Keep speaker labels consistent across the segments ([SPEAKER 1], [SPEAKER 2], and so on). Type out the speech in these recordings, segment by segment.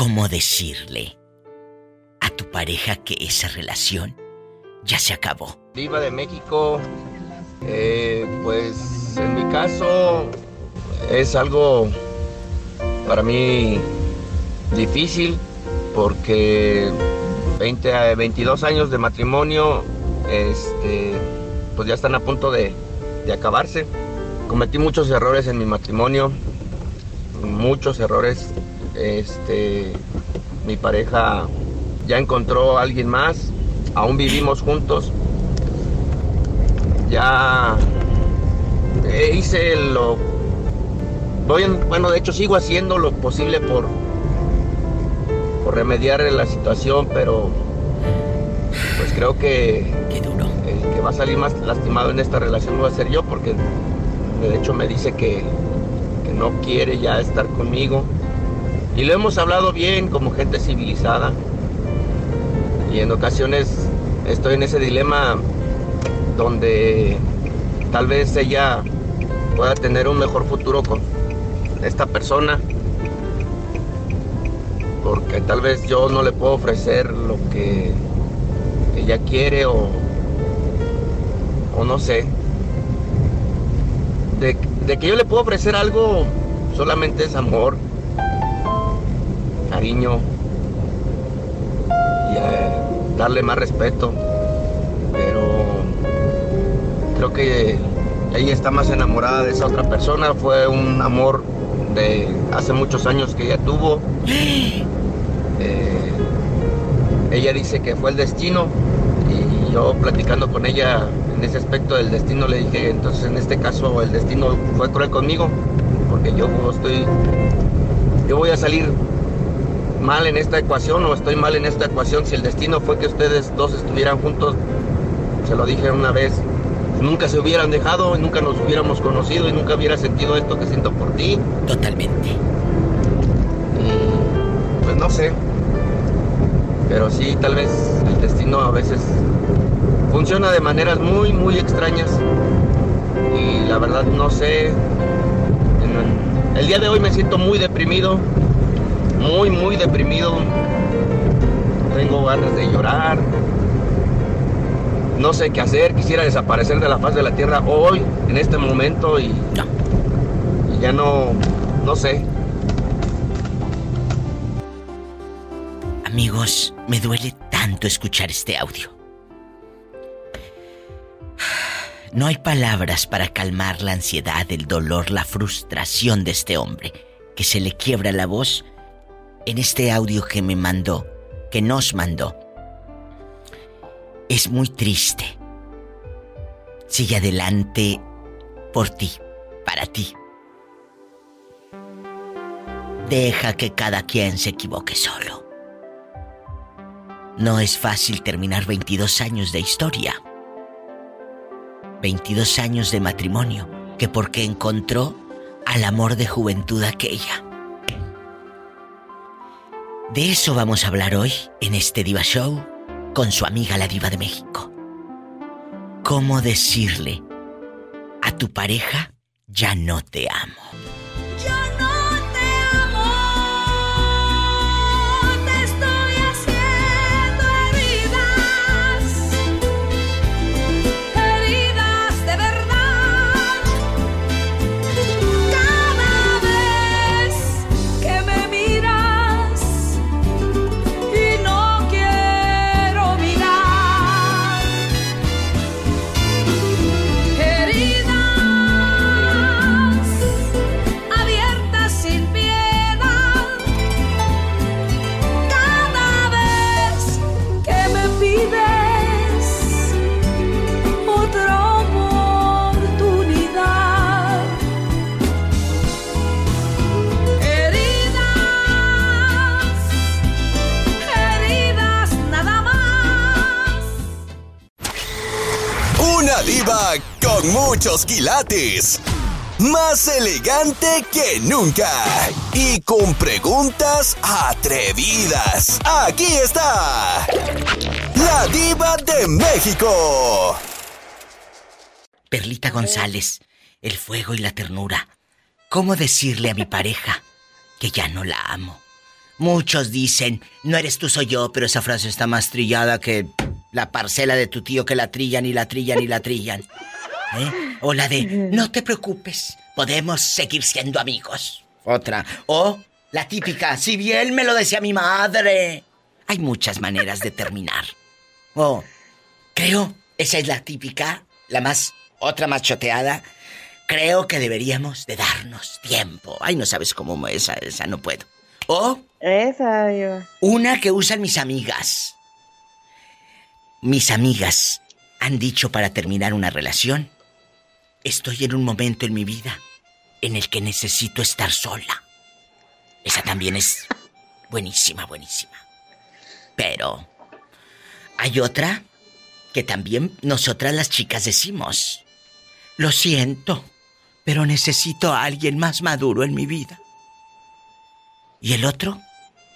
[SPEAKER 1] ¿Cómo decirle a tu pareja que esa relación ya se acabó?
[SPEAKER 2] Diva de México, eh, pues en mi caso es algo para mí difícil porque 20 22 años de matrimonio este, pues ya están a punto de acabarse. Cometí muchos errores en mi matrimonio, muchos errores. Este, mi pareja ya encontró a alguien más, aún vivimos juntos. Ya hice lo voy bueno, de hecho sigo haciendo lo posible por por remediar la situación, pero pues creo que el que va a salir más lastimado en esta relación voy a ser yo porque de hecho me dice que, que no quiere ya estar conmigo. Y lo hemos hablado bien como gente civilizada. Y en ocasiones estoy en ese dilema donde tal vez ella pueda tener un mejor futuro con esta persona. Porque tal vez yo no le puedo ofrecer lo que ella quiere o, o no sé. De, que yo le puedo ofrecer algo solamente es amor, cariño y darle más respeto. Pero creo que ella está más enamorada de esa otra persona. Fue un amor de hace muchos años que ella tuvo. Eh, ella dice que fue el destino y yo platicando con ella en ese aspecto del destino le dije, entonces en este caso el destino fue cruel conmigo, porque yo estoy, yo voy a salir mal en esta ecuación o estoy mal en esta ecuación si el destino fue que ustedes dos estuvieran juntos, se lo dije una vez, nunca se hubieran dejado, nunca nos hubiéramos conocido y nunca hubiera sentido esto que siento por ti.
[SPEAKER 1] Totalmente.
[SPEAKER 2] pues no sé, pero sí, tal vez el destino a veces funciona de maneras muy, muy extrañas. Y la verdad no sé. El día de hoy me siento muy deprimido. Muy, muy deprimido. Tengo ganas de llorar. No sé qué hacer. Quisiera desaparecer de la faz de la tierra hoy, en este momento. Y, y ya no, no sé.
[SPEAKER 1] Amigos, me duele tanto escuchar este audio. No hay palabras para calmar la ansiedad, el dolor, la frustración de este hombre, que se le quiebra la voz en este audio que me mandó, que nos mandó. Es muy triste. Sigue adelante por ti, para ti. Deja que cada quien se equivoque solo. No es fácil terminar 22 años de historia. 22 años de matrimonio que porque encontró al amor de juventud aquella. De eso vamos a hablar hoy en este Diva Show con su amiga la Diva de México. ¿Cómo decirle a tu pareja ya no te amo?
[SPEAKER 3] Con muchos quilates. Más elegante que nunca. Y con preguntas atrevidas. Aquí está. La diva de México.
[SPEAKER 1] Perlita González, el fuego y la ternura. ¿Cómo decirle a mi pareja que ya no la amo? Muchos dicen, no eres tú, soy yo, pero esa frase está más trillada que la parcela de tu tío que la trillan y la trillan y la trillan. ¿Eh? O la de, no te preocupes, podemos seguir siendo amigos. Otra. O la típica, si bien me lo decía mi madre. Hay muchas maneras de terminar. O, creo, esa es la típica, la más, otra más choteada. Creo que deberíamos de darnos tiempo. Ay, no sabes cómo esa, esa no puedo. O...
[SPEAKER 4] Esa, yo.
[SPEAKER 1] Una que usan mis amigas. Mis amigas han dicho para terminar una relación, estoy en un momento en mi vida en el que necesito estar sola. Esa también es buenísima, buenísima. Pero hay otra que también nosotras las chicas decimos. Lo siento, pero necesito a alguien más maduro en mi vida. Y el otro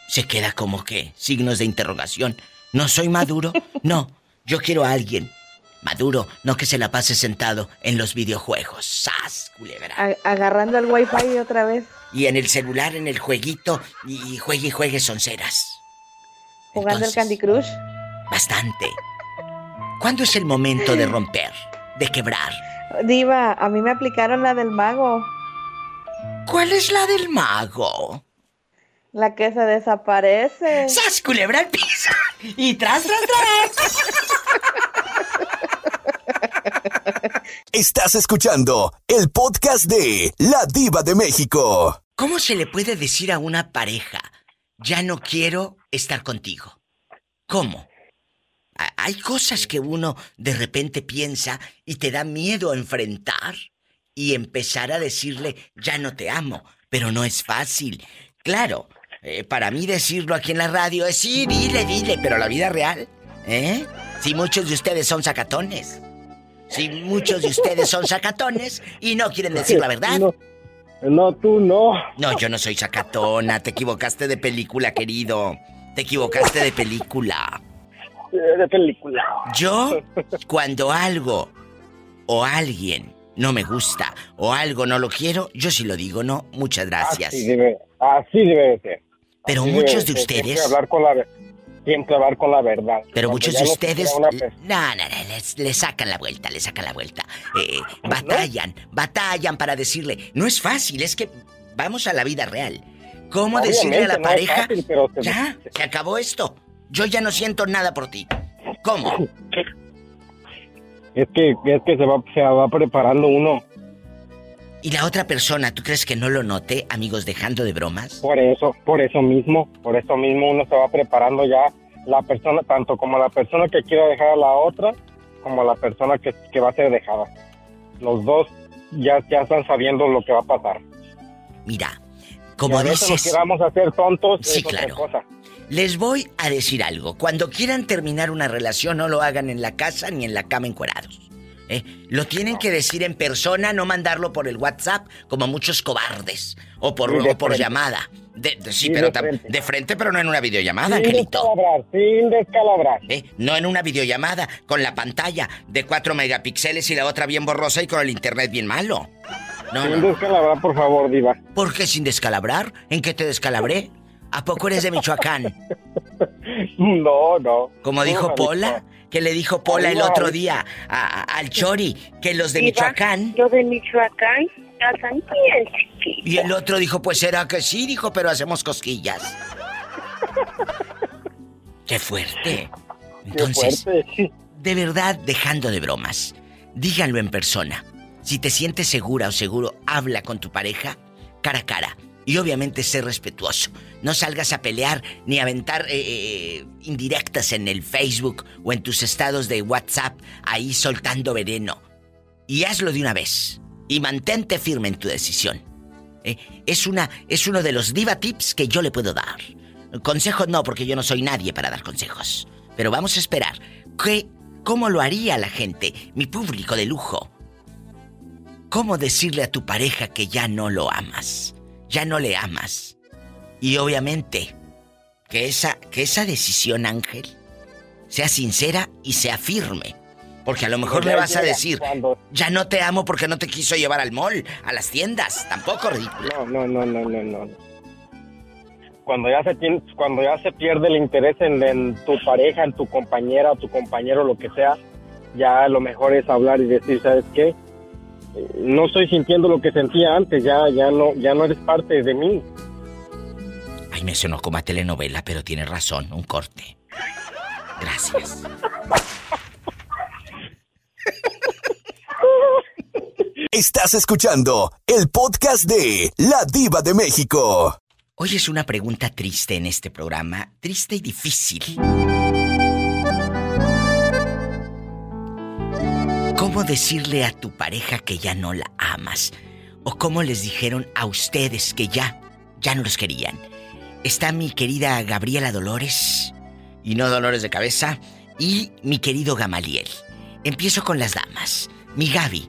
[SPEAKER 1] se queda como que signos de interrogación. ¿No soy maduro? No, yo quiero a alguien maduro, no que se la pase sentado en los videojuegos. ¡Sas, culebra!
[SPEAKER 4] agarrando el wifi otra vez.
[SPEAKER 1] Y en el celular, en el jueguito, y juegue y juegue sonceras.
[SPEAKER 4] ¿Jugando el Candy Crush?
[SPEAKER 1] Bastante. ¿Cuándo es el momento de romper, de quebrar?
[SPEAKER 4] Diva, a mí me aplicaron la del mago.
[SPEAKER 1] ¿Cuál es la del mago?
[SPEAKER 4] La que se desaparece.
[SPEAKER 1] ¡Sas, culebra al piso! Y tras, tras, tras.
[SPEAKER 3] Estás escuchando el podcast de La Diva de México.
[SPEAKER 1] ¿Cómo se le puede decir a una pareja, ya no quiero estar contigo? ¿Cómo? Hay cosas que uno de repente piensa y te da miedo enfrentar y empezar a decirle, ya no te amo, pero no es fácil. Claro, eh, para mí decirlo aquí en la radio es sí, dile, dile, pero la vida real, ¿eh? Si muchos de ustedes son sacatones. Si muchos de ustedes son sacatones y no quieren decir la verdad.
[SPEAKER 5] No, tú no.
[SPEAKER 1] No, yo no soy sacatona. Te equivocaste de película, querido. Te equivocaste de película.
[SPEAKER 5] De película.
[SPEAKER 1] Yo, cuando algo o alguien no me gusta o algo no lo quiero, yo sí lo digo, no, muchas gracias.
[SPEAKER 5] Así debe, así debe ser.
[SPEAKER 1] Pero muchos de ustedes...
[SPEAKER 5] hablar con la, siempre hablar con la verdad.
[SPEAKER 1] Pero muchos de ustedes... No, no, no, le sacan la vuelta, le sacan la vuelta. Eh, batallan, batallan para decirle... No es fácil, es que vamos a la vida real. ¿Cómo decirle a la pareja... ya, se acabó esto. Yo ya no siento nada por ti. ¿Cómo?
[SPEAKER 5] Es que, es que se va, se va preparando uno.
[SPEAKER 1] ¿Y la otra persona, tú crees que no lo note, amigos, dejando de bromas?
[SPEAKER 5] Por eso, por eso mismo, por eso mismo uno se va preparando ya la persona, tanto como la persona que quiera dejar a la otra, como la persona que, va a ser dejada. Los dos ya, ya están sabiendo lo que va a pasar.
[SPEAKER 1] Mira, como
[SPEAKER 5] y a
[SPEAKER 1] dices...
[SPEAKER 5] Nos queramos hacer tontos.
[SPEAKER 1] Sí, claro. Les voy a decir algo. Cuando quieran terminar una relación, no lo hagan en la casa ni en la cama encuerados. ¿Eh? Lo tienen que decir en persona, no mandarlo por el WhatsApp como muchos cobardes. O por, por llamada. De, sí, pero de frente. pero no en una videollamada, sin
[SPEAKER 5] Descalabrar, sin descalabrar.
[SPEAKER 1] ¿Eh? No en una videollamada, con la pantalla de 4 megapíxeles y la otra bien borrosa y con el internet bien malo.
[SPEAKER 5] No, sin descalabrar, por favor, Diva.
[SPEAKER 1] ¿Por qué sin descalabrar? ¿En qué te descalabré? ¿A poco eres de Michoacán?
[SPEAKER 5] No, no.
[SPEAKER 1] Como dijo Pola, que le dijo Pola el otro día al Chori, que los de Michoacán.
[SPEAKER 6] Los de Michoacán hacen bien
[SPEAKER 1] Y el otro dijo, pues era que sí, dijo, pero hacemos cosquillas. Qué fuerte. Entonces, de verdad, dejando de bromas, díganlo en persona. Si te sientes segura o seguro, habla con tu pareja cara a cara. Y obviamente ser respetuoso. No salgas a pelear ni a aventar eh, eh, indirectas en el Facebook o en tus estados de WhatsApp ahí soltando veneno. Y hazlo de una vez. Y mantente firme en tu decisión. Eh, es, una, es uno de los diva tips que yo le puedo dar. Consejos no, porque yo no soy nadie para dar consejos. Pero vamos a esperar. ¿Qué, ¿Cómo lo haría la gente, mi público de lujo? ¿Cómo decirle a tu pareja que ya no lo amas? Ya no le amas. Y obviamente, que esa, que esa decisión, Ángel, sea sincera y sea firme. Porque a lo mejor le vas a decir, ya no te amo porque no te quiso llevar al mall, a las tiendas. Tampoco ridículo.
[SPEAKER 5] No, no, no, no, no, no. cuando ya se tiene, cuando ya se pierde el interés en, en tu pareja, en tu compañera, tu compañero, lo que sea, ya lo mejor es hablar y decir, ¿sabes qué? No estoy sintiendo lo que sentía antes, ya, ya no, ya no eres parte de mí.
[SPEAKER 1] Ay, me sonó como a telenovela, pero tiene razón, un corte. Gracias.
[SPEAKER 3] Estás escuchando el podcast de La Diva de México.
[SPEAKER 1] Hoy es una pregunta triste en este programa, triste y difícil. ¿Cómo decirle a tu pareja que ya no la amas? ¿O cómo les dijeron a ustedes que ya, ya no los querían? Está mi querida Gabriela Dolores, y no Dolores de cabeza, y mi querido Gamaliel. Empiezo con las damas. Mi Gaby,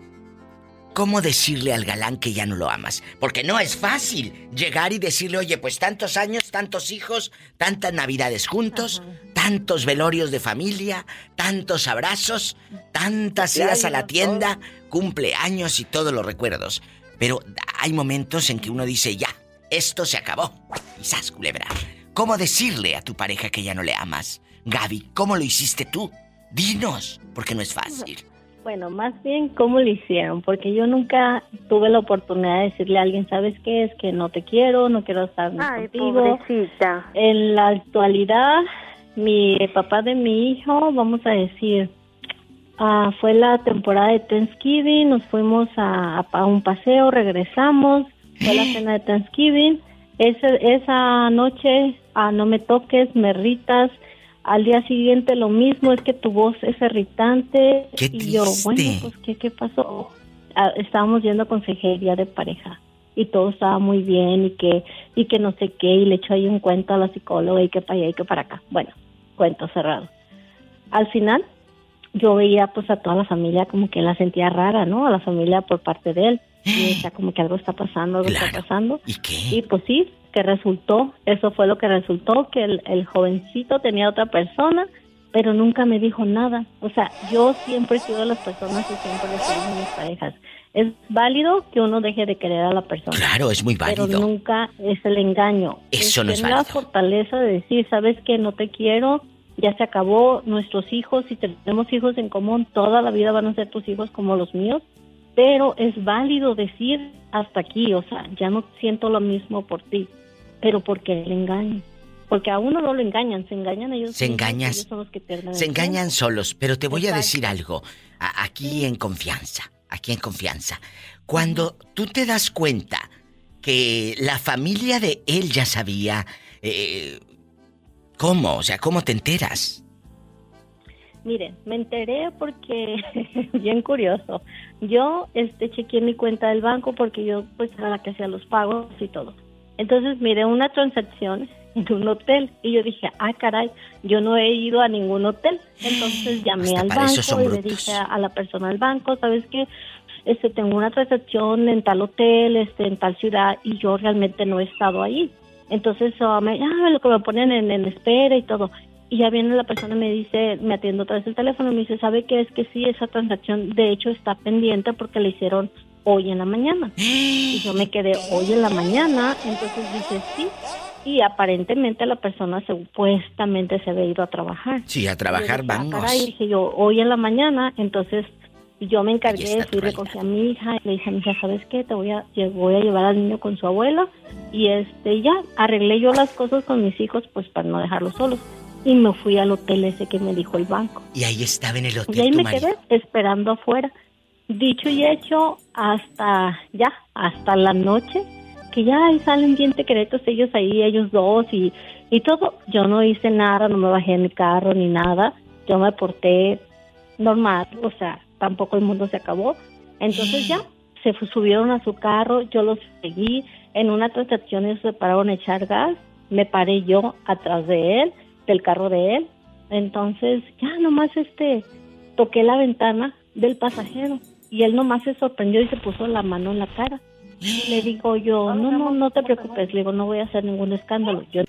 [SPEAKER 1] ¿cómo decirle al galán que ya no lo amas? Porque no es fácil llegar y decirle, oye, pues tantos años, tantos hijos, tantas navidades juntos, tantos velorios de familia, tantos abrazos, tantas idas a la tienda, cumpleaños y todos los recuerdos. Pero hay momentos en que uno dice, ya, esto se acabó. Quizás, culebra. ¿Cómo decirle a tu pareja que ya no le amas? Gaby, ¿cómo lo hiciste tú? Dinos, porque no es fácil.
[SPEAKER 7] Bueno, más bien cómo lo hicieron, porque yo nunca tuve la oportunidad de decirle a alguien, ¿sabes qué? Es que no te quiero, no quiero estar
[SPEAKER 6] Ay,
[SPEAKER 7] contigo.
[SPEAKER 6] pobrecita.
[SPEAKER 7] En la actualidad, mi papá de mi hijo, vamos a decir, ah, fue la temporada de Thanksgiving, nos fuimos a, a un paseo, regresamos, fue la cena de Thanksgiving. Ese, esa noche, ah, no me toques, me irritas. Al día siguiente lo mismo, es que tu voz es irritante.
[SPEAKER 1] ¡Qué
[SPEAKER 7] y yo, bueno, pues, ¿qué, qué pasó? Ah, estábamos yendo a consejería de pareja y todo estaba muy bien y que y que no sé qué y le echó ahí un cuento a la psicóloga y que para allá y que para acá. Bueno, cuento cerrado. Al final yo veía pues a toda la familia como que la sentía rara, ¿no? A la familia por parte de él. Y decía como que algo está pasando, algo está pasando.
[SPEAKER 1] ¿Y qué?
[SPEAKER 7] Y pues sí, que resultó, eso fue lo que resultó, que el, el jovencito tenía otra persona, pero nunca me dijo nada. O sea, yo siempre he sido de las personas y siempre le sigo a mis parejas. Es válido que uno deje de querer a la persona.
[SPEAKER 1] Claro, es muy
[SPEAKER 7] Pero
[SPEAKER 1] válido.
[SPEAKER 7] nunca es el engaño.
[SPEAKER 1] Eso no es
[SPEAKER 7] tener la
[SPEAKER 1] válido.
[SPEAKER 7] fortaleza de decir, sabes que no te quiero, ya se acabó, nuestros hijos, si tenemos hijos en común, toda la vida van a ser tus hijos como los míos, pero es válido decir hasta aquí, o sea, ya no siento lo mismo por ti, pero porque el engaño. Porque a uno no lo engañan, se engañan ellos.
[SPEAKER 1] Se
[SPEAKER 7] mismos,
[SPEAKER 1] engañas-
[SPEAKER 7] ellos son los que pierden el
[SPEAKER 1] Se engañan solos, pero te voy a decir algo. a- aquí en confianza, aquí en confianza. Cuando tú te das cuenta que la familia de él ya sabía, eh, ¿cómo? O sea, ¿cómo te enteras?
[SPEAKER 7] Miren, me enteré porque, bien curioso, yo este chequeé mi cuenta del banco porque yo pues era la que hacía los pagos y todo. Entonces miré una transacción en un hotel y yo dije, ah caray, yo no he ido a ningún hotel. Entonces llamé
[SPEAKER 1] Hasta
[SPEAKER 7] al banco y le dije a, la persona del banco, ¿sabes qué? Este, tengo una transacción en tal hotel, este, en tal ciudad y yo realmente no he estado ahí. Entonces, ah, me, ah, lo que me ponen en, en espera y todo. Y ya viene la persona y me dice, me atiende otra vez el teléfono y me dice, ¿sabe qué? Es que sí, esa transacción de hecho está pendiente porque la hicieron hoy en la mañana. Y yo me quedé hoy en la mañana, entonces dije sí. Y aparentemente la persona supuestamente se había ido a trabajar.
[SPEAKER 1] Sí, a trabajar
[SPEAKER 7] Y ah,
[SPEAKER 1] vamos.
[SPEAKER 7] caray, dije yo, hoy en la mañana, entonces yo me encargué, fui, recogí a mi hija, y le dije a mi hija, ¿sabes qué? Te voy a, voy a llevar al niño con su abuela, y este, ya, arreglé yo las cosas con mis hijos, pues para no dejarlos solos, y me fui al hotel ese que me dijo el banco.
[SPEAKER 1] Y ahí estaba en el hotel
[SPEAKER 7] Y ahí
[SPEAKER 1] tu
[SPEAKER 7] me
[SPEAKER 1] marido.
[SPEAKER 7] quedé esperando afuera. Dicho y hecho, hasta ya, hasta la noche, que ya salen bien secretos ellos ahí, ellos dos y, y todo. Yo no hice nada, no me bajé de mi carro ni nada. Yo me porté normal, o sea, tampoco el mundo se acabó. Entonces ya, se subieron a su carro, yo los seguí. En una transacción ellos se pararon a echar gas, me paré yo atrás de él, del carro de él. Entonces ya nomás este, toqué la ventana del pasajero y él nomás se sorprendió y se puso la mano en la cara. Y le digo yo, no, no, no te preocupes, le digo, no voy a hacer ningún escándalo, yo no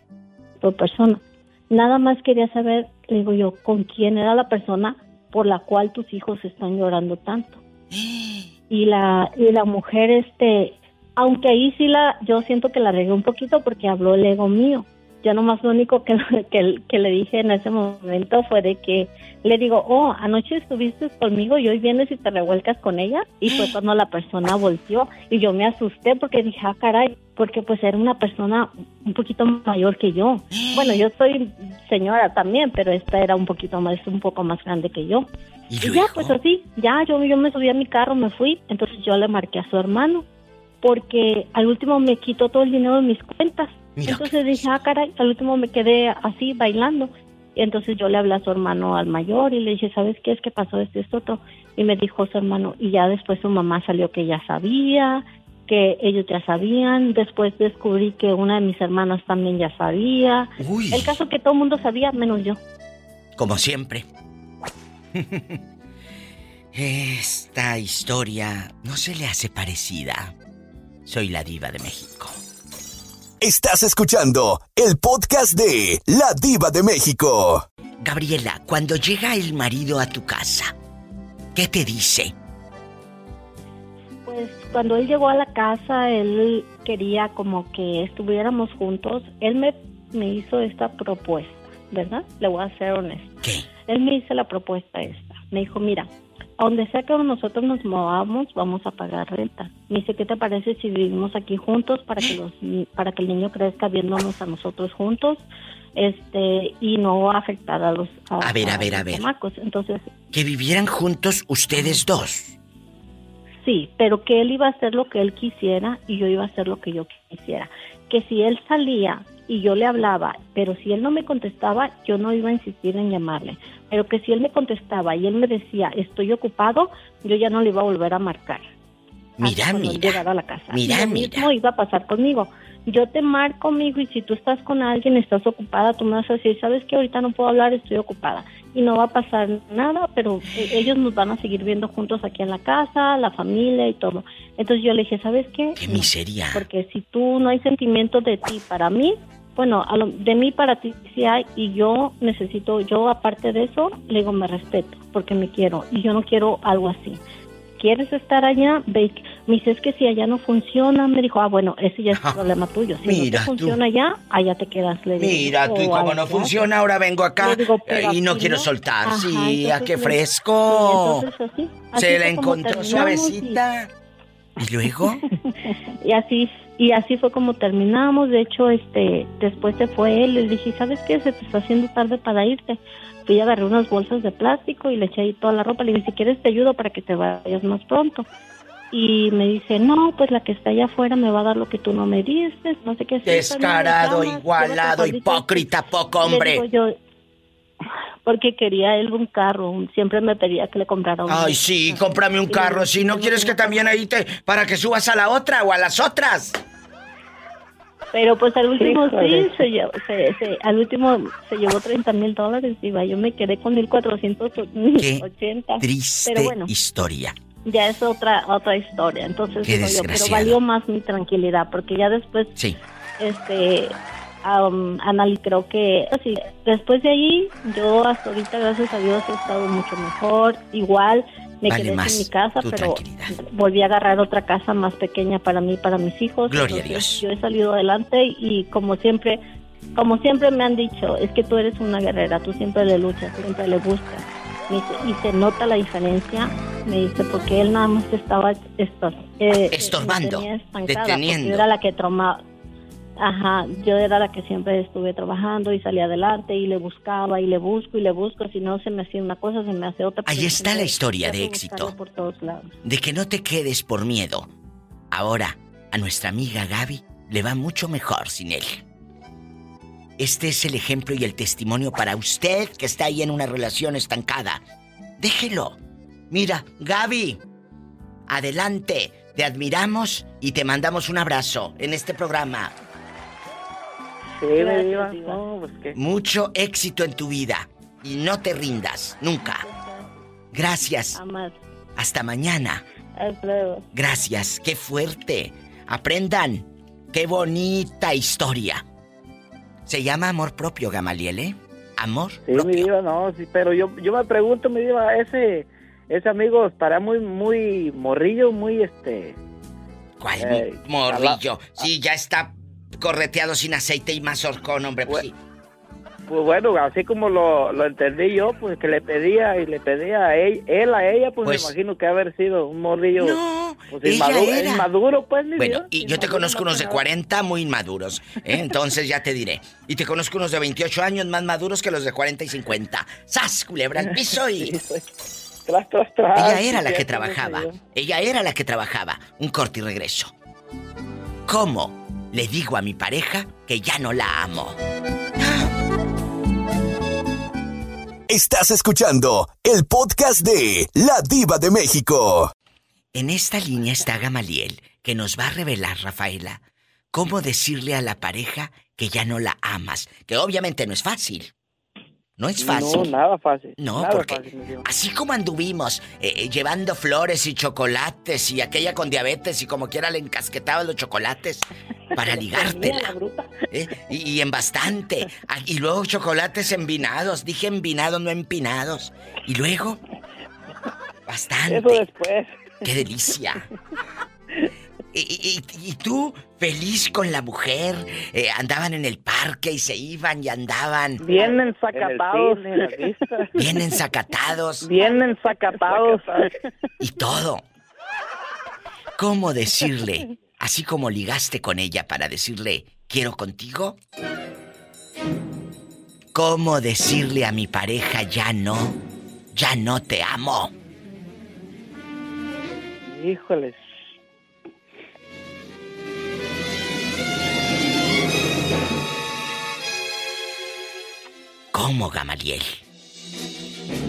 [SPEAKER 7] soy persona. Nada más quería saber, le digo yo, con quién era la persona por la cual tus hijos están llorando tanto. Y la, y la mujer, este, aunque ahí sí la, yo siento que la regué un poquito porque habló el ego mío. Yo nomás lo único que, que, que, le dije en ese momento fue de que le digo, oh, anoche estuviste conmigo y hoy vienes y te revuelcas con ella. Y fue cuando la persona volteó y yo me asusté porque dije, ah, caray, porque pues era una persona un poquito mayor que yo. Bueno, yo soy señora también, pero esta era un poquito más, un poco más grande que yo. Y, ya, pues así, ya yo, yo me subí a mi carro, me fui, entonces yo le marqué a su hermano porque al último me quitó todo el dinero de mis cuentas. Entonces dije, ah, caray, al último me quedé así bailando. Y entonces yo le hablé a su hermano al mayor y le dije, ¿sabes qué es que pasó esto y esto otro? Y me dijo su hermano, y ya después su mamá salió que ya sabía, que ellos ya sabían. Después descubrí que una de mis hermanas también ya sabía. El caso que todo el mundo sabía, menos yo.
[SPEAKER 1] Como siempre. Esta historia no se le hace parecida. Soy la diva de México.
[SPEAKER 3] Estás escuchando el podcast de La Diva de México.
[SPEAKER 1] Gabriela, cuando llega el marido a tu casa, ¿qué te dice?
[SPEAKER 7] Pues cuando él llegó a la casa, él quería como que estuviéramos juntos. Él me, me hizo esta propuesta, ¿verdad? Le voy a ser honesto.
[SPEAKER 1] ¿Qué?
[SPEAKER 7] Él me hizo la propuesta esta. Me dijo, mira, donde sea que nosotros nos movamos, vamos a pagar renta. Me dice, ¿qué te parece si vivimos aquí juntos para que los para que el niño crezca viéndonos a nosotros juntos? Este, y no afectar a los
[SPEAKER 1] a, ver, a ver, a ver.
[SPEAKER 7] Entonces,
[SPEAKER 1] que vivieran juntos ustedes dos.
[SPEAKER 7] Sí, pero que él iba a hacer lo que él quisiera y yo iba a hacer lo que yo quisiera. Que si él salía y yo le hablaba, pero si él no me contestaba, yo no iba a insistir en llamarle. Pero que si él me contestaba y él me decía, estoy ocupado, yo ya no le iba a volver a marcar.
[SPEAKER 1] Mira, mira.
[SPEAKER 7] a la casa.
[SPEAKER 1] Mira,
[SPEAKER 7] lo mismo iba a pasar conmigo. Yo te marco, conmigo y si tú estás con alguien, estás ocupada, tú me vas a decir, ¿sabes que Ahorita no puedo hablar, estoy ocupada. Y no va a pasar nada, pero eh, ellos nos van a seguir viendo juntos aquí en la casa, la familia y todo. Entonces yo le dije, ¿sabes qué?
[SPEAKER 1] ¡Qué miseria!
[SPEAKER 7] porque si tú no hay sentimiento de ti para mí, bueno, de mí para ti sí hay y yo necesito, yo aparte de eso, le digo, me respeto porque me quiero y yo no quiero algo así. ¿Quieres estar allá? Ve, me dice, es que si allá no funciona, me dijo, ah, bueno, ese ya es problema tuyo. Si Mira, no funciona allá, allá te quedas. Le
[SPEAKER 1] Mira, tú, y como no funciona, ahora vengo acá y no quiero soltar. sí, a qué fresco. Se la encontró suavecita. ¿Y luego?
[SPEAKER 7] y así y así fue como terminamos. De hecho, este, después se fue él. Le dije, ¿sabes qué? Se te está haciendo tarde para irte. Fui a agarré unas bolsas de plástico y le eché ahí toda la ropa. Le dije, si quieres te ayudo para que te vayas más pronto. Y me dice, no, pues la que está allá afuera me va a dar lo que tú no me diste. No sé qué.
[SPEAKER 1] Descarado, igualado, hipócrita, poco hombre.
[SPEAKER 7] yo, porque quería él un carro, siempre me pedía que le comprara un
[SPEAKER 1] Ay, sí, cómprame un carro, si no quieres que también ahí te para que subas a la otra o a las otras.
[SPEAKER 7] Pero pues al último sí, se, llevó, se, al último se llevó 30 mil dólares y yo me quedé con 1480.
[SPEAKER 1] Triste pero bueno, historia.
[SPEAKER 7] Ya es otra otra historia, entonces yo, pero valió más mi tranquilidad porque ya después
[SPEAKER 1] sí.
[SPEAKER 7] este um, creo que así, después de ahí yo hasta ahorita gracias a Dios he estado mucho mejor, igual me quedé en mi casa, pero volví a agarrar otra casa más pequeña para mí, para mis hijos.
[SPEAKER 1] Gloria a Dios.
[SPEAKER 7] Yo he salido adelante y como siempre, como siempre me han dicho, es que tú eres una guerrera, tú siempre le luchas, siempre le buscas. y se nota la diferencia, me dice, porque él nada más estaba estos,
[SPEAKER 1] eh, estorbando, deteniendo.
[SPEAKER 7] Era la que tomaba Ajá, yo era la que siempre estuve trabajando y salía adelante y le buscaba y le busco y le busco, si no se me hacía una cosa, se me hace otra.
[SPEAKER 1] Ahí está la historia de éxito.
[SPEAKER 7] Por todos lados.
[SPEAKER 1] De que no te quedes por miedo. Ahora, a nuestra amiga Gaby le va mucho mejor sin él. Este es el ejemplo y el testimonio para usted que está ahí en una relación estancada. Déjelo. Mira, Gaby, adelante. Te admiramos y te mandamos un abrazo en este programa.
[SPEAKER 2] Pues,
[SPEAKER 1] Mucho éxito en tu vida. Y no te rindas, nunca. Gracias. Hasta mañana. Gracias, qué fuerte. Aprendan. Qué bonita historia. Se llama amor propio, Gamaliel, ¿eh? Amor
[SPEAKER 2] sí, mi vida, no, sí, pero yo, yo me pregunto, mi vida, ese, ese amigo estará muy, muy morrillo, muy este...
[SPEAKER 1] ¿Cuál morrillo? Sí, ya está correteado sin aceite y mazorcón, hombre? Pues sí.
[SPEAKER 8] Pues bueno, así como lo, lo entendí yo, pues que le pedía y le pedía a él, él a ella, pues,
[SPEAKER 1] Pues-
[SPEAKER 8] me imagino que haber sido un morrillo
[SPEAKER 1] No,
[SPEAKER 8] pues, inmaduro,
[SPEAKER 1] era.
[SPEAKER 8] inmaduro, pues,
[SPEAKER 1] Bueno,
[SPEAKER 8] Dios,
[SPEAKER 1] y yo te conozco
[SPEAKER 8] no
[SPEAKER 1] unos de
[SPEAKER 8] nada.
[SPEAKER 1] 40 muy inmaduros, ¿eh? entonces ya te diré. Y te conozco unos de 28 años más maduros que los de 40 y 50. ¡Sas, culebra al piso y...
[SPEAKER 8] Sí, pues. Tras, tras, tras.
[SPEAKER 1] Ella era la que trabajaba. Ella era la que trabajaba. Un corte y regreso. ¿Cómo le digo a mi pareja que ya no la amo?
[SPEAKER 3] Estás escuchando el podcast de La Diva de México.
[SPEAKER 1] En esta línea está Gamaliel, que nos va a revelar, Rafaela, cómo decirle a la pareja que ya no la amas. Que obviamente no es fácil. No es fácil.
[SPEAKER 8] No, nada fácil.
[SPEAKER 1] No,
[SPEAKER 8] nada
[SPEAKER 1] porque
[SPEAKER 8] fácil,
[SPEAKER 1] así como anduvimos eh, eh, llevando flores y chocolates y aquella con diabetes y como quiera le encasquetaba los chocolates para ligártela. ¿eh? Y, y en bastante. Ah, Y luego chocolates envinados. Dije envinados, no empinados. Y luego, bastante.
[SPEAKER 8] Eso después.
[SPEAKER 1] ¡Qué delicia! Y, y- y- y tú, feliz con la mujer, eh, andaban en el parque y se iban y andaban
[SPEAKER 8] Bien ensacatados.
[SPEAKER 5] En el en
[SPEAKER 1] bien ensacatados
[SPEAKER 8] Bien ensacatados.
[SPEAKER 1] y todo. ¿Cómo decirle, así como ligaste con ella para decirle, quiero contigo? ¿Cómo decirle a mi pareja, ya no, ya no te amo?
[SPEAKER 8] Híjoles.
[SPEAKER 1] ¿Cómo, Gamaliel?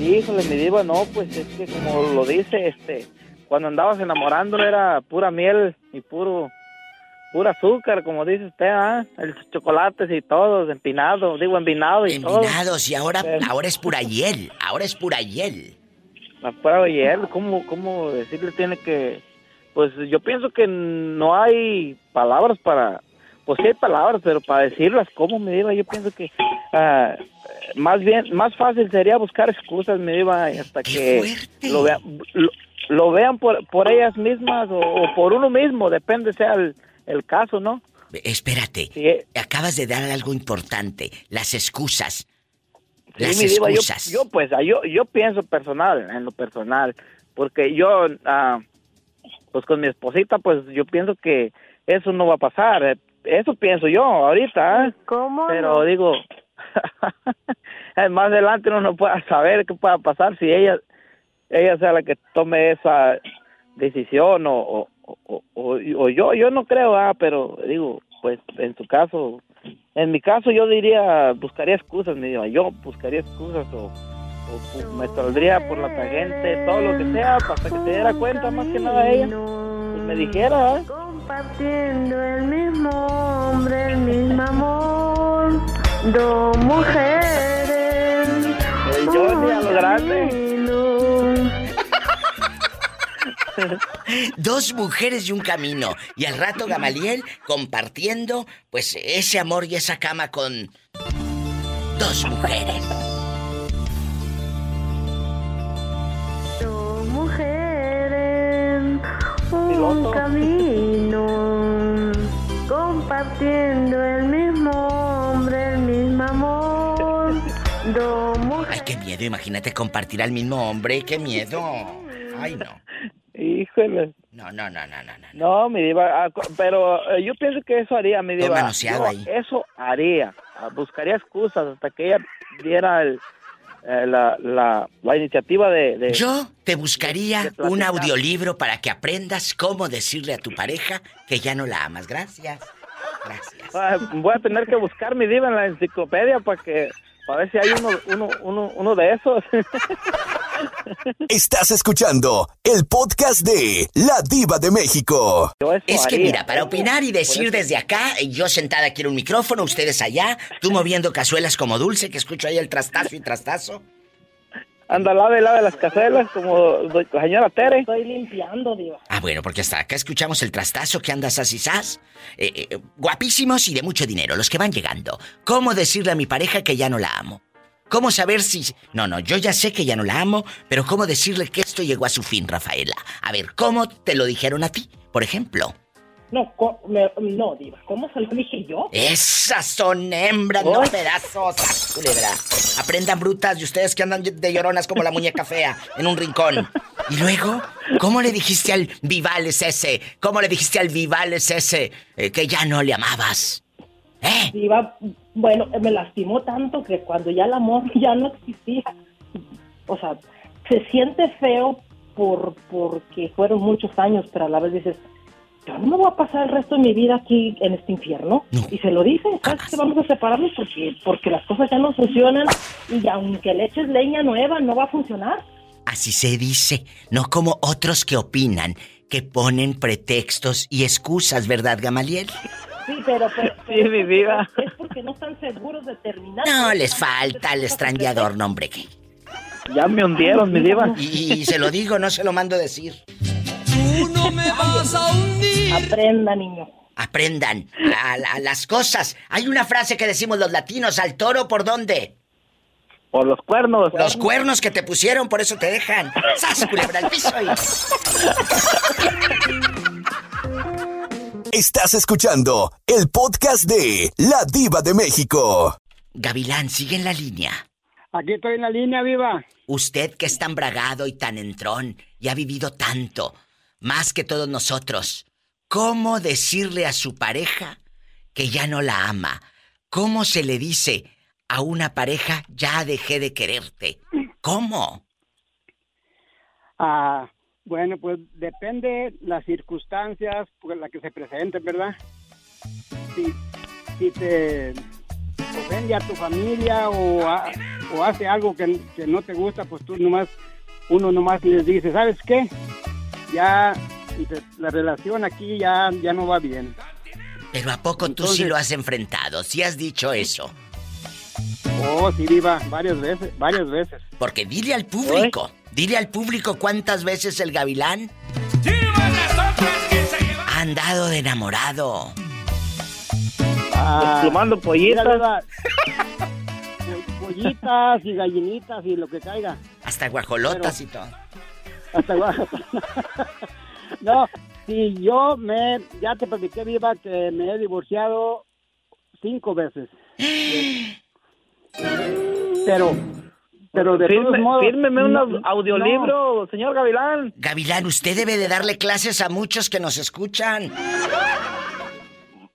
[SPEAKER 8] Híjole, mi diva, no, pues es que como lo dice, este, cuando andabas enamorándolo era pura miel y puro, pura azúcar, como dice usted, ¿ah? El chocolates y todo, empinado, digo, envinado y todo.
[SPEAKER 1] Envinados y ahora,
[SPEAKER 8] Pero-
[SPEAKER 1] ahora es pura hiel, ahora es pura hiel.
[SPEAKER 8] La y él, ¿cómo, ¿cómo decirle tiene que...? Pues yo pienso que no hay palabras para... Pues sí hay palabras, pero para decirlas, ¿cómo me diva? Yo pienso que ah, más bien, más fácil sería buscar excusas, me diva, hasta
[SPEAKER 1] ¡Qué
[SPEAKER 8] que lo, vea- lo, lo vean por, por ellas mismas o, o por uno mismo, depende sea el, el caso, ¿no?
[SPEAKER 1] Espérate,
[SPEAKER 8] Sí, eh,
[SPEAKER 1] acabas de dar algo importante, las excusas. Las
[SPEAKER 8] diva, yo,
[SPEAKER 1] excusas.
[SPEAKER 8] yo, pues, ah, yo, yo pienso personal, en lo personal, porque yo, ah, pues con mi esposita, pues yo pienso que eso no va a pasar, eh, eso pienso yo ahorita, ¿eh?
[SPEAKER 4] ¿Cómo?
[SPEAKER 8] pero
[SPEAKER 4] no?
[SPEAKER 8] digo, más adelante uno no puede saber qué pueda pasar si ella, ella sea la que tome esa decisión o, o, o, o- yo, yo no creo, ah, pero digo, pues en su caso, en mi caso yo diría, buscaría excusas, me digo, yo buscaría excusas o, o, me saldría por la tangente, todo lo que sea, hasta que se diera cuenta más que nada ella, pues me dijera, ¿eh?
[SPEAKER 4] Compartiendo el mismo hombre, el mismo amor, dos mujeres.
[SPEAKER 8] Yo ni a lo grande.
[SPEAKER 1] Dos mujeres y un camino. Y al rato Gamaliel compartiendo, pues, ese amor y esa cama con dos mujeres.
[SPEAKER 4] Dos mujeres, un camino, compartiendo el mismo hombre, el mismo amor,
[SPEAKER 1] Ay, qué miedo, imagínate compartir al mismo hombre, qué miedo. Ay, no.
[SPEAKER 8] Híjole.
[SPEAKER 1] No, no, no, no, no, no.
[SPEAKER 8] No, mi diva, pero eh, yo pienso que eso haría, mi diva. Yo
[SPEAKER 1] ahí.
[SPEAKER 8] Eso haría. Buscaría excusas hasta que ella diera el, la, la, la iniciativa de... de-
[SPEAKER 1] Yo te buscaría
[SPEAKER 8] de
[SPEAKER 1] un audiolibro para que aprendas cómo decirle a tu pareja que ya no la amas. Gracias. Gracias.
[SPEAKER 8] Voy a tener que buscar mi diva en la enciclopedia para que para ver si hay uno, uno, uno, uno de esos.
[SPEAKER 3] Estás escuchando el podcast de La Diva de México.
[SPEAKER 1] Es que mira, para opinar y decir desde acá, yo sentada aquí en un micrófono, ustedes allá, tú moviendo cazuelas como dulce, que escucho ahí el trastazo y trastazo.
[SPEAKER 8] Anda, lave, lave las cazuelas como la señora Tere.
[SPEAKER 9] Estoy limpiando, diva.
[SPEAKER 1] Ah, bueno, porque hasta acá escuchamos el trastazo que andas así, sas. Eh, eh, guapísimos y de mucho dinero, los que van llegando. ¿Cómo decirle a mi pareja que ya no la amo? ¿Cómo saber si... No, no, yo ya sé que ya no la amo, pero ¿cómo decirle que esto llegó a su fin, Rafaela? A ver, ¿cómo te lo dijeron a ti? Por ejemplo,
[SPEAKER 9] No, co- me- no, Diva, ¿cómo se lo dije yo?
[SPEAKER 1] Esas son hembras, no
[SPEAKER 9] Ay.
[SPEAKER 1] pedazos. ¡Sas, culebra! Aprendan brutas y ustedes que andan de lloronas como la muñeca fea en un rincón. Y luego, ¿cómo le dijiste al Vivales ese? ¿Cómo le dijiste al Vivales ese eh, que ya no le amabas? ¿Eh?
[SPEAKER 9] Diva, bueno, me lastimó tanto que cuando ya el amor ya no existía, o sea, se siente feo por porque fueron muchos años, pero a la vez dices, yo no me voy a pasar el resto de mi vida aquí en este infierno. Y se lo dice, ¿sabes que Vamos a separarnos porque, porque las cosas ya no funcionan y aunque le eches leña nueva, no va a funcionar.
[SPEAKER 1] Así se dice, no como otros que opinan, que ponen pretextos y excusas, ¿verdad, Gamaliel?
[SPEAKER 9] Sí, pero, pero,
[SPEAKER 8] Sí, mi vida.
[SPEAKER 9] es porque no están seguros de terminar.
[SPEAKER 1] No, les falta el extrañador, no, hombre. que-
[SPEAKER 8] Ya me hundieron, mi diva.
[SPEAKER 1] Y, y se lo digo, no se lo mando decir.
[SPEAKER 9] Aprenda, niño.
[SPEAKER 1] Aprendan a, a las cosas. Hay una frase que decimos los latinos, al toro por dónde?
[SPEAKER 8] Por los cuernos.
[SPEAKER 1] Los cuernos que te pusieron, por eso te dejan. ¡Sas, culebra al piso! y-
[SPEAKER 3] Estás escuchando el podcast de La Diva de México.
[SPEAKER 1] Gavilán, sigue en la línea.
[SPEAKER 10] Aquí estoy en la línea, viva.
[SPEAKER 1] Usted que es tan bragado y tan entrón y ha vivido tanto, más que todos nosotros, ¿cómo decirle a su pareja que ya no la ama? ¿Cómo se le dice a una pareja ya dejé de quererte? ¿Cómo?
[SPEAKER 10] Ah, bueno, pues depende las circunstancias por las que se presenten, ¿verdad? Si, si te ofende a tu familia o, ha- o hace algo que, que no te gusta, pues tú nomás, uno nomás les dice, ¿sabes qué? Ya dice, la relación aquí ya, ya no va bien.
[SPEAKER 1] Pero ¿a poco tú sí lo has enfrentado? ¿Sí has dicho eso?
[SPEAKER 10] Oh, sí, viva, varias veces, varias veces.
[SPEAKER 1] Porque dile al público, dile al público cuántas veces el gavilán ha andado de enamorado.
[SPEAKER 10] Ah,
[SPEAKER 8] Desplumando pollitas.
[SPEAKER 10] mira, pollitas y gallinitas y lo que caiga.
[SPEAKER 1] Hasta guajolotas y todo.
[SPEAKER 10] Hasta no, si yo me, ya te platiqué, Viva, que me he divorciado cinco veces. Pero, pero de todos modos...
[SPEAKER 8] fírmeme un
[SPEAKER 10] no,
[SPEAKER 8] audiolibro, señor Gavilán.
[SPEAKER 1] Gavilán, usted debe de darle clases a muchos que nos escuchan.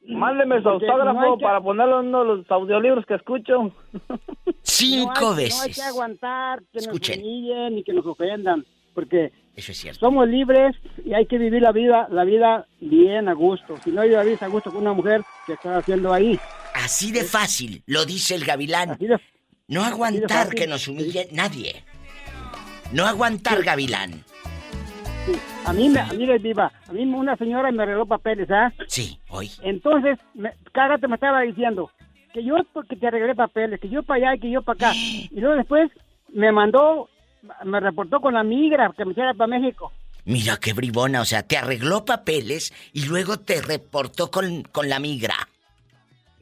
[SPEAKER 8] Mándeme su
[SPEAKER 10] Porque
[SPEAKER 8] autógrafo
[SPEAKER 10] no hay que-
[SPEAKER 8] para ponerlo en uno de los audiolibros que escucho.
[SPEAKER 1] Cinco
[SPEAKER 10] no hay-
[SPEAKER 1] veces.
[SPEAKER 10] No hay que aguantar que
[SPEAKER 1] Escuchen.
[SPEAKER 10] nos humillen y que nos ofendan, porque
[SPEAKER 1] Eso es cierto.
[SPEAKER 10] somos libres y hay que vivir la vida, la vida bien a gusto. Si no vives a gusto con una mujer, ¿qué estás haciendo ahí?
[SPEAKER 1] Así de fácil, lo dice el gavilán.
[SPEAKER 10] De-
[SPEAKER 1] No aguantar que nos humille nadie. No aguantar, gavilán.
[SPEAKER 10] sí. A mí, me, a mí, viva, a mí una señora me arregló papeles, ¿ah?
[SPEAKER 1] Sí, hoy.
[SPEAKER 10] Entonces, me, cágate me estaba diciendo que yo porque te arreglé papeles, que yo para allá y que yo para acá. Y luego después me mandó, me reportó con la migra que me hiciera para México.
[SPEAKER 1] Mira qué bribona, o sea, te arregló papeles y luego te reportó con, con la migra.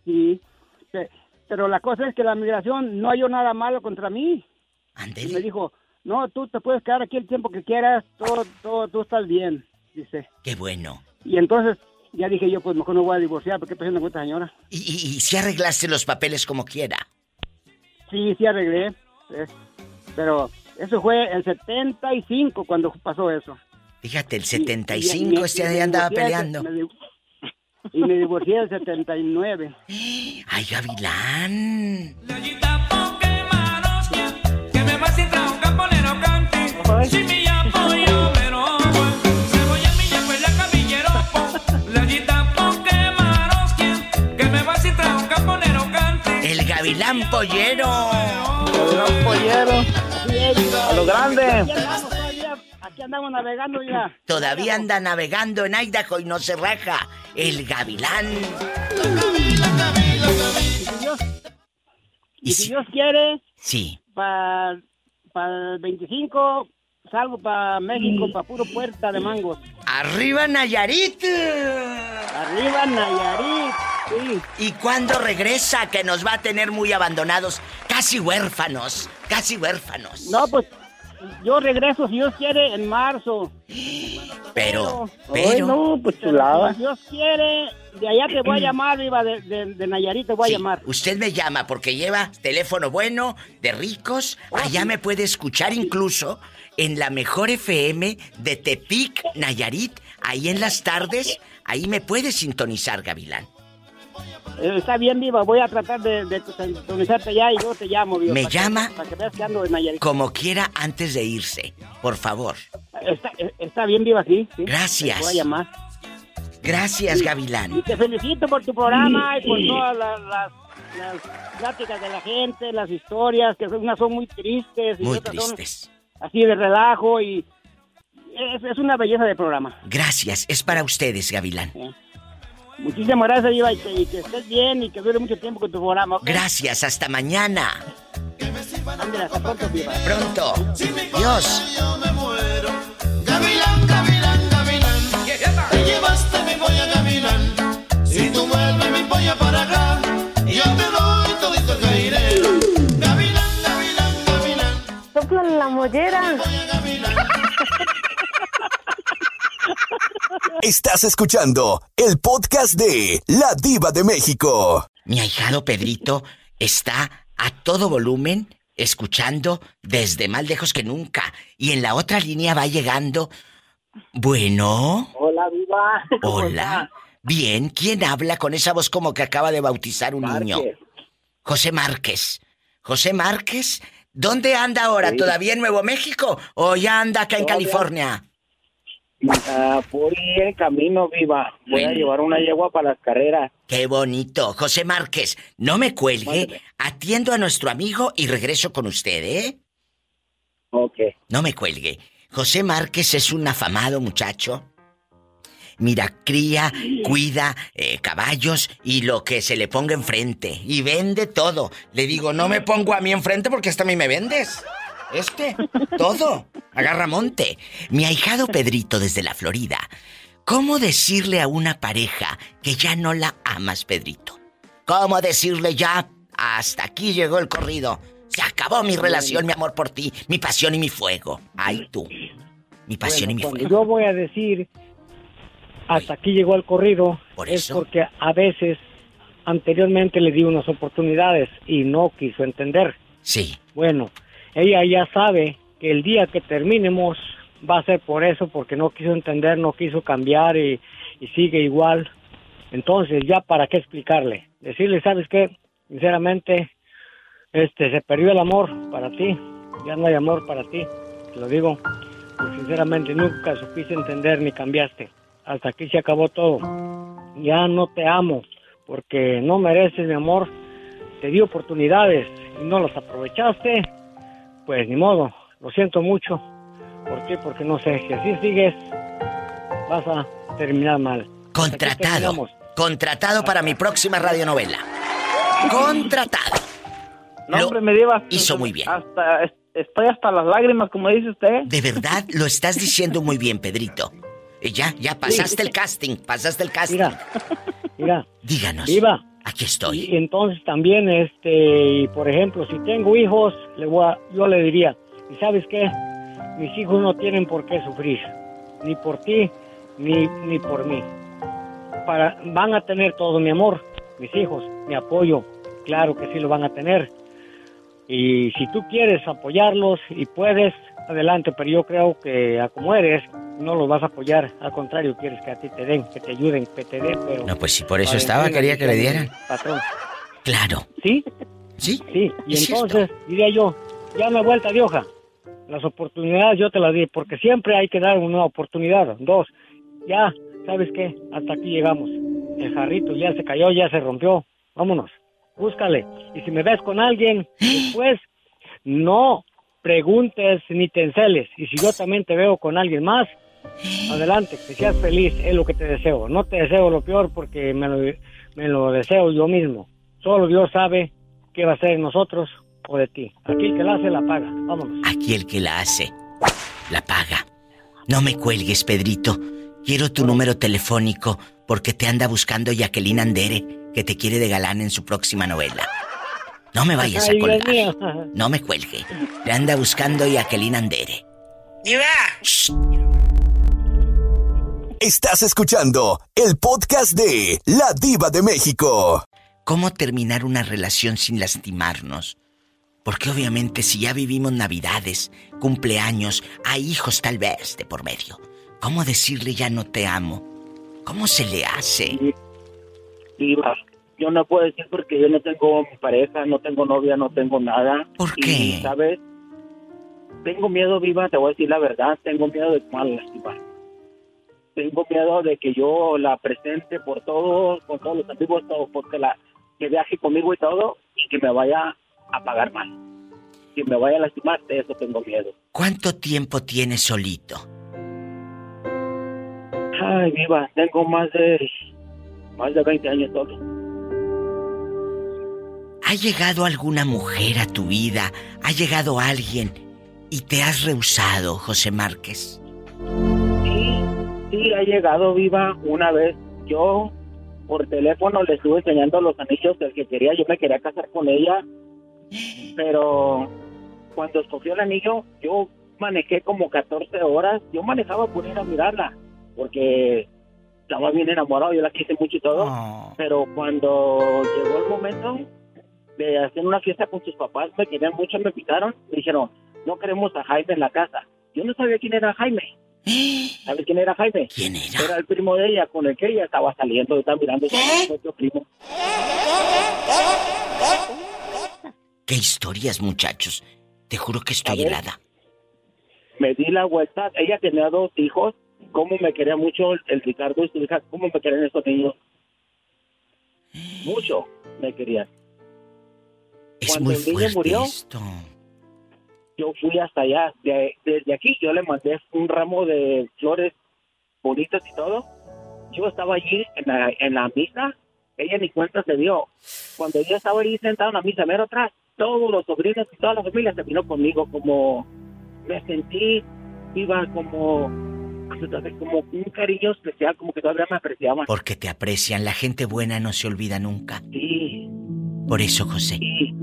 [SPEAKER 10] Sí, pe- pero la cosa es que la migración no halló nada malo contra mí. Y me dijo, no, tú te puedes quedar aquí el tiempo que quieras, todo, todo, tú estás bien, dice.
[SPEAKER 1] Qué bueno.
[SPEAKER 10] Y entonces ya dije yo, pues mejor no voy a divorciar, porque estoy haciendo cuenta, señora.
[SPEAKER 1] Y, y, y si arreglaste los papeles como quiera.
[SPEAKER 10] Sí, sí arreglé, eh, pero eso fue el 75 cuando pasó eso.
[SPEAKER 1] Fíjate, el
[SPEAKER 10] Y-
[SPEAKER 1] 75
[SPEAKER 10] y- y-
[SPEAKER 1] este día andaba peleando.
[SPEAKER 10] me y me divorcié el 79.
[SPEAKER 1] Ay, gavilán.
[SPEAKER 11] En.
[SPEAKER 1] El gavilán pollero.
[SPEAKER 8] Gavilán pollero. A lo grande.
[SPEAKER 10] Aquí andamos todavía, aquí andamos navegando ya.
[SPEAKER 1] Todavía anda navegando en Idaho y no se raja. El gavilán.
[SPEAKER 10] Y si Dios,
[SPEAKER 1] Y
[SPEAKER 10] y si
[SPEAKER 1] si-
[SPEAKER 10] Dios quiere,
[SPEAKER 1] Sí.
[SPEAKER 10] para el 25 salgo para México, para puro puerta de mangos.
[SPEAKER 1] ¡Arriba Nayarit!
[SPEAKER 10] Arriba Nayarit, sí.
[SPEAKER 1] ¿Y cuándo regresa? Que nos va a tener muy abandonados, casi huérfanos, casi huérfanos.
[SPEAKER 10] No, pues yo regreso, si Dios quiere, en marzo.
[SPEAKER 1] Pero,
[SPEAKER 12] Ay,
[SPEAKER 1] pero...
[SPEAKER 12] no, pues chulada. Si Dios quiere, de allá te voy a llamar, Viva, de, de, de Nayarit te voy
[SPEAKER 1] Sí,
[SPEAKER 12] a llamar.
[SPEAKER 1] Usted me llama porque lleva teléfono bueno, de ricos. Allá me puede escuchar incluso en la mejor FM de Tepic, Nayarit. Ahí en las tardes, ahí me puede sintonizar, Gavilán.
[SPEAKER 12] Eh, está bien, Viva, voy a tratar de, de sintonizarte allá y yo te llamo, Viva.
[SPEAKER 1] Me
[SPEAKER 12] que-
[SPEAKER 1] llama
[SPEAKER 12] para que veas que ando en Nayarit.
[SPEAKER 1] como quiera antes de irse, por favor.
[SPEAKER 12] Está, eh, está bien, Viva, sí. sí.
[SPEAKER 1] Gracias.
[SPEAKER 12] Te voy a llamar.
[SPEAKER 1] Gracias,
[SPEAKER 12] Y
[SPEAKER 1] Gavilán.
[SPEAKER 12] te felicito por tu programa y por todas las, las, las pláticas de la gente, las historias, que unas son muy tristes y
[SPEAKER 1] Muy
[SPEAKER 12] otras son
[SPEAKER 1] tristes.
[SPEAKER 12] Así de relajo y es, es una belleza de programa.
[SPEAKER 1] Gracias, es para ustedes, Gavilán.
[SPEAKER 12] Muchísimas gracias, Viva, y que, y que estés bien y que dure mucho tiempo con tu programa.
[SPEAKER 1] Gracias, hasta mañana.
[SPEAKER 12] Ándale, hasta pronto, Viva.
[SPEAKER 1] Pronto. Dios.
[SPEAKER 13] Gavilán, gavilán, gavilán. Te llevaste mi polla, gavilán. Si tú vuelves mi polla para acá,
[SPEAKER 4] la mollera.
[SPEAKER 3] Estás escuchando el podcast de La Diva de México.
[SPEAKER 1] Mi ahijado Pedrito está a todo volumen escuchando desde más lejos que nunca. Y en la otra línea va llegando. Bueno.
[SPEAKER 12] Hola. ¿Cómo
[SPEAKER 1] Hola. Bien, ¿quién habla con esa voz como que acaba de bautizar un niño? José Márquez. José Márquez, ¿dónde anda ahora?
[SPEAKER 14] Sí.
[SPEAKER 1] ¿Todavía en Nuevo México o ya anda acá en
[SPEAKER 14] Todavía.
[SPEAKER 1] California?
[SPEAKER 14] Ah, por en camino, Viva. Voy a llevar una yegua para las carreras.
[SPEAKER 1] Qué bonito. José Márquez, no me cuelgue. Atiendo a nuestro amigo y regreso con usted, ¿eh?
[SPEAKER 14] Ok.
[SPEAKER 1] No me cuelgue. José Márquez es un afamado muchacho. Mira, cría, cuida eh, caballos y lo que se le ponga enfrente. Y vende todo. Le digo, no me pongo a mí enfrente porque hasta a mí me vendes. Este, todo. Agarra monte. Mi ahijado Pedrito desde la Florida. ¿Cómo decirle a una pareja que ya no la amas, Pedrito? ¿Cómo decirle ya? Hasta aquí llegó el corrido. Se acabó mi relación, mi amor por ti, mi pasión y mi fuego. Ay, tú. Mi pasión y mi fuego.
[SPEAKER 12] yo voy a decir hasta aquí llegó el corrido es porque a veces anteriormente le di unas oportunidades y no quiso entender.
[SPEAKER 1] Sí.
[SPEAKER 12] Bueno, ella ya sabe que el día que terminemos va a ser por eso, porque no quiso entender, no quiso cambiar y, y sigue igual. Entonces, ya para qué explicarle. Decirle, ¿sabes qué? Sinceramente, este, se perdió el amor para ti. Ya no hay amor para ti. Te lo digo. Pues, sinceramente, nunca supiste entender ni cambiaste. Hasta aquí se acabó todo. Ya no te amo, porque no mereces mi amor. Te di oportunidades y no las aprovechaste. Pues ni modo. Lo siento mucho. ¿Por qué? Porque no sé. Si así sigues, vas a terminar mal.
[SPEAKER 1] Contratado. Contratado para mi próxima radionovela. Contratado.
[SPEAKER 14] No,
[SPEAKER 1] Lo
[SPEAKER 14] hombre, me llevas.
[SPEAKER 1] hizo muy bien.
[SPEAKER 14] Hasta, estoy hasta las lágrimas, como dice usted.
[SPEAKER 1] De verdad, lo estás diciendo muy bien, Pedrito. Eh, Ya, ya pasaste el casting, pasaste el casting.
[SPEAKER 12] Mira, mira.
[SPEAKER 1] Díganos.
[SPEAKER 12] Viva.
[SPEAKER 1] Aquí estoy.
[SPEAKER 12] Y entonces también, este, y por ejemplo, si tengo hijos, le voy a- yo le diría, ¿y sabes qué? Mis hijos no tienen por qué sufrir, ni por ti, ni, ni por mí. Para, van a tener todo mi amor, mis hijos, mi apoyo, claro que sí lo van a tener. Y si tú quieres apoyarlos y puedes, adelante, pero yo creo que a como eres, no los vas a apoyar, al contrario, quieres que a ti te den, que te ayuden, que te den, pero...
[SPEAKER 1] No, pues sí, por eso estaba, quería que le dieran.
[SPEAKER 12] Patrón.
[SPEAKER 1] Claro.
[SPEAKER 12] ¿Sí?
[SPEAKER 1] Sí.
[SPEAKER 12] Sí, y
[SPEAKER 1] cierto.
[SPEAKER 12] entonces diría yo, ya una vuelta de hoja. Las oportunidades yo te las di, porque siempre hay que dar una oportunidad. Dos, ya, ¿sabes qué? Hasta aquí llegamos. El jarrito ya se cayó, ya se rompió. Vámonos, búscale. Y si me ves con alguien, después, no preguntes ni te enceles. Y si yo también te veo con alguien más, adelante, que seas feliz, es lo que te deseo. No te deseo lo peor porque me lo, me lo deseo yo mismo. Solo Dios sabe qué va a ser de nosotros o de ti. Aquí el que la hace la paga. Vámonos.
[SPEAKER 1] Aquí el que la hace, la paga. No me cuelgues, Pedrito. Quiero tu número telefónico porque te anda buscando Jacqueline Andere, que te quiere de galán en su próxima novela. No me vayas a colgar. No me cuelgue. Le anda buscando Jacqueline Andere.
[SPEAKER 15] Diva.
[SPEAKER 3] Estás escuchando el podcast de La Diva de México.
[SPEAKER 1] ¿Cómo terminar una relación sin lastimarnos? Porque obviamente si ya vivimos navidades, cumpleaños, hay hijos tal vez de por medio. ¿Cómo decirle ya no te amo? ¿Cómo se le hace?
[SPEAKER 14] Diva, yo no puedo decir porque yo no tengo pareja, no tengo novia, no tengo nada.
[SPEAKER 1] ¿Por
[SPEAKER 14] Y,
[SPEAKER 1] qué?
[SPEAKER 14] ¿Sabes? Tengo miedo, Viva, te voy a decir la verdad, tengo miedo de mal lastimar. Tengo miedo de que yo la presente por todos, por todos los amigos, todo, porque la que viaje conmigo y todo, y que me vaya a pagar mal. Que me vaya a lastimar, de eso tengo miedo.
[SPEAKER 1] ¿Cuánto tiempo tienes solito?
[SPEAKER 14] Ay, Viva, tengo más de más de 20 años solo.
[SPEAKER 1] ¿Ha llegado alguna mujer a tu vida? ¿Ha llegado alguien y te has rehusado, José Márquez?
[SPEAKER 14] Sí, ha llegado viva una vez. Yo por teléfono le estuve enseñando los anillos del que quería. Yo me quería casar con ella, pero cuando escogió el anillo, yo manejé como 14 horas. Yo manejaba por ir a mirarla, porque estaba bien enamorado. Yo la quise mucho y todo. Pero cuando llegó el momento de hacer una fiesta con sus papás, me querían mucho, me picaron. Me dijeron, no queremos a Jaime en la casa. Yo no sabía quién era Jaime. ¿Sabes quién era Jaime?
[SPEAKER 1] ¿Quién era?
[SPEAKER 14] Era el primo de ella con el que ella estaba saliendo. Estaba mirando a su propio primo.
[SPEAKER 1] ¿Qué historias, muchachos? Te juro que estoy helada.
[SPEAKER 14] Me di la vuelta. Ella tenía dos hijos. Cómo me quería mucho el, Ricardo y su hija. Cómo me querían esos niños. Mucho me querían.
[SPEAKER 1] Es
[SPEAKER 14] Cuando
[SPEAKER 1] muy
[SPEAKER 14] el niño
[SPEAKER 1] fuerte
[SPEAKER 14] murió,
[SPEAKER 1] esto.
[SPEAKER 14] Yo fui hasta allá. De- desde aquí yo le mandé un ramo de flores bonitas y todo. Yo estaba allí en la, en la misa. Ella ni cuenta se dio. Cuando yo estaba ahí sentado en la misa, mero atrás, todos los sobrinos y toda la familia se vino conmigo. Como me sentí, iba como, como un cariño especial, como que todavía me apreciaban.
[SPEAKER 1] Porque te aprecian. La gente buena no se olvida nunca.
[SPEAKER 14] Sí.
[SPEAKER 1] Por eso, José.
[SPEAKER 14] Y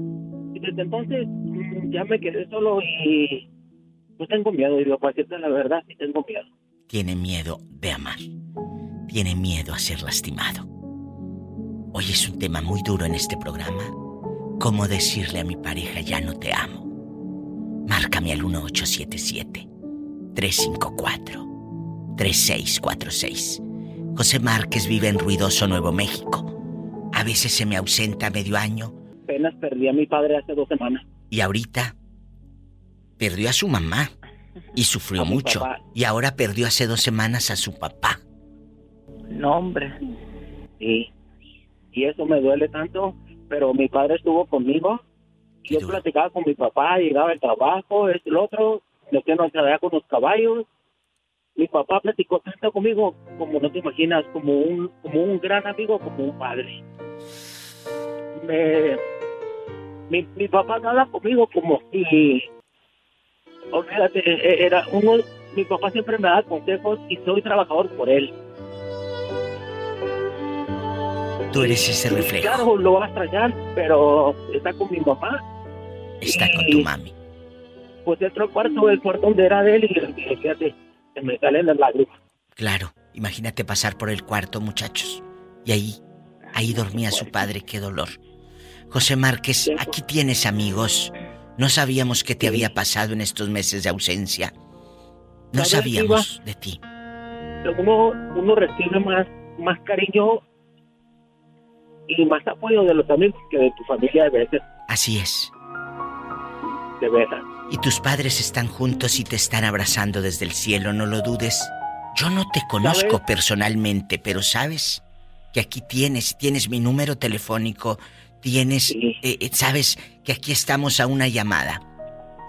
[SPEAKER 14] desde entonces mm, ya me quedé solo y pues tengo miedo, digo, para decirte la verdad, tengo miedo.
[SPEAKER 1] Tiene miedo de amar. Tiene miedo a ser lastimado. Hoy es un tema muy duro en este programa. ¿Cómo decirle a mi pareja ya no te amo? Márcame al 1877-354-3646. José Márquez vive en Ruidoso, Nuevo México. A veces se me ausenta medio año
[SPEAKER 14] Apenas perdí a mi padre hace dos semanas.
[SPEAKER 1] y ahorita perdió a su mamá y sufrió mucho.
[SPEAKER 14] papá.
[SPEAKER 1] Y ahora perdió hace dos semanas a su papá.
[SPEAKER 14] No, hombre. Sí. Y eso me duele tanto, pero mi padre estuvo conmigo. Yo platicaba con mi papá, llegaba al trabajo, es el otro, me quedo allá con los caballos. Mi papá platicó tanto conmigo, como no te imaginas, como un, como un gran amigo, como un padre. Me, mi, mi papá habla conmigo como si, olvídate, e- era uno, mi papá siempre me da consejos y soy trabajador por él.
[SPEAKER 1] Tú eres ese reflejo.
[SPEAKER 14] Claro, lo va a extrañar, pero está con mi mamá.
[SPEAKER 1] Está con tu mami.
[SPEAKER 14] Pues entró al cuarto, el cuarto donde era de él, y, y fíjate, se me salen las lágrimas.
[SPEAKER 1] Claro, imagínate pasar por el cuarto, muchachos. Y ahí, ahí dormía su padre, qué dolor. José Márquez, aquí tienes amigos. No sabíamos qué te había pasado en estos meses de ausencia. No
[SPEAKER 14] ¿Sabes,
[SPEAKER 1] sabíamos de ti.
[SPEAKER 14] Uno, uno recibe más, más cariño y más apoyo de los amigos que de tu familia de veces,
[SPEAKER 1] Así es.
[SPEAKER 14] de veras.
[SPEAKER 1] Y tus padres están juntos y te están abrazando desde el cielo, no lo dudes. Yo no te conozco
[SPEAKER 14] ¿Sabes?
[SPEAKER 1] personalmente, pero sabes que aquí tienes, tienes mi número telefónico, tienes, eh, eh, sabes que aquí estamos a una llamada.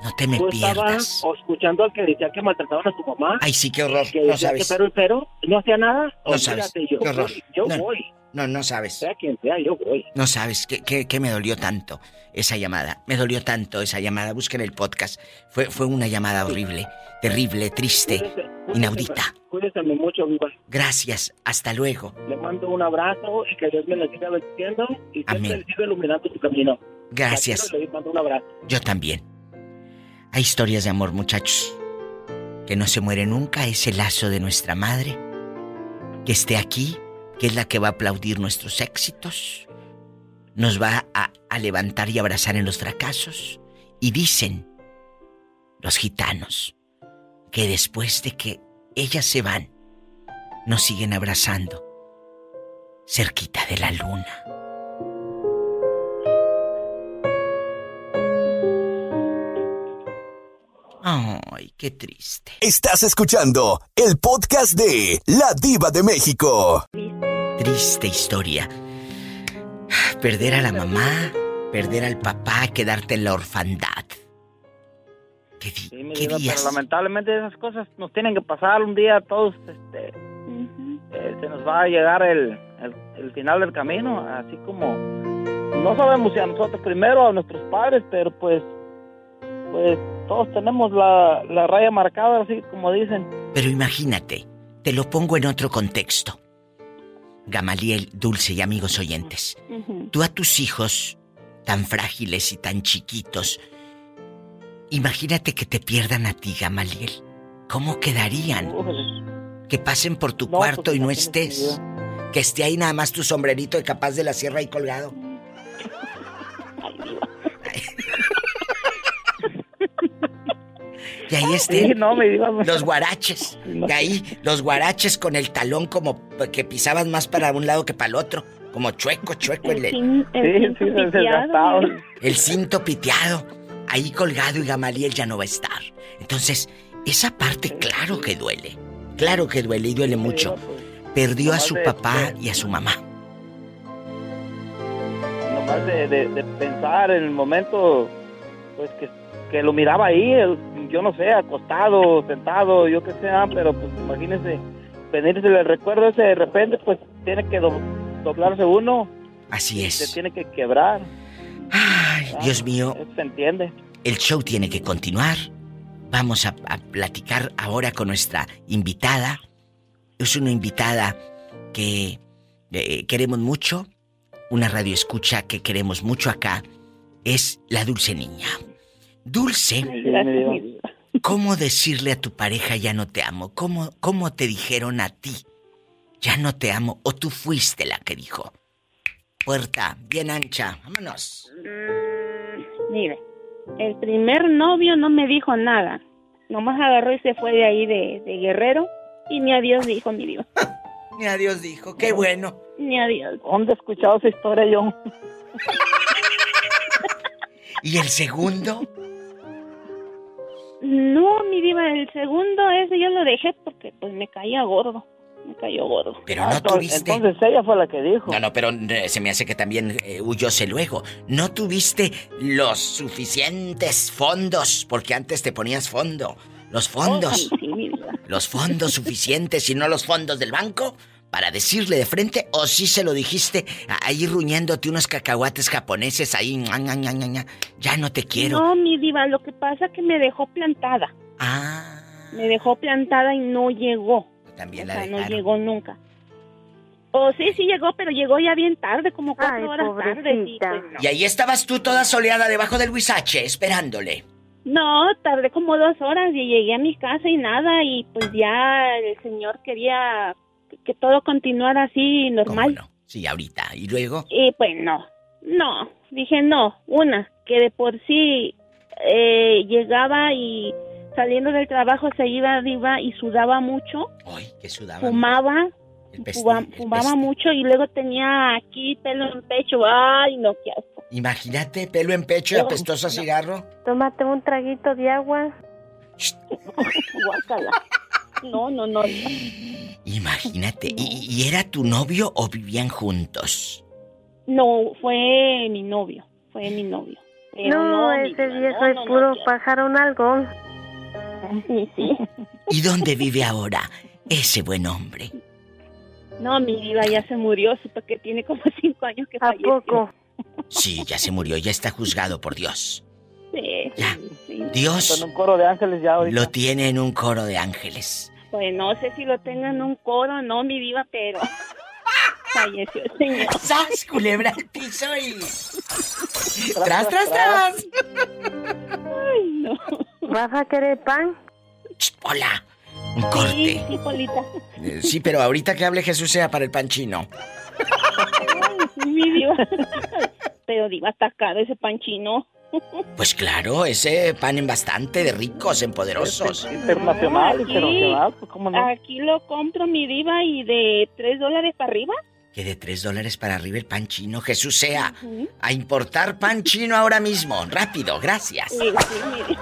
[SPEAKER 1] No te me
[SPEAKER 14] estabas
[SPEAKER 1] pierdas.
[SPEAKER 14] escuchando al que decía que maltrataban a tu mamá.
[SPEAKER 1] Ay, sí, qué horror,
[SPEAKER 14] Que
[SPEAKER 1] no
[SPEAKER 14] decía
[SPEAKER 1] sabes.
[SPEAKER 14] que pero, pero, no hacía nada.
[SPEAKER 1] No sabes,
[SPEAKER 14] Olvídate, yo
[SPEAKER 1] qué horror.
[SPEAKER 14] voy, yo
[SPEAKER 1] No.
[SPEAKER 14] voy.
[SPEAKER 1] No, no sabes.
[SPEAKER 14] Sea quien sea, yo voy.
[SPEAKER 1] No sabes que, que- que me dolió tanto esa llamada. Me dolió tanto esa llamada. Busquen el podcast. Fue, fue una llamada horrible, terrible, triste, inaudita.
[SPEAKER 14] Cuídeseme mucho, viva.
[SPEAKER 1] Gracias. Hasta luego.
[SPEAKER 14] Le mando un abrazo y que Dios me la siga bendiciendo y
[SPEAKER 1] Amén.
[SPEAKER 14] le siga iluminando su camino.
[SPEAKER 1] Gracias.
[SPEAKER 14] La quiero y Le mando un abrazo.
[SPEAKER 1] Yo también. Hay historias de amor, muchachos. Que no se muere nunca ese lazo de nuestra madre que esté aquí, que es la que va a aplaudir nuestros éxitos, nos va a, a levantar y abrazar en los fracasos. Y dicen los gitanos que después de que ellas se van, nos siguen abrazando cerquita de la luna. Ay, qué triste.
[SPEAKER 3] Estás escuchando el podcast de La Diva de México.
[SPEAKER 1] Triste historia. Perder a la mamá, perder al papá, quedarte en la orfandad. ¿Qué, di-
[SPEAKER 8] Sí, mi
[SPEAKER 1] qué
[SPEAKER 8] diva,
[SPEAKER 1] días?
[SPEAKER 8] pero lamentablemente esas cosas nos tienen que pasar un día a todos. Este, eh, se nos va a llegar el, el, el final del camino, así como no sabemos si a nosotros primero o a nuestros padres, pero pues, pues todos tenemos la, la raya marcada, así como dicen.
[SPEAKER 1] Pero imagínate, te lo pongo en otro contexto. Gamaliel, Dulce y amigos oyentes, tú a tus hijos, tan frágiles y tan chiquitos, imagínate que te pierdan a ti, Gamaliel. ¿Cómo quedarían? Que pasen por tu
[SPEAKER 8] No,
[SPEAKER 1] cuarto
[SPEAKER 8] pues,
[SPEAKER 1] y no estés. Que esté ahí nada más tu sombrerito de capaz de la sierra ahí colgado. Y ahí estén
[SPEAKER 8] Sí, no, me
[SPEAKER 1] los guaraches. Y ahí los guaraches con el talón como que pisaban más para un lado que para el otro. Como chueco, chueco. El,
[SPEAKER 8] Sí, sí, desgastado.
[SPEAKER 1] el cinto piteado. Ahí colgado y Gamaliel ya no va a estar. Entonces, esa parte claro que duele. Claro que duele y duele mucho. Perdió a su papá y a su mamá.
[SPEAKER 8] nomás de, de- de pensar en el momento, pues que, que lo miraba ahí, el- yo no sé, acostado, sentado, yo qué sé, ah, pero pues imagínese, venirse el recuerdo ese de repente, pues tiene que do- doblarse uno,
[SPEAKER 1] Así
[SPEAKER 8] se
[SPEAKER 1] es.
[SPEAKER 8] tiene que quebrar.
[SPEAKER 1] Ay, Dios mío,
[SPEAKER 8] se entiende.
[SPEAKER 1] el show tiene que continuar. Vamos a, a platicar ahora con nuestra invitada. Es una invitada que eh, queremos mucho, una radio escucha que queremos mucho acá. Es la Dulce Niña. Dulce, ¿cómo decirle a tu pareja ya no te amo? ¿Cómo, ¿Cómo te dijeron a ti ya no te amo? ¿O tú fuiste la que dijo? Puerta bien ancha, vámonos.
[SPEAKER 16] Mire, el primer novio no me dijo nada. Nomás agarró y se fue de ahí de, de Guerrero. Y ni adiós dijo mi Dios.
[SPEAKER 1] Ni adiós dijo, qué bueno.
[SPEAKER 16] Ni adiós.
[SPEAKER 8] ¿Dónde he escuchado esa historia yo?
[SPEAKER 1] ¿Y el segundo?
[SPEAKER 16] No, mi diva, el segundo ese yo lo dejé porque pues me caía gordo. Me cayó gordo.
[SPEAKER 1] Pero no tuviste.
[SPEAKER 8] Entonces ella fue la que dijo.
[SPEAKER 1] No, no, pero eh, se me hace que también eh, huyóse luego. No tuviste los suficientes fondos, porque antes te ponías fondo. Los fondos.
[SPEAKER 16] Oh, diva.
[SPEAKER 1] Los fondos suficientes y no los fondos del banco para decirle de frente o si se lo dijiste ahí ruñéndote unos cacahuates japoneses ahí. ña. Ya no te quiero.
[SPEAKER 16] No, mi diva, lo que pasa es que me dejó plantada.
[SPEAKER 1] Ah.
[SPEAKER 16] Me dejó plantada y no llegó.
[SPEAKER 1] También
[SPEAKER 16] O
[SPEAKER 1] la
[SPEAKER 16] sea, no
[SPEAKER 1] dejaron.
[SPEAKER 16] llegó nunca. O sí, sí llegó, pero llegó ya bien tarde, como cuatro
[SPEAKER 4] Ay,
[SPEAKER 16] horas tarde. sí, pues, no.
[SPEAKER 1] Y ahí estabas tú toda soleada debajo del huizache, esperándole.
[SPEAKER 16] No, tardé como dos horas y llegué a mi casa y nada, y pues ya el señor quería que todo continuara así normal.
[SPEAKER 1] Sí, ahorita. Y luego.
[SPEAKER 16] Y pues no, no, dije no, una, que de por sí eh, llegaba y saliendo del trabajo se iba, iba y sudaba mucho,
[SPEAKER 1] Que sudaba.
[SPEAKER 16] fumaba, fumaba mucho y luego tenía aquí pelo en pecho, ay no, qué asco.
[SPEAKER 1] Imagínate, pelo en pecho y apestoso a cigarro.
[SPEAKER 4] Tómate un traguito de agua.
[SPEAKER 16] Guácala. No, no, no.
[SPEAKER 1] Imagínate. ¿Y, y era tu novio o vivían juntos?
[SPEAKER 16] No, fue mi novio, fue mi novio. Pero
[SPEAKER 4] no, ese viejo
[SPEAKER 16] no,
[SPEAKER 4] es
[SPEAKER 16] no,
[SPEAKER 4] puro pájaro nalgón.
[SPEAKER 16] Sí, sí.
[SPEAKER 1] ¿Y dónde vive ahora ese buen hombre?
[SPEAKER 16] No, mi diva ya se murió, supe que tiene como cinco años que
[SPEAKER 4] ¿A
[SPEAKER 16] falleció.
[SPEAKER 4] poco?
[SPEAKER 1] Sí, ya se murió, ya está juzgado por Dios.
[SPEAKER 16] Sí, sí.
[SPEAKER 1] Dios
[SPEAKER 8] Con un coro de ángeles ya ahorita.
[SPEAKER 1] lo tiene en un coro de ángeles.
[SPEAKER 16] Pues no sé si lo tenga en un coro, no, mi diva, pero falleció el señor.
[SPEAKER 1] ¡Sas, culebra al piso y... ¡Tras, tras, tras!
[SPEAKER 16] Ay, no.
[SPEAKER 4] ¿Vas a querer pan?
[SPEAKER 1] Hola. Un corte.
[SPEAKER 16] Sí, Polita.
[SPEAKER 1] Eh, Sí, pero ahorita que hable Jesús sea para el pan chino.
[SPEAKER 16] Ay, sí, mi diva. Pero diva, está caro ese pan chino.
[SPEAKER 1] Pues claro, ese pan en bastante de ricos, en poderosos.
[SPEAKER 8] Internacional,
[SPEAKER 16] Aquí-
[SPEAKER 8] internacional, pues cómo no.
[SPEAKER 16] Aquí lo compro, mi diva, y de 3 dólares para arriba.
[SPEAKER 1] Que de tres dólares para arriba el pan chino. Jesús sea. A importar pan chino ahora mismo. Rápido, gracias.
[SPEAKER 16] Sí, sí.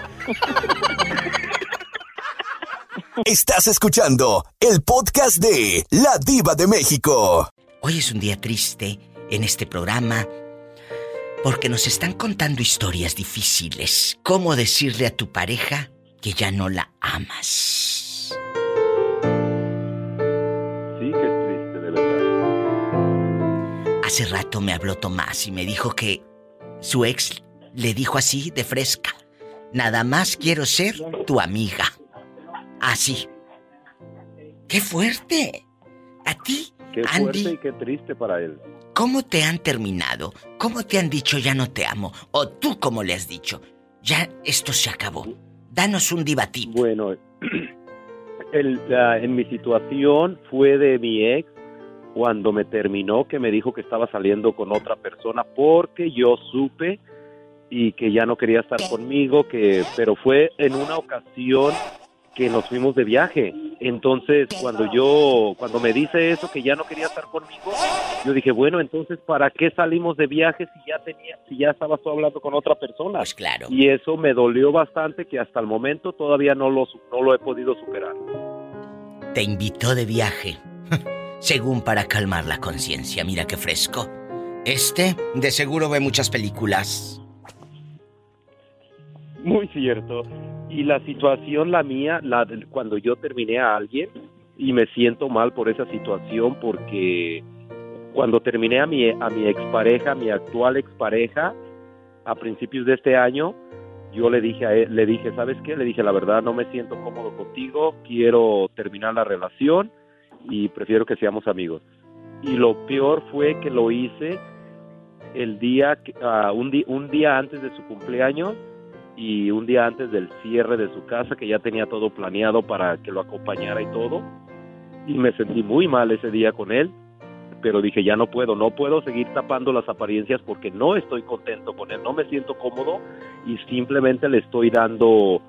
[SPEAKER 3] Estás escuchando el podcast de La Diva de México.
[SPEAKER 1] Hoy es un día triste en este programa porque nos están contando historias difíciles. ¿Cómo decirle a tu pareja que ya no la amas? Hace rato me habló Tomás y me dijo que su ex le dijo así de fresca. Nada más quiero ser tu amiga. Así. ¡Qué fuerte! ¿A ti,
[SPEAKER 17] Qué fuerte
[SPEAKER 1] Andy,
[SPEAKER 17] y qué triste para él.
[SPEAKER 1] cómo te han terminado? ¿Cómo te han dicho ya no te amo? ¿O tú cómo le has dicho? Ya esto se acabó. Danos un divatip.
[SPEAKER 17] Bueno, el- la- en mi situación fue de mi ex cuando me terminó que me dijo que estaba saliendo con otra persona porque yo supe y que ya no quería estar conmigo, que pero fue en una ocasión que nos fuimos de viaje. Entonces, cuando yo cuando me dice eso que ya no quería estar conmigo, yo dije, bueno, entonces ¿para qué salimos de viaje si ya tenía si ya estabas tú hablando con otra persona?
[SPEAKER 1] Pues claro.
[SPEAKER 17] Y eso me dolió bastante que hasta el momento todavía no lo no lo he podido superar.
[SPEAKER 1] Te invitó de viaje. Según para calmar la conciencia. Mira qué fresco. Este, de seguro ve muchas películas.
[SPEAKER 17] Muy cierto. Y la situación, la mía, la cuando yo terminé a alguien, y me siento mal por esa situación, porque cuando terminé a mi, a mi expareja, mi actual expareja, a principios de este año, yo le dije a él, le dije, ¿sabes qué? Le dije, la verdad, no me siento cómodo contigo, quiero terminar la relación y prefiero que seamos amigos. Y lo peor fue que lo hice el día, ah, un, di- un día antes de su cumpleaños y un día antes del cierre de su casa, que ya tenía todo planeado para que lo acompañara y todo. Y me sentí muy mal ese día con él, pero dije, ya no puedo, no puedo seguir tapando las apariencias porque no estoy contento con él, no me siento cómodo y simplemente le estoy dando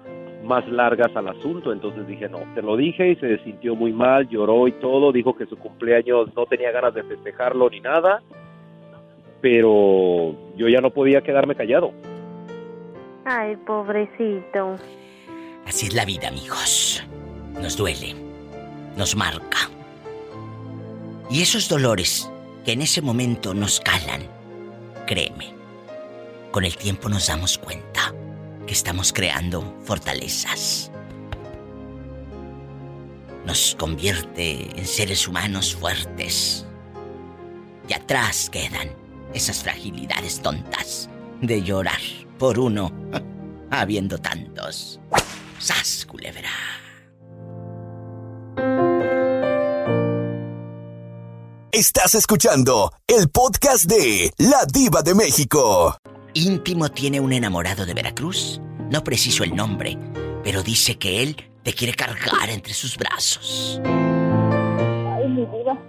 [SPEAKER 17] más largas al asunto. Entonces dije, no, te lo dije y se sintió muy mal, lloró y todo, dijo que su cumpleaños no tenía ganas de festejarlo ni nada, pero yo ya no podía quedarme callado.
[SPEAKER 4] Ay, pobrecito.
[SPEAKER 1] Así es la vida, amigos. Nos duele. Nos marca. Y esos dolores que en ese momento nos calan, créeme, con el tiempo nos damos cuenta que estamos creando fortalezas. Nos convierte en seres humanos fuertes. Y atrás quedan esas fragilidades tontas de llorar por uno, habiendo tantos. ¡Sas, culebra!
[SPEAKER 3] Estás escuchando el podcast de La Diva de México.
[SPEAKER 1] Íntimo tiene un enamorado de Veracruz. No preciso el nombre, pero dice que él te quiere cargar entre sus brazos.
[SPEAKER 16] Ay, mi diva.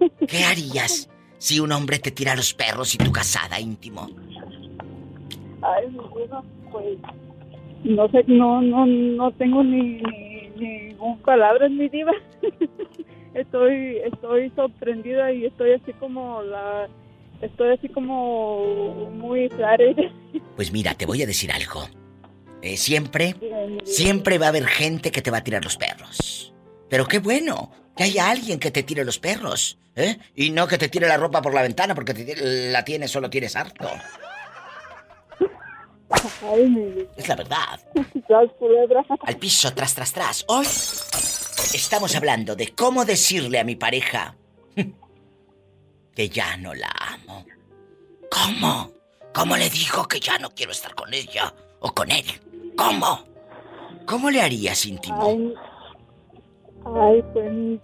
[SPEAKER 1] ¿Qué harías si un hombre te tira a los perros y tú casada, íntimo?
[SPEAKER 18] Ay, mi diva, pues no sé, no, no, no tengo ni, ni, ningún palabra en mi diva. estoy, estoy sorprendida y estoy así como la, estoy así como muy clara.
[SPEAKER 1] Pues mira, te voy a decir algo. Eh, siempre, siempre va a haber gente que te va a tirar los perros. Pero qué bueno que haya alguien que te tire los perros, ¿eh? Y no que te tire la ropa por la ventana porque te la tienes, solo tienes harto.
[SPEAKER 18] Ay.
[SPEAKER 1] Es la verdad. Al piso, tras, tras, tras. Hoy estamos hablando de cómo decirle a mi pareja que ya no la amo. ¿Cómo? ¿Cómo le digo que ya no quiero estar con ella o con él? ¿Cómo? ¿Cómo le harías íntimo?
[SPEAKER 18] Ay, ay, pues mi.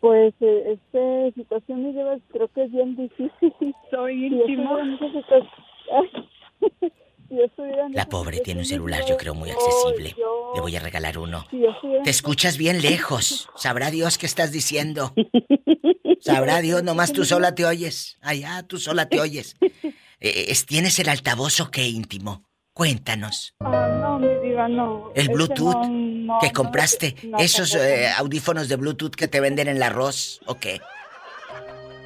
[SPEAKER 18] Pues eh, esta situación mi diva creo que es bien difícil. Soy íntimo.
[SPEAKER 1] La pobre tiene un celular, yo creo, muy accesible. Le voy a regalar uno. Te escuchas bien lejos. Sabrá Dios qué estás diciendo. Sabrá Dios, nomás tú sola te oyes. Allá tú sola te oyes. Eh, es- ¿Tienes el altavoz o qué íntimo? Cuéntanos.
[SPEAKER 18] Ah, no, mi diva, no.
[SPEAKER 1] El Bluetooth
[SPEAKER 18] no, no,
[SPEAKER 1] que compraste.
[SPEAKER 18] no,
[SPEAKER 1] esos eh, audífonos de Bluetooth que te venden en el arroz o qué.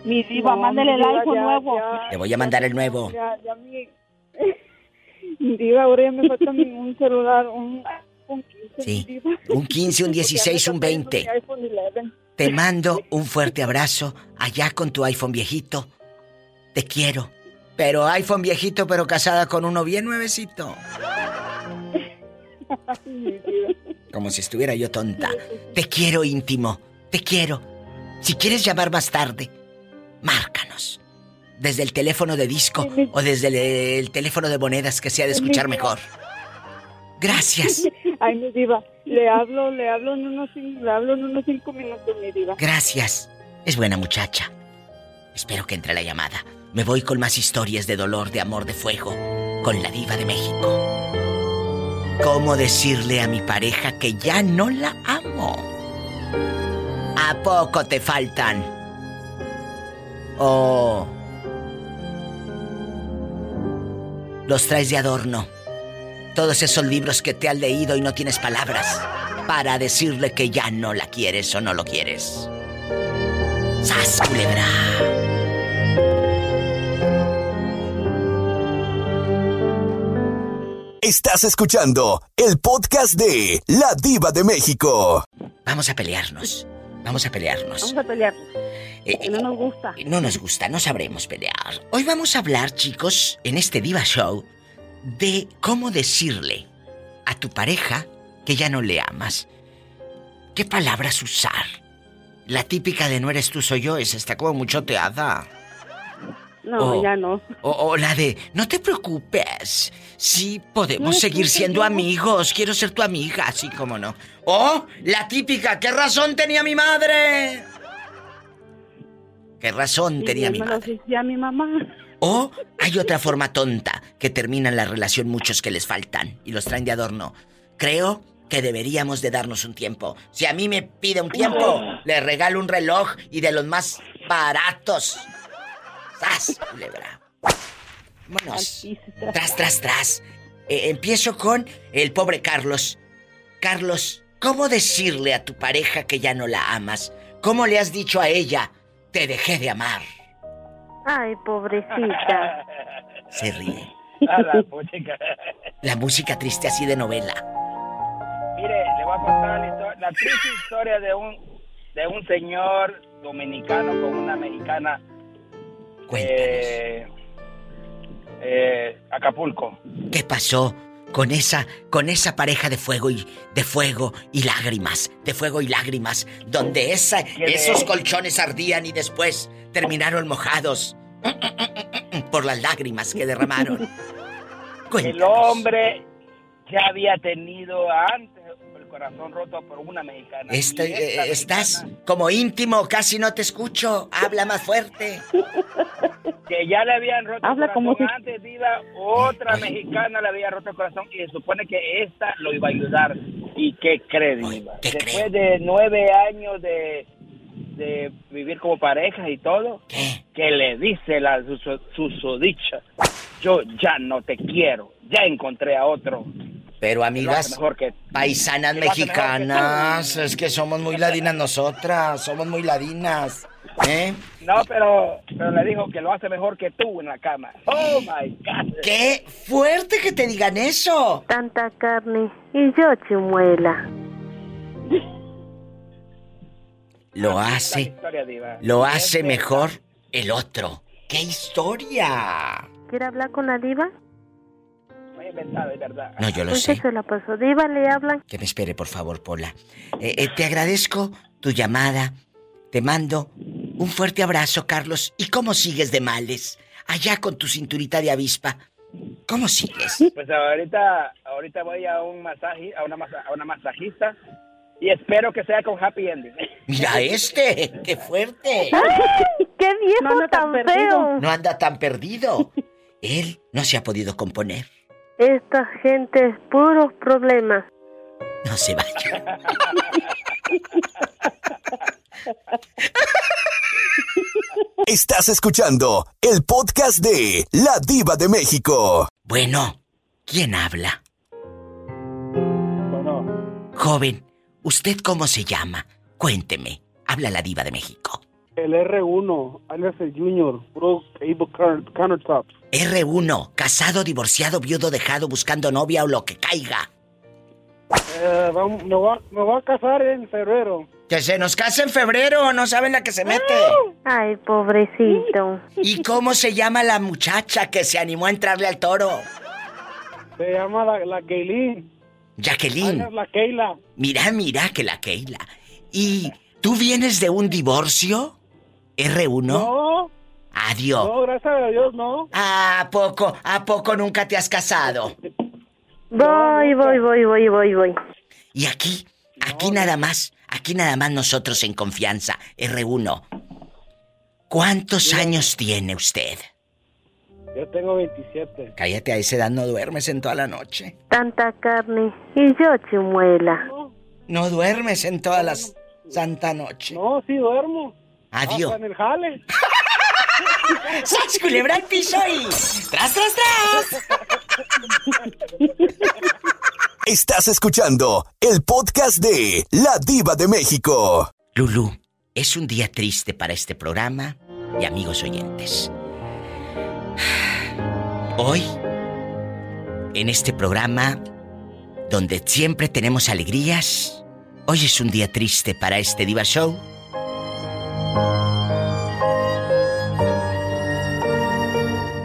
[SPEAKER 18] Mi
[SPEAKER 19] diva, mándele el iPhone nuevo.
[SPEAKER 1] Te voy a mandar el nuevo.
[SPEAKER 18] Ya, ya mi... diva, ahora ya me falta un celular, un iPhone 15,
[SPEAKER 1] Sí.
[SPEAKER 18] mi diva.
[SPEAKER 1] Un 15, un
[SPEAKER 18] Porque ya me
[SPEAKER 1] 16, un
[SPEAKER 18] está cayendo
[SPEAKER 1] 20.
[SPEAKER 18] mi iPhone 11.
[SPEAKER 1] Te mando un fuerte abrazo allá con tu iPhone viejito. Te quiero. Pero iPhone viejito, pero casada con uno bien nuevecito. Como si estuviera yo tonta. Te quiero íntimo. Te quiero. Si quieres llamar más tarde, márcanos. Desde el teléfono de disco o desde el, el teléfono de monedas que sea de escuchar mejor. Gracias.
[SPEAKER 18] Ay, mi diva, le hablo, le hablo en unos, le hablo en unos cinco minutos, mi diva.
[SPEAKER 1] Gracias. Es buena muchacha. Espero que entre la llamada. Me voy con más historias de dolor, de amor, de fuego. Con la diva de México. ¿Cómo decirle a mi pareja que ya no la amo? ¿A poco te faltan? Oh. Los traes de adorno. Todos esos libros que te has leído y no tienes palabras para decirle que ya no la quieres o no lo quieres. ¡Sas, culebra!
[SPEAKER 3] Estás escuchando el podcast de La Diva de México.
[SPEAKER 1] Vamos a pelearnos. Vamos a pelearnos.
[SPEAKER 19] Vamos a pelear.
[SPEAKER 1] Eh,
[SPEAKER 19] no nos gusta.
[SPEAKER 1] No nos gusta, no sabremos pelear. Hoy vamos a hablar, chicos, en este Diva Show, de cómo decirle a tu pareja que ya no le amas. ¿Qué palabras usar? La típica de no eres tú, soy yo, esa está como mucho teada.
[SPEAKER 19] No, ya no.
[SPEAKER 1] O, o la de, no te preocupes, sí podemos
[SPEAKER 19] No,
[SPEAKER 1] seguir siendo
[SPEAKER 19] no.
[SPEAKER 1] amigos, quiero ser tu amiga, así como no. O la típica, ¿qué razón tenía mi madre? ¿Qué razón tenía mi madre?
[SPEAKER 19] a mi mamá.
[SPEAKER 1] O hay otra forma tonta que terminan la relación muchos que les faltan y los traen de adorno. Creo que deberíamos de darnos un tiempo. Si a mí me pide un tiempo, le regalo un reloj y de los más baratos. ¡Sas, culebra! Vámonos. Tras, tras, tras. Eh, empiezo con el pobre Carlos. Carlos, ¿cómo decirle a tu pareja que ya no la amas? ¿Cómo le has dicho a ella, te dejé de amar?
[SPEAKER 4] Ay, pobrecita.
[SPEAKER 1] Se ríe.
[SPEAKER 20] A la puchica.
[SPEAKER 1] La música triste así de novela.
[SPEAKER 20] Mire, le voy a contar la, la triste historia de un de un señor dominicano con una mexicana. Eh, eh, Acapulco.
[SPEAKER 1] ¿Qué pasó con esa con esa pareja de fuego y de fuego y lágrimas, de fuego y lágrimas, donde esa, esos colchones ardían y después terminaron mojados por las lágrimas que derramaron?
[SPEAKER 20] El hombre ya había tenido antes corazón roto por una mexicana.
[SPEAKER 1] Este,
[SPEAKER 20] esta
[SPEAKER 1] eh, estás como íntimo, casi no te escucho. Habla más fuerte.
[SPEAKER 20] que ya le habían roto
[SPEAKER 19] Habla
[SPEAKER 20] el
[SPEAKER 19] como
[SPEAKER 20] corazón antes, Diva, otra mexicana le había roto el corazón y se supone que esta lo iba a ayudar. ¿Y qué cree, Diva? Después de nueve años de, de vivir como pareja y todo, que le dice la su- su- susodicha, yo ya no te quiero, ya encontré a otro.
[SPEAKER 1] Pero amigas,
[SPEAKER 20] que-
[SPEAKER 1] paisanas
[SPEAKER 20] que
[SPEAKER 1] mexicanas, es que somos muy ladinas nosotras, somos muy ladinas. ¿Eh?
[SPEAKER 20] No, pero, pero le dijo que lo hace mejor que tú en la cama. Oh my God.
[SPEAKER 1] ¡Qué fuerte que te digan eso!
[SPEAKER 4] Tanta carne y yo chimuela.
[SPEAKER 1] Lo hace, lo hace mejor el otro. ¡Qué historia!
[SPEAKER 4] ¿Quiere hablar con la diva?
[SPEAKER 20] No he inventado, es verdad.
[SPEAKER 1] No, yo lo
[SPEAKER 4] Pues
[SPEAKER 1] sé.
[SPEAKER 4] se la pasó. Diva, le hablan.
[SPEAKER 1] Que me espere, por favor, Pola. Eh, eh, te agradezco tu llamada. Te mando un fuerte abrazo, Carlos. ¿Y cómo sigues de males? Allá con tu cinturita de avispa. ¿Cómo sigues?
[SPEAKER 20] Pues ahorita, ahorita voy a un masaje, a una, masa- a una masajista y espero que sea con happy ending.
[SPEAKER 1] Mira este, qué fuerte.
[SPEAKER 4] ¡Qué viejo
[SPEAKER 19] No anda tan
[SPEAKER 4] tan
[SPEAKER 19] perdido.
[SPEAKER 4] feo!
[SPEAKER 1] No anda tan perdido. Él no se ha podido componer.
[SPEAKER 4] Esta gente es puros problemas.
[SPEAKER 1] No se vaya.
[SPEAKER 3] Estás escuchando el podcast de La Diva de México.
[SPEAKER 1] Bueno, ¿quién habla? Joven, ¿usted cómo se llama? Cuénteme. Habla la diva de México.
[SPEAKER 21] El R1, alias el Junior, Pro Cable Counter- Countertops.
[SPEAKER 1] R1, casado, divorciado, viudo, dejado, buscando novia o lo que caiga.
[SPEAKER 21] Eh, vamos- me, voy a, me voy a casar en febrero.
[SPEAKER 1] Que se nos case en febrero, no saben la que se mete.
[SPEAKER 4] Ay, pobrecito.
[SPEAKER 1] ¿Y cómo se llama la muchacha que se animó a entrarle al toro?
[SPEAKER 21] Se llama la, la Gaylene.
[SPEAKER 1] Jacqueline.
[SPEAKER 21] alias La Keila.
[SPEAKER 1] Mira, mira que la Keila. ¿Y tú vienes de un divorcio? ¿R1?
[SPEAKER 21] No.
[SPEAKER 1] Adiós.
[SPEAKER 21] No, gracias a Dios, no.
[SPEAKER 1] ¿A poco, a poco nunca te has casado?
[SPEAKER 4] Voy, voy, voy, voy, voy, voy.
[SPEAKER 1] Y aquí, aquí nada más, aquí nada más nosotros en confianza, R1. ¿Cuántos años tiene usted?
[SPEAKER 21] Yo tengo 27.
[SPEAKER 1] Cállate, a esa edad no duermes en toda la noche.
[SPEAKER 4] Tanta carne y yo chimuela.
[SPEAKER 1] No duermes en toda la santa noche.
[SPEAKER 21] No, sí duermo.
[SPEAKER 1] Adiós.
[SPEAKER 21] Hasta en el jale.
[SPEAKER 1] ¡Sas, culebra al piso y... ¡Tras, tras, tras!
[SPEAKER 3] Estás escuchando el podcast de La Diva de México.
[SPEAKER 1] Lulu, es un día triste para este programa y amigos oyentes. Hoy, en este programa, donde siempre tenemos alegrías, hoy es un día triste para este Diva Show.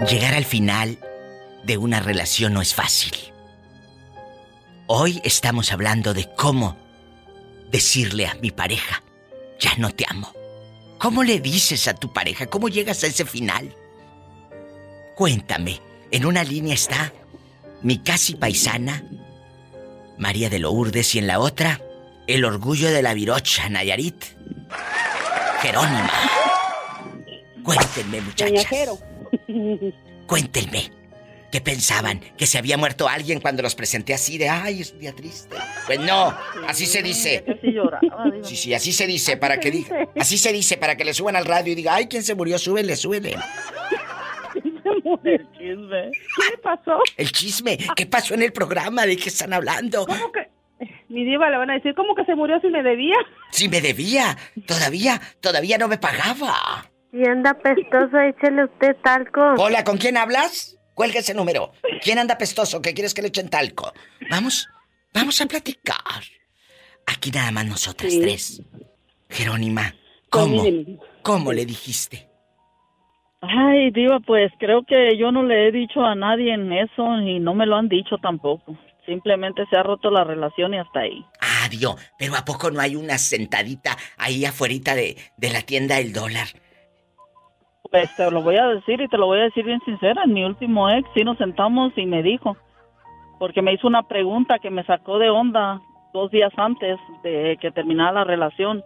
[SPEAKER 1] Llegar al final de una relación no es fácil. Hoy estamos hablando de cómo decirle a mi pareja, ya no te amo. ¿Cómo le dices a tu pareja? ¿Cómo llegas a ese final? Cuéntame, en una línea está mi casi paisana, María de Lourdes, y en la otra, el orgullo de la virocha, Nayarit, Jerónima. Cuéntenme, muchachas. Cuéntenme. ¿Qué pensaban? ¿Que se había muerto alguien cuando los presenté así de, ay, es un día triste? Pues no, así se dice. Sí, sí, así se dice para que diga. Así se dice para que le suban al radio y diga, ay, ¿quién se murió? Súbele, súbele.
[SPEAKER 22] El chisme. ¿Qué pasó?
[SPEAKER 1] El chisme. ¿Qué pasó en el programa? ¿De qué están hablando?
[SPEAKER 22] ¿Cómo que? Mi diva le van a decir, ¿cómo que se murió si me debía?
[SPEAKER 1] Si me debía. Todavía, todavía no me pagaba.
[SPEAKER 4] Si anda pestoso, échele usted talco.
[SPEAKER 1] Hola, ¿con quién hablas? Cuelga ese número. ¿Quién anda pestoso? ¿Qué quieres que le echen talco? Vamos, vamos a platicar. Aquí nada más nosotras
[SPEAKER 22] Sí.
[SPEAKER 1] tres. Jerónima, ¿cómo? ¿Cómo le dijiste?
[SPEAKER 22] Ay, diva, pues creo que yo no le he dicho a nadie en eso y no me lo han dicho tampoco. Simplemente se ha roto la relación y hasta ahí.
[SPEAKER 1] Adiós. Pero ¿a poco no hay una sentadita ahí afuera de, de la tienda El Dólar?
[SPEAKER 22] Pues te lo voy a decir y te lo voy a decir bien sincera. Mi último ex sí nos sentamos y me dijo, porque me hizo una pregunta que me sacó de onda dos días antes de que terminara la relación.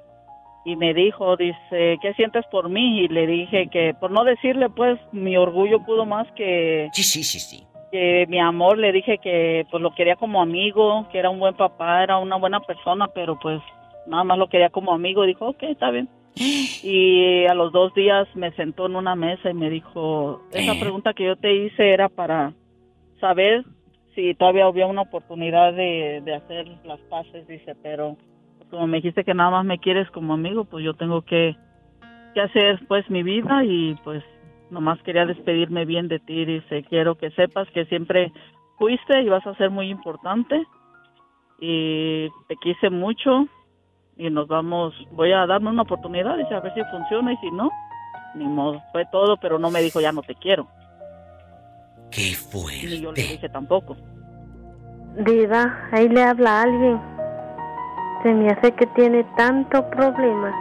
[SPEAKER 22] Y me dijo, dice, ¿qué sientes por mí? Y le dije que, por no decirle, pues, mi orgullo pudo más que...
[SPEAKER 1] Sí, sí, sí, sí.
[SPEAKER 22] Que mi amor, le dije que, pues, lo quería como amigo, que era un buen papá, era una buena persona, pero, pues, nada más lo quería como amigo. Dijo, ok, está bien. Y a los dos días me sentó en una mesa y me dijo, esa
[SPEAKER 1] ¿Eh?
[SPEAKER 22] pregunta que yo te hice era para saber si todavía había una oportunidad de, de hacer las paces, dice, pero como me dijiste que nada más me quieres como amigo, pues yo tengo que, que hacer pues mi vida y pues nomás quería despedirme bien de ti, dice, quiero que sepas que siempre fuiste y vas a ser muy importante y te quise mucho y nos vamos, voy a darme una oportunidad, dice, a ver si funciona y si no, ni modo, fue todo, pero no me dijo ya no te quiero.
[SPEAKER 1] Qué
[SPEAKER 22] Ni yo le dije tampoco.
[SPEAKER 4] Diva, ahí le habla a alguien. Se me hace que tiene tanto problema.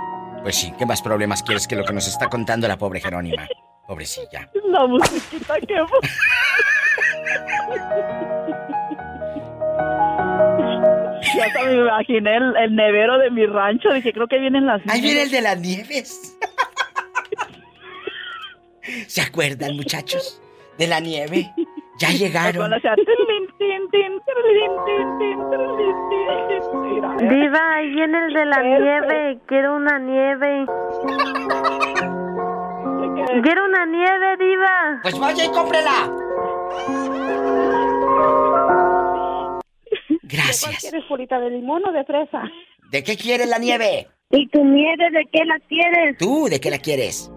[SPEAKER 1] Pues sí, ¿qué más problemas quieres que lo que nos está contando la pobre Jerónima? Pobrecilla.
[SPEAKER 22] La musiquita que... Ya hasta me imaginé el, el, nevero de mi rancho. Dije, creo que vienen las nieves.
[SPEAKER 1] Ahí viene el de las nieves. ¿Se acuerdan, muchachos? De la nieve. Ya llegaron.
[SPEAKER 4] Diva, ahí viene el de la nieve. Quiero una nieve. Quiero una nieve, Diva.
[SPEAKER 1] Pues vaya y cómprela. Gracias.
[SPEAKER 19] ¿Cuál quieres, Purita, de limón o de fresa?
[SPEAKER 1] ¿De qué quieres la nieve?
[SPEAKER 19] ¿Y tu nieve de qué la quieres?
[SPEAKER 1] ¿Tú de qué la quieres?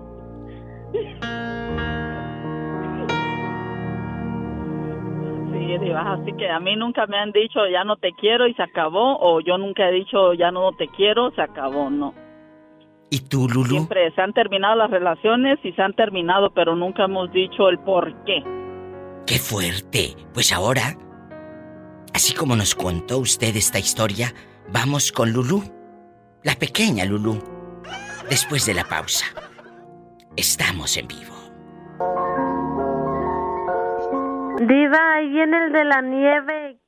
[SPEAKER 18] Sí, Diva, así que a mí nunca me han dicho ya no te quiero y se acabó, o yo nunca he dicho ya no te quiero, se acabó, no.
[SPEAKER 1] ¿Y tú, Lulu?
[SPEAKER 18] Siempre se han terminado las relaciones y se han terminado, pero nunca hemos dicho el por qué.
[SPEAKER 1] ¡Qué fuerte! Pues ahora, así como nos contó usted esta historia, vamos con Lulu. La pequeña Lulu. Después de la pausa. Estamos en vivo.
[SPEAKER 4] Diva, ahí viene el de la nieve.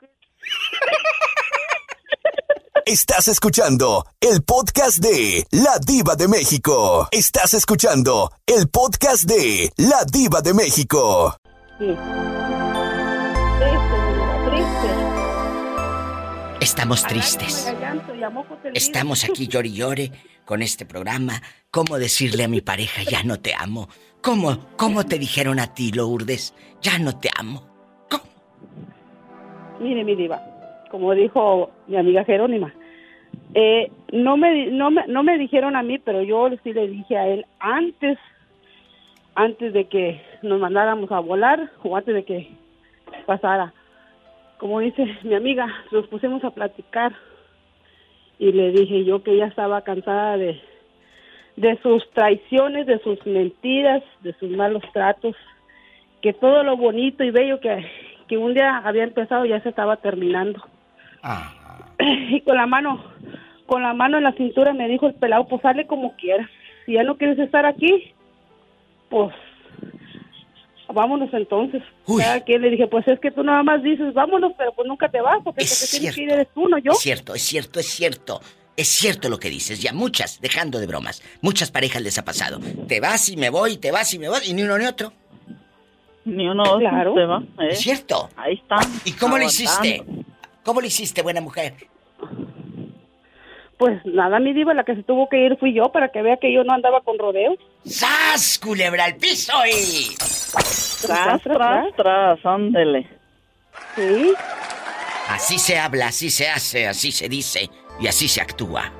[SPEAKER 3] Estás escuchando el podcast de La Diva de México. Estás escuchando el podcast de La Diva de México.
[SPEAKER 19] Sí.
[SPEAKER 1] Estamos tristes. Estamos aquí llore y llore con este programa. ¿Cómo decirle a mi pareja ya no te amo? ¿Cómo, cómo te dijeron a ti, Lourdes? Ya no te amo.
[SPEAKER 19] Mire, mi diva, como dijo mi amiga Jerónima, eh, no, me, no, me, no me dijeron a mí, pero yo sí le dije a él antes, antes de que nos mandáramos a volar o antes de que pasara. Como dice mi amiga, nos pusimos a platicar y le dije yo que ya estaba cansada de, de sus traiciones, de sus mentiras, de sus malos tratos, que todo lo bonito y bello que, que un día había empezado ya se estaba terminando. Y con la mano, con la mano en la cintura me dijo el pelado, pues sale como quieras. Si ya no quieres estar aquí, pues vámonos entonces. Cada quien le dije, pues es que tú nada más dices, vámonos, pero pues nunca te vas, porque el que tienes que ir eres tú, no yo.
[SPEAKER 1] Es cierto, es cierto, es cierto. Es cierto lo que dices. Ya muchas, dejando de bromas, muchas parejas les ha pasado. Te vas y me voy, te vas y me voy, y ni uno ni otro.
[SPEAKER 18] Ni uno
[SPEAKER 1] Claro.
[SPEAKER 18] se va. ¿eh?
[SPEAKER 1] Es cierto.
[SPEAKER 18] Ahí están.
[SPEAKER 1] ¿Y cómo lo hiciste? ¿Cómo lo hiciste, buena mujer?
[SPEAKER 19] Pues nada, mi diva, la que se tuvo que ir fui yo para que vea que yo no andaba con rodeos.
[SPEAKER 1] ¡Sas, culebra al piso y...
[SPEAKER 18] Tras, tras, tras, ándele.
[SPEAKER 19] Sí.
[SPEAKER 1] Así se habla, así se hace, así se dice y así se actúa.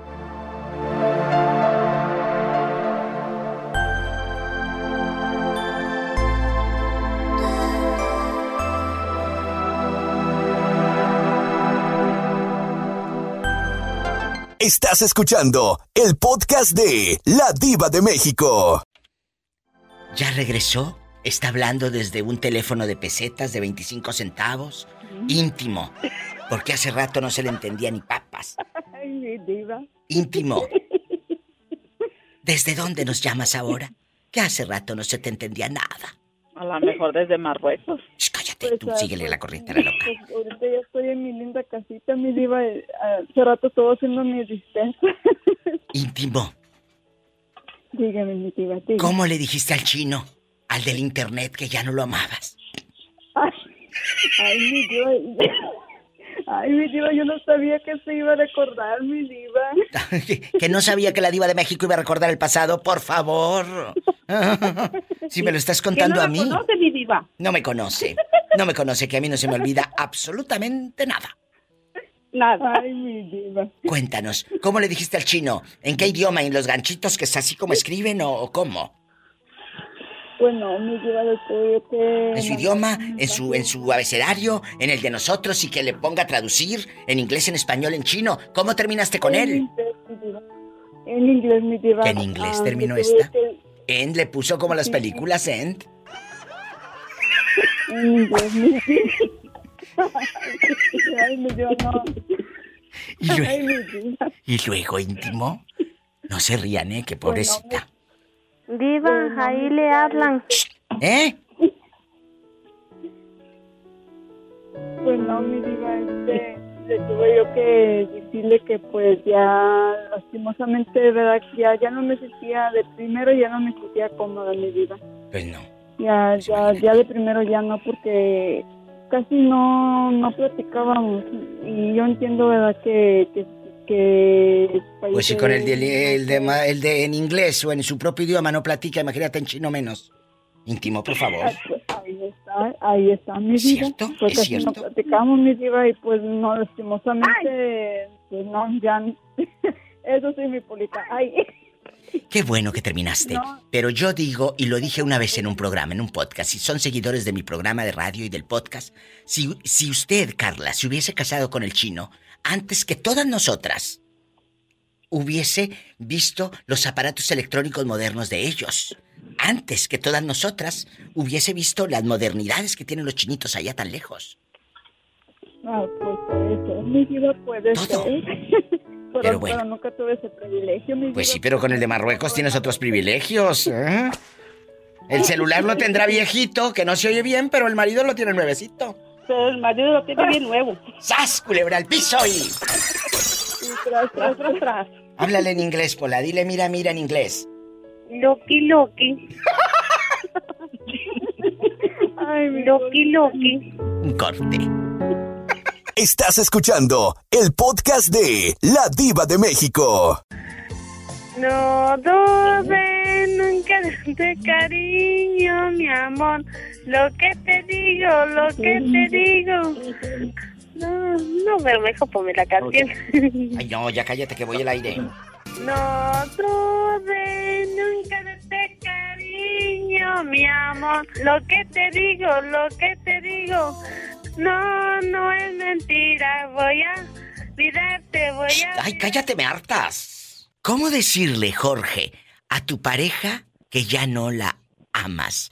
[SPEAKER 3] Estás escuchando el podcast de La Diva de México.
[SPEAKER 1] ¿Ya regresó? Está hablando desde un teléfono de pesetas de 25 centavos. Íntimo. Porque hace rato no se le entendía ni papas.
[SPEAKER 18] Ay, mi diva.
[SPEAKER 1] Íntimo. ¿Desde dónde nos llamas ahora? Que hace rato no se te entendía nada.
[SPEAKER 18] A lo mejor desde Marruecos.
[SPEAKER 1] cállate, tú síguele la corriente a la loca.
[SPEAKER 18] Pues ahorita ya estoy en mi linda casita, mi diva. eh, Hace rato estuvo haciendo mi dispensa.
[SPEAKER 1] Íntimo.
[SPEAKER 18] Dígame, mi diva, dígame.
[SPEAKER 1] ¿Cómo le dijiste al chino, al del internet, que ya no lo amabas?
[SPEAKER 18] Ay, ay, mi diva. Ay, mi diva, yo no sabía que se iba a recordar, mi diva.
[SPEAKER 1] que no sabía que la diva de México iba a recordar el pasado, por favor. si me lo estás contando
[SPEAKER 19] ¿Que
[SPEAKER 1] a
[SPEAKER 19] no
[SPEAKER 1] mí.
[SPEAKER 19] me conoce, mi diva?
[SPEAKER 1] No me conoce. No me conoce, que a mí no se me olvida absolutamente nada.
[SPEAKER 19] Nada.
[SPEAKER 18] Ay, mi diva.
[SPEAKER 1] Cuéntanos, ¿cómo le dijiste al chino? ¿En qué idioma? ¿En los ganchitos que es así como escriben o, o cómo?
[SPEAKER 18] Bueno, mi diva, le tuve que...
[SPEAKER 1] ¿En su idioma? ¿En su, ¿En su abecedario? ¿En el de nosotros? Y que le ponga a traducir en inglés, en español, en chino. ¿Cómo terminaste con
[SPEAKER 18] En
[SPEAKER 1] él?
[SPEAKER 18] inglés. En inglés, mi diva.
[SPEAKER 1] Que en inglés terminó esta. End le puso como las películas End.
[SPEAKER 18] En inglés, mi diva. Ay, no.
[SPEAKER 1] Y luego-
[SPEAKER 18] Ay.
[SPEAKER 1] Y luego íntimo. No se rían, ¿eh? Que pobrecita.
[SPEAKER 4] Diva, ahí le hablan.
[SPEAKER 1] ¿Eh?
[SPEAKER 18] Pues no, mi diva, este, le tuve yo que decirle que pues ya lastimosamente, verdad, ya, ya no me sentía, de primero ya no me sentía cómoda, mi diva.
[SPEAKER 1] Pues no.
[SPEAKER 18] Ya, ya, ya de primero ya no, porque casi no, no platicábamos. Y yo entiendo, ¿verdad? Que, que, que
[SPEAKER 1] Pues si con el de, el, de, el de en inglés o en su propio idioma no platica, imagínate en chino menos. Íntimo, por favor.
[SPEAKER 18] Ahí está, ahí está mi vida. Pues
[SPEAKER 1] es
[SPEAKER 18] casi no
[SPEAKER 1] cierto.
[SPEAKER 18] platicamos mi diva y pues no, lastimosamente, pues no, ya, eso sí mi polita. Ay,
[SPEAKER 1] Qué bueno que terminaste.
[SPEAKER 18] No.
[SPEAKER 1] Pero yo digo, y lo dije una vez en un programa, en un podcast, si son seguidores de mi programa de radio y del podcast, si, si usted, Carla, se hubiese casado con el chino antes que todas nosotras, hubiese visto los aparatos electrónicos modernos de ellos. Antes que todas nosotras, hubiese visto las modernidades que tienen los chinitos allá tan lejos.
[SPEAKER 18] ah, pues puede ser, mi diva puede ser. pero,
[SPEAKER 1] Pero bueno.
[SPEAKER 18] pero nunca tuve ese privilegio, mi
[SPEAKER 1] Pues sí, pero con el de Marruecos tienes otros privilegios. ¿eh? El celular lo tendrá viejito, que no se oye bien, pero el marido lo tiene nuevecito.
[SPEAKER 16] Pero el marido lo tiene bien nuevo.
[SPEAKER 1] ¡Sas, culebra al piso y...
[SPEAKER 18] Tras, tras, tras, tras.
[SPEAKER 1] Háblale en inglés, Pola. Dile mira, mira en inglés.
[SPEAKER 6] Loki, Loki. Loki, Loki.
[SPEAKER 1] Un corte.
[SPEAKER 3] Estás escuchando el podcast de La Diva de México.
[SPEAKER 6] No dudes nunca de cariño, mi amor. Lo que te digo, lo que te digo. No, no me dejo poner la canción.
[SPEAKER 1] Ay, no, ya cállate que voy al aire.
[SPEAKER 6] No dudes nunca de este cariño, mi amor. Lo que te digo, lo que te digo. No, no es mentira. Voy a olvidarte, voy a.
[SPEAKER 1] Ay, cállate, me hartas. ¿Cómo decirle, Jorge, a tu pareja que ya no la amas?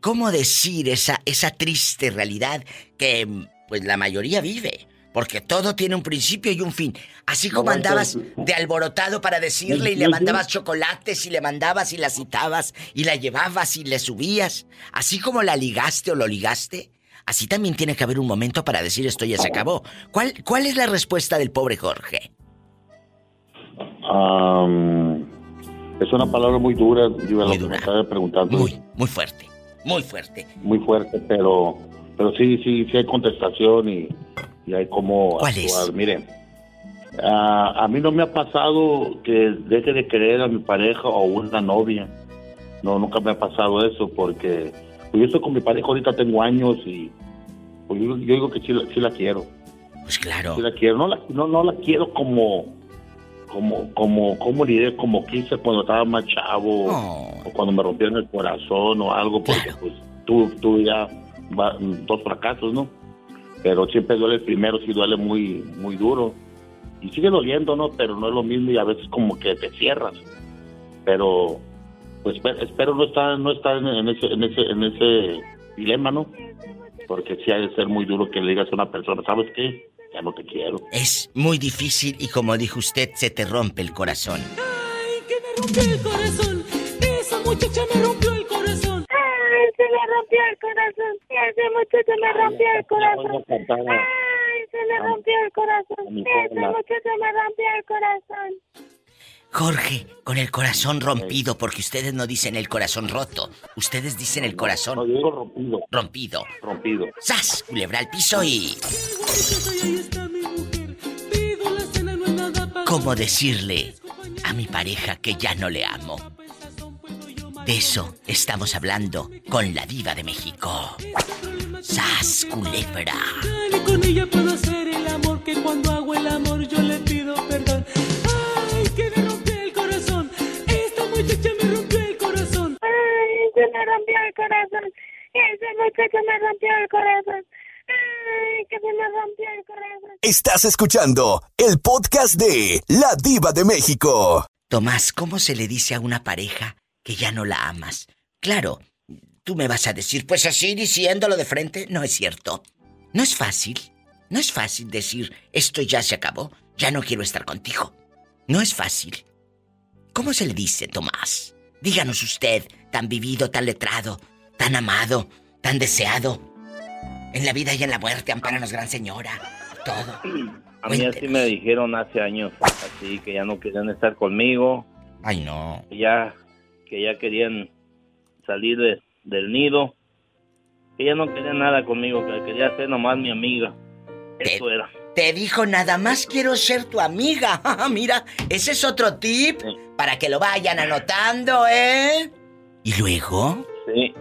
[SPEAKER 1] ¿Cómo decir esa, esa triste realidad que pues la mayoría vive? Porque todo tiene un principio y un fin. Así como
[SPEAKER 23] No,
[SPEAKER 1] andabas
[SPEAKER 23] entonces-
[SPEAKER 1] de alborotado para decirle y le mandabas chocolates y le mandabas y la citabas y la llevabas y le subías. Así como la ligaste o lo ligaste, así también tiene que haber un momento para decir esto ya se acabó. ¿Cuál, cuál es la respuesta del pobre Jorge?
[SPEAKER 23] Am, es una palabra muy dura, Diva, lo que me estaba preguntando.
[SPEAKER 1] Muy, muy fuerte, muy fuerte.
[SPEAKER 23] Muy fuerte, pero pero sí, sí, sí hay contestación y, y hay cómo
[SPEAKER 1] ¿Cuál
[SPEAKER 23] actuar.
[SPEAKER 1] es?
[SPEAKER 23] Mire, a, a mí no me ha pasado que deje de querer a mi pareja o una novia. No, nunca me ha pasado eso porque pues yo estoy con mi pareja ahorita tengo años y pues yo, yo digo que sí, la- sí la quiero.
[SPEAKER 1] Pues claro.
[SPEAKER 23] Sí la quiero. No la, no, no la quiero como como como como diré como quise cuando estaba más chavo o cuando me rompieron el corazón o algo porque pues tú tú ya va- dos fracasos no pero siempre duele el primero sí duele muy muy duro. Y sigue doliendo no pero no es lo mismo y a veces como que te cierras. Pero pues espe- espero no estar no estar en, en ese en ese en ese dilema no porque sí ha de ser muy duro que le digas a una persona sabes qué ya no te quiero
[SPEAKER 1] Es muy difícil y como dijo usted, se te rompe el corazón.
[SPEAKER 11] rompió el corazón. Esa muchacha me rompió el corazón.
[SPEAKER 6] Ay, se me rompió el corazón. Ese muchacho me rompió el corazón. Ay, se me rompió el corazón. Ese muchacho me rompió el corazón.
[SPEAKER 1] Jorge, con el corazón rompido, porque ustedes no dicen el corazón roto, ustedes dicen el corazón
[SPEAKER 23] No, yo digo rompido.
[SPEAKER 1] rompido.
[SPEAKER 23] Rompido.
[SPEAKER 1] ¡Sas! Culebra al piso y... ¿Cómo decirle a mi pareja que ya no le amo? De eso estamos hablando con la diva de México. ¡Sas, culebra!
[SPEAKER 11] Ni con ella puedo hacer el amor que cuando hago el amor
[SPEAKER 6] se me rompió el corazón. Ese muchacho me rompió el corazón. Ay, que se me rompió el corazón.
[SPEAKER 3] Estás escuchando el podcast de La Diva de México.
[SPEAKER 1] Tomás, ¿cómo se le dice a una pareja que ya no la amas? Claro, tú me vas a decir, pues así diciéndolo de frente, no es cierto. No es fácil, no es fácil decir, esto ya se acabó, ya no quiero estar contigo. No es fácil. ¿Cómo se le dice, Tomás? Díganos usted, tan vivido, tan letrado, tan amado, tan deseado. En la vida y en la muerte, amparanos, gran señora. Todo.
[SPEAKER 13] A mí así me dijeron hace años, así que ya no querían estar conmigo.
[SPEAKER 1] Ay, no.
[SPEAKER 13] Que ya, que ya querían salir de, del nido. Ella no quería nada conmigo, que quería ser nomás mi amiga. Eso era.
[SPEAKER 1] Te dijo nada más quiero ser tu amiga. Mira, ese es otro tip para que lo vayan anotando, ¿eh? ¿Y luego?
[SPEAKER 13] Sí.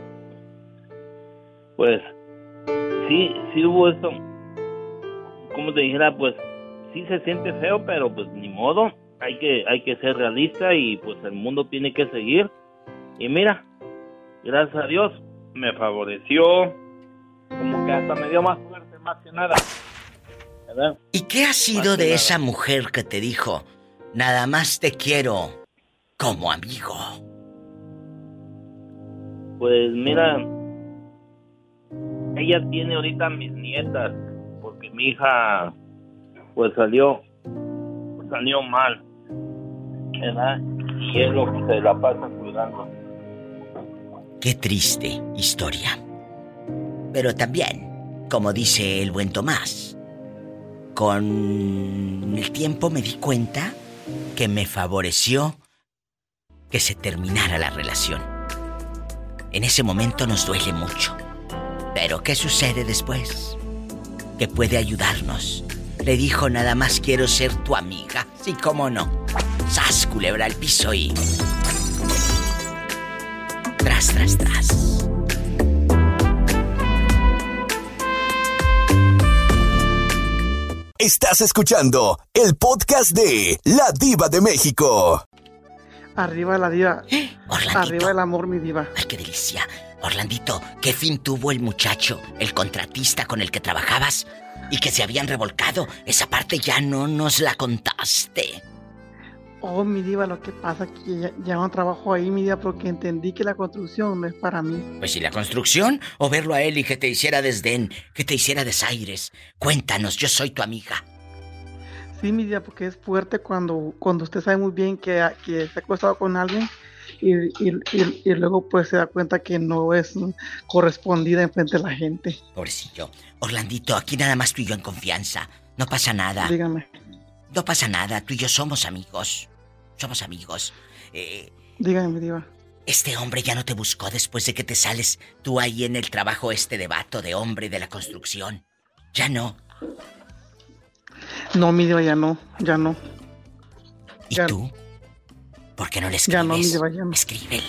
[SPEAKER 13] Pues, sí, sí hubo esto. Como te dijera, pues, sí se siente feo, pero pues ni modo. Hay que, hay que ser realista y pues el mundo tiene que seguir. Y mira, gracias a Dios, me favoreció. Como que hasta me dio más fuerte, más que nada. ¿Verdad?
[SPEAKER 1] ¿Y qué ha sido
[SPEAKER 13] Más
[SPEAKER 1] de esa mujer que te dijo, nada más te quiero como amigo?
[SPEAKER 13] Pues mira, ella tiene ahorita mis nietas, porque mi hija pues salió, salió mal, ¿verdad? Y es lo que se la pasa cuidando.
[SPEAKER 1] Qué triste historia. Pero también, como dice el buen Tomás, con el tiempo me di cuenta que me favoreció que se terminara la relación. En ese momento nos duele mucho. Pero ¿qué sucede después? Que puede ayudarnos. Le dijo nada más quiero ser tu amiga. Sí, cómo no. Sas, culebra al piso y... Tras, tras, tras.
[SPEAKER 3] Estás escuchando el podcast de La Diva de México.
[SPEAKER 24] Arriba la diva.
[SPEAKER 1] Orlandito.
[SPEAKER 24] Arriba el amor, mi diva.
[SPEAKER 1] Ay, qué delicia. Orlandito, ¿qué fin tuvo el muchacho, el contratista con el que trabajabas y que se habían revolcado? Esa parte ya no nos la contaste.
[SPEAKER 24] Oh, mi diva, lo que pasa es que ya, ya no trabajo ahí, mi diva, porque entendí que la construcción no es para mí.
[SPEAKER 1] Pues si la construcción o verlo a él y que te hiciera desdén, que te hiciera desaires. Cuéntanos, yo soy tu amiga.
[SPEAKER 24] Sí, mi diva, porque es fuerte cuando, cuando usted sabe muy bien que, que se ha acostado con alguien y, y- y- y luego pues se da cuenta que no es correspondida en frente de la gente.
[SPEAKER 1] Pobrecillo. Orlandito, aquí nada más tú y yo en confianza. No pasa nada.
[SPEAKER 24] Dígame,
[SPEAKER 1] No pasa nada, tú y yo somos amigos. Somos amigos. Eh,
[SPEAKER 24] dígame, mi diva.
[SPEAKER 1] Este hombre ya no te buscó después de que te sales tú ahí en el trabajo este de vato de hombre de la construcción. Ya no.
[SPEAKER 24] No, mi diva, ya no, ya no.
[SPEAKER 1] ¿Y
[SPEAKER 24] Ya-
[SPEAKER 1] tú? ¿Por qué no le
[SPEAKER 24] Ya no, mi
[SPEAKER 1] escribes?
[SPEAKER 24] diva, ya no.
[SPEAKER 1] Escríbele.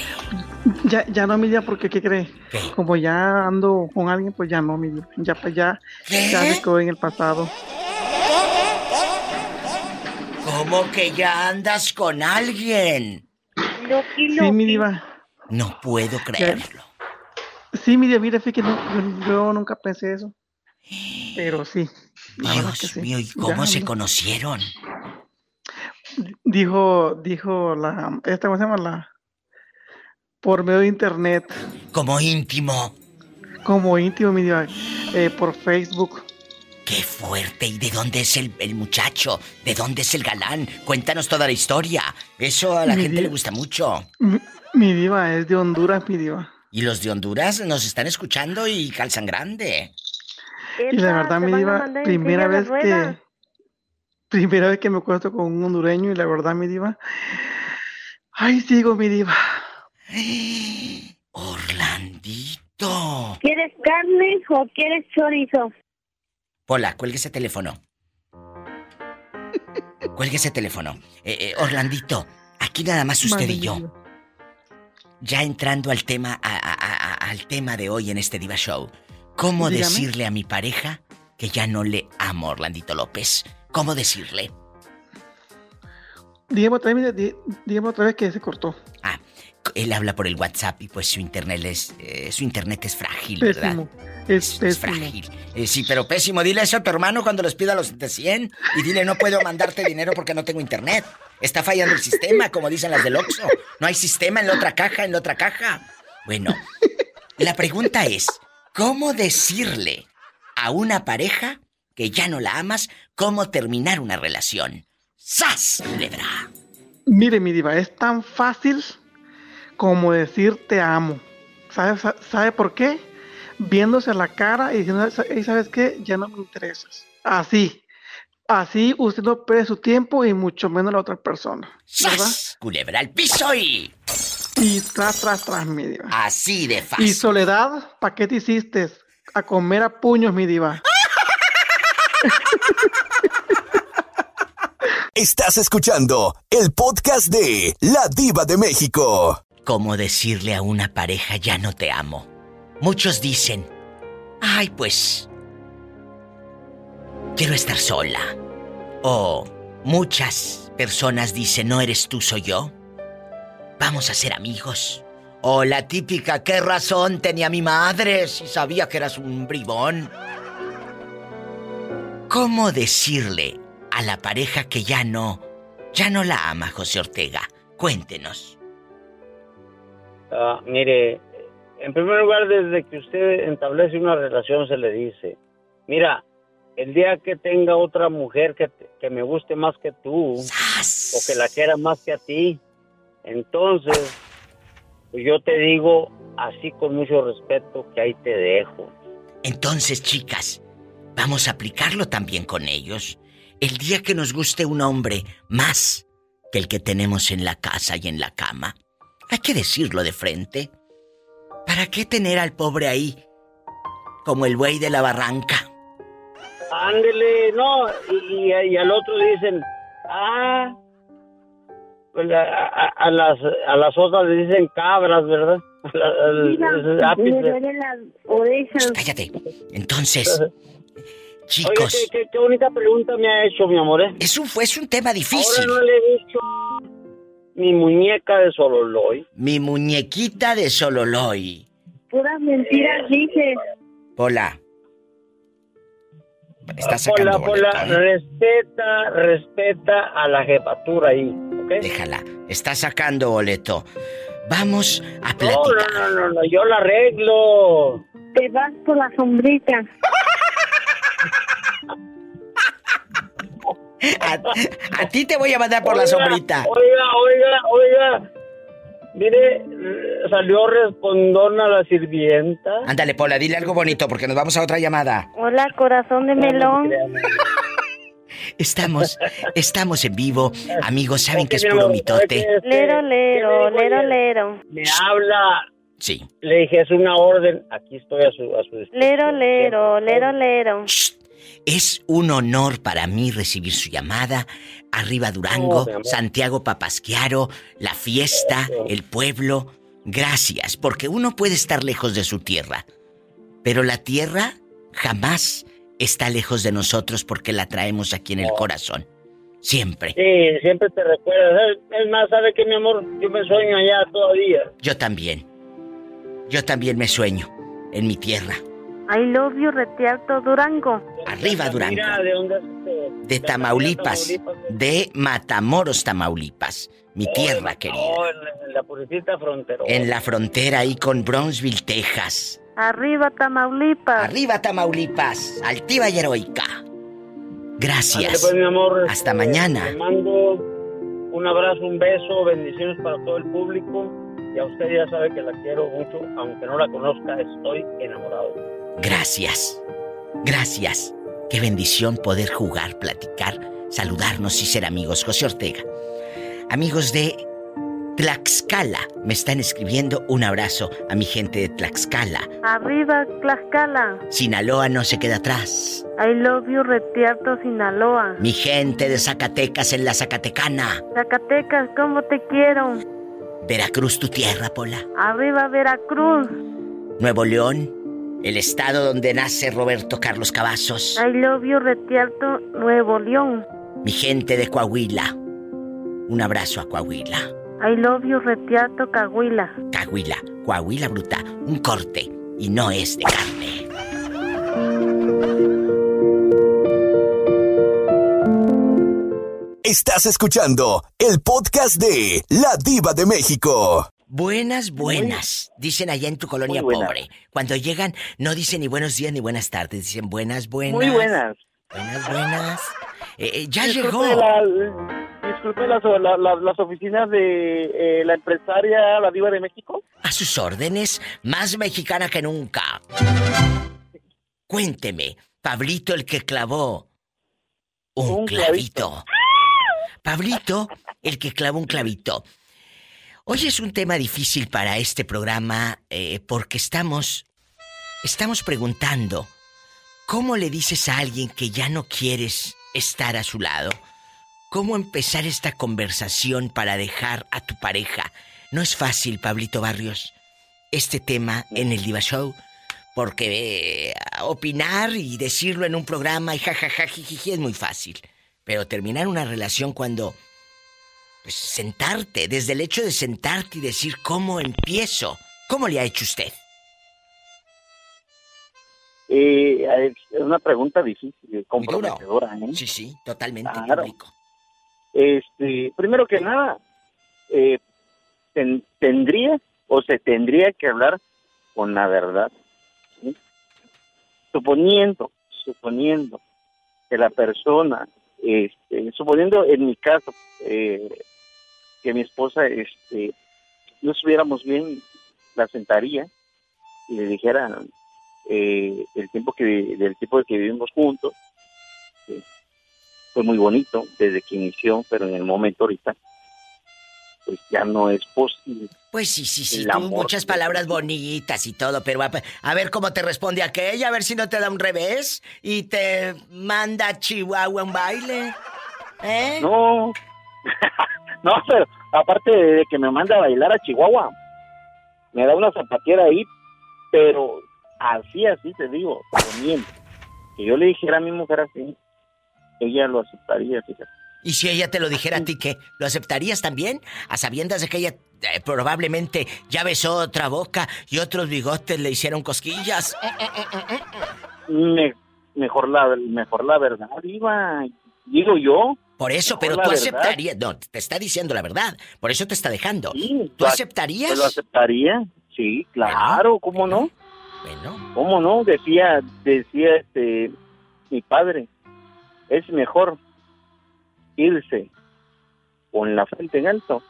[SPEAKER 24] Ya, ya no, mi diva, porque ¿qué cree? Como ya ando con alguien, pues ya no, mi diva. Ya, pues ya, ya me quedó en el pasado.
[SPEAKER 1] ¿Cómo que ya andas con alguien?
[SPEAKER 24] Sí, mi diva.
[SPEAKER 1] No puedo creerlo.
[SPEAKER 24] Sí, mi diva, mire, fíjate, no, yo, yo nunca pensé eso. Pero sí.
[SPEAKER 1] Dios mío, ¿y cómo se
[SPEAKER 24] no.
[SPEAKER 1] conocieron?
[SPEAKER 24] Dijo, dijo la, esta, ¿cómo se llama? La, por medio de internet.
[SPEAKER 1] Como íntimo.
[SPEAKER 24] Como íntimo, mi diva, eh, por Facebook.
[SPEAKER 1] ¡Qué fuerte! ¿Y de dónde es el, el muchacho? ¿De dónde es el galán? Cuéntanos toda la historia. Eso a la
[SPEAKER 24] Mi
[SPEAKER 1] gente le gusta mucho.
[SPEAKER 24] Mi, mi diva es de Honduras, mi diva.
[SPEAKER 1] Y los de Honduras nos están escuchando y calzan grande.
[SPEAKER 24] Y la verdad,
[SPEAKER 4] te
[SPEAKER 24] mi
[SPEAKER 4] van a
[SPEAKER 24] diva,
[SPEAKER 4] mandar en
[SPEAKER 24] primera vez que... Primera vez que me acuesto con un hondureño y la verdad, mi diva... Ay, sigo, mi diva.
[SPEAKER 1] Orlandito.
[SPEAKER 6] ¿Quieres carne o quieres chorizo?
[SPEAKER 1] Hola, cuelgue ese teléfono. Cuelgue ese teléfono. Eh, eh, Orlandito, aquí nada más usted y yo.
[SPEAKER 24] diva.
[SPEAKER 1] Ya entrando al tema, a- a- a- al tema de hoy en este Diva Show. ¿Cómo
[SPEAKER 24] Dígame.
[SPEAKER 1] decirle a mi pareja que ya no le amo Orlandito López? ¿Cómo decirle?
[SPEAKER 24] Dígame otra vez, dígame otra vez que se cortó.
[SPEAKER 1] Él habla por el WhatsApp y pues su internet es, eh, su internet es frágil, ¿verdad?
[SPEAKER 24] Pésimo. Es
[SPEAKER 1] Es
[SPEAKER 24] pésimo.
[SPEAKER 1] frágil. Eh, sí, pero pésimo. Dile eso a tu hermano cuando les pida los de 100 y dile no puedo mandarte dinero porque no tengo internet. Está fallando el sistema, como dicen las del Oxxo. No hay sistema en la otra caja, en la otra caja. Bueno, la pregunta es, ¿cómo decirle a una pareja que ya no la amas cómo terminar una relación? ¡Sas, culebra!
[SPEAKER 24] Mire, mi diva, es tan fácil como decir te amo. ¿Sabe, sa- sabe por qué? Viéndose a la cara y diciendo, "Ey, ¿sabes qué? Ya no me interesas. Así. Así usted no pierde su tiempo y mucho menos la otra persona. ¿Verdad?
[SPEAKER 1] ¡Sas! Culebra al piso y...
[SPEAKER 24] Y tras, tras, tras, mi diva.
[SPEAKER 1] Así de fácil.
[SPEAKER 24] Y Soledad, ¿para qué te hiciste? A comer a puños, mi diva.
[SPEAKER 3] Estás escuchando el podcast de La Diva de México.
[SPEAKER 1] ¿Cómo decirle a una pareja ya no te amo? Muchos dicen, ay pues, quiero estar sola. O muchas personas dicen, no eres tú, soy yo. Vamos a ser amigos. O la típica, ¿qué razón tenía mi madre si sabía que eras un bribón? ¿Cómo decirle a la pareja que ya no, ya no la ama, José Ortega? Cuéntenos.
[SPEAKER 25] Ah, mire, en primer lugar, desde que usted establece una relación se le dice, mira, el día que tenga otra mujer que, te- que me guste más que tú, o que la quiera más que a ti, entonces, pues yo te digo así con mucho respeto que ahí te dejo.
[SPEAKER 1] Entonces, chicas, vamos a aplicarlo también con ellos. El día que nos guste un hombre más que el que tenemos en la casa y en la cama, hay que decirlo de frente. ¿Para qué tener al pobre ahí como el buey de la barranca?
[SPEAKER 25] Ándele, no, y, y- y al otro dicen, ah, a, a- a las, a las otras le dicen cabras, ¿verdad? Ápice.
[SPEAKER 6] las orejas.
[SPEAKER 1] Cállate. Entonces,
[SPEAKER 25] Oye,
[SPEAKER 1] chicos,
[SPEAKER 25] qué, qué- qué bonita pregunta me ha hecho, mi amor, ¿eh?
[SPEAKER 1] es un, fue, es un tema difícil.
[SPEAKER 25] Ahora no le he dicho mi muñeca de Sololoy.
[SPEAKER 1] Mi muñequita de Sololoy.
[SPEAKER 6] Puras mentiras dices.
[SPEAKER 1] Hola. Está
[SPEAKER 25] Pola,
[SPEAKER 1] sacando
[SPEAKER 25] Pola,
[SPEAKER 1] boleto, ¿eh?
[SPEAKER 25] respeta, respeta a la jefatura ahí,
[SPEAKER 1] Déjala. Está sacando boleto. Vamos a
[SPEAKER 25] No,
[SPEAKER 1] platicar.
[SPEAKER 25] no, no, no, no, yo la arreglo.
[SPEAKER 6] Te vas por la sombrita.
[SPEAKER 1] A, a ti te voy a mandar por la sombrita.
[SPEAKER 25] Oiga, oiga, oiga. Mire, eh, salió respondona la sirvienta.
[SPEAKER 1] Ándale, Pola, dile algo bonito porque nos vamos a otra llamada.
[SPEAKER 6] Hola, corazón de melón.
[SPEAKER 1] Estamos, estamos en vivo. Amigos, saben que es puro mitote.
[SPEAKER 6] Lero, lero, lero, lero.
[SPEAKER 25] Me habla.
[SPEAKER 1] Sí.
[SPEAKER 25] Le dije, es una orden. Aquí estoy a su, a su disposición.
[SPEAKER 6] Lero, lero, lero, lero.
[SPEAKER 1] Es un honor para mí recibir su llamada. Arriba Durango,
[SPEAKER 25] Oh.
[SPEAKER 1] Santiago Papasquiaro, la fiesta, el pueblo. Gracias, porque uno puede estar lejos de su tierra, pero la tierra jamás está lejos de nosotros porque la traemos aquí en el corazón. Siempre.
[SPEAKER 25] Sí, siempre te recuerdas. Es más, ¿sabe qué, mi amor? Yo me sueño allá todavía.
[SPEAKER 1] Yo también. Yo también me sueño en mi tierra.
[SPEAKER 6] I love you, Retialto Durango.
[SPEAKER 1] Arriba Durango.
[SPEAKER 25] Mira, ¿de dónde es este?
[SPEAKER 1] De Tamaulipas. De Matamoros, Tamaulipas. Mi tierra querida.
[SPEAKER 25] Oh, en la, en la puritita frontera.
[SPEAKER 1] En la frontera ahí con Bronzeville, Texas.
[SPEAKER 6] Arriba, Tamaulipas.
[SPEAKER 1] Arriba Tamaulipas. Altiva y heroica. Gracias.
[SPEAKER 25] pues, mi amor,
[SPEAKER 1] Hasta mañana.
[SPEAKER 25] Te mando un abrazo, un beso, bendiciones para todo el público. Y a usted ya sabe que la quiero mucho, aunque no la conozca, estoy enamorado.
[SPEAKER 1] Gracias. Gracias. Qué bendición poder jugar, platicar, saludarnos y ser amigos. José Ortega. Amigos de Tlaxcala, me están escribiendo un abrazo a mi gente de Tlaxcala.
[SPEAKER 6] Arriba, Tlaxcala.
[SPEAKER 1] Sinaloa no se queda atrás.
[SPEAKER 6] I love you, Retialto, Sinaloa.
[SPEAKER 1] Mi gente de Zacatecas en la Zacatecana.
[SPEAKER 6] Zacatecas, ¿cómo te quiero?
[SPEAKER 1] Veracruz, tu tierra, Pola.
[SPEAKER 6] Arriba, Veracruz.
[SPEAKER 1] Nuevo León, el estado donde nace Roberto Carlos Cavazos.
[SPEAKER 6] I love you, Nuevo León.
[SPEAKER 1] Mi gente de Coahuila. Un abrazo a Coahuila.
[SPEAKER 6] I love you, Retialto, Cahuila.
[SPEAKER 1] Coahuila, Coahuila bruta, un corte y no es de carne.
[SPEAKER 3] Estás escuchando el podcast de La Diva de México.
[SPEAKER 1] Buenas, buenas, dicen allá en tu colonia pobre. Cuando llegan, no dicen ni buenos días ni buenas tardes, dicen buenas, buenas.
[SPEAKER 14] Muy buenas.
[SPEAKER 1] Buenas, buenas. Eh, eh, ya
[SPEAKER 14] Disculpe
[SPEAKER 1] llegó.
[SPEAKER 14] Disculpe las, la- la- las oficinas de eh, la empresaria La Diva de México.
[SPEAKER 1] A sus órdenes, más mexicana que nunca. Cuénteme, Pablito el que clavó un,
[SPEAKER 14] Un
[SPEAKER 1] clavito. Pablito el que clavó un clavito. Hoy es un tema difícil para este programa eh, porque estamos, estamos preguntando, ¿cómo le dices a alguien que ya no quieres estar a su lado? ¿Cómo empezar esta conversación para dejar a tu pareja? No es fácil, Pablito Barrios, este tema en el Diva Show, porque eh, opinar y decirlo en un programa y jajaja, es muy fácil. Pero terminar una relación cuando pues sentarte, desde el hecho de sentarte y decir cómo empiezo. ¿Cómo le ha hecho usted?
[SPEAKER 26] Eh, es una pregunta difícil, comprometedora. ¿eh?
[SPEAKER 1] Sí, sí, totalmente
[SPEAKER 26] Claro.
[SPEAKER 1] público.
[SPEAKER 26] Este, primero que nada, eh, ten- tendría o se tendría que hablar con la verdad. Suponiendo, suponiendo que la persona, este, suponiendo en mi caso, eh, que mi esposa, este, no estuviéramos bien, la sentaría y le dijera eh, el tiempo que del tiempo que vivimos juntos fue muy bonito desde que inició pero en el momento ahorita pues ya no es posible
[SPEAKER 1] Pues sí, sí, sí, muchas palabras bonitas y todo, pero a, a ver cómo te responde aquella, a ver si no te da un revés y te manda a Chihuahua un baile. ¿Eh?
[SPEAKER 26] no no pero aparte de que me manda a bailar a Chihuahua me da una zapatera ahí pero así así te digo poniendo que yo le dijera a mi mujer así ella lo aceptaría fíjate
[SPEAKER 1] Y si ella te lo dijera a ti, ¿qué? ¿Lo aceptarías también? A sabiendas de que ella eh, probablemente ya besó otra boca y otros bigotes le hicieron cosquillas.
[SPEAKER 26] Me- mejor la mejor la verdad iba digo yo
[SPEAKER 1] Por eso,
[SPEAKER 26] Mejor
[SPEAKER 1] pero tú
[SPEAKER 26] verdad.
[SPEAKER 1] aceptarías. No, te está diciendo la verdad. Por eso te está dejando. ¿Tú
[SPEAKER 26] lo-
[SPEAKER 1] aceptarías?
[SPEAKER 26] Lo aceptaría, sí, claro, ¿cómo no?
[SPEAKER 1] Bueno.
[SPEAKER 26] ¿Cómo no? Decía, decía este, mi padre, es mejor irse con la frente en alto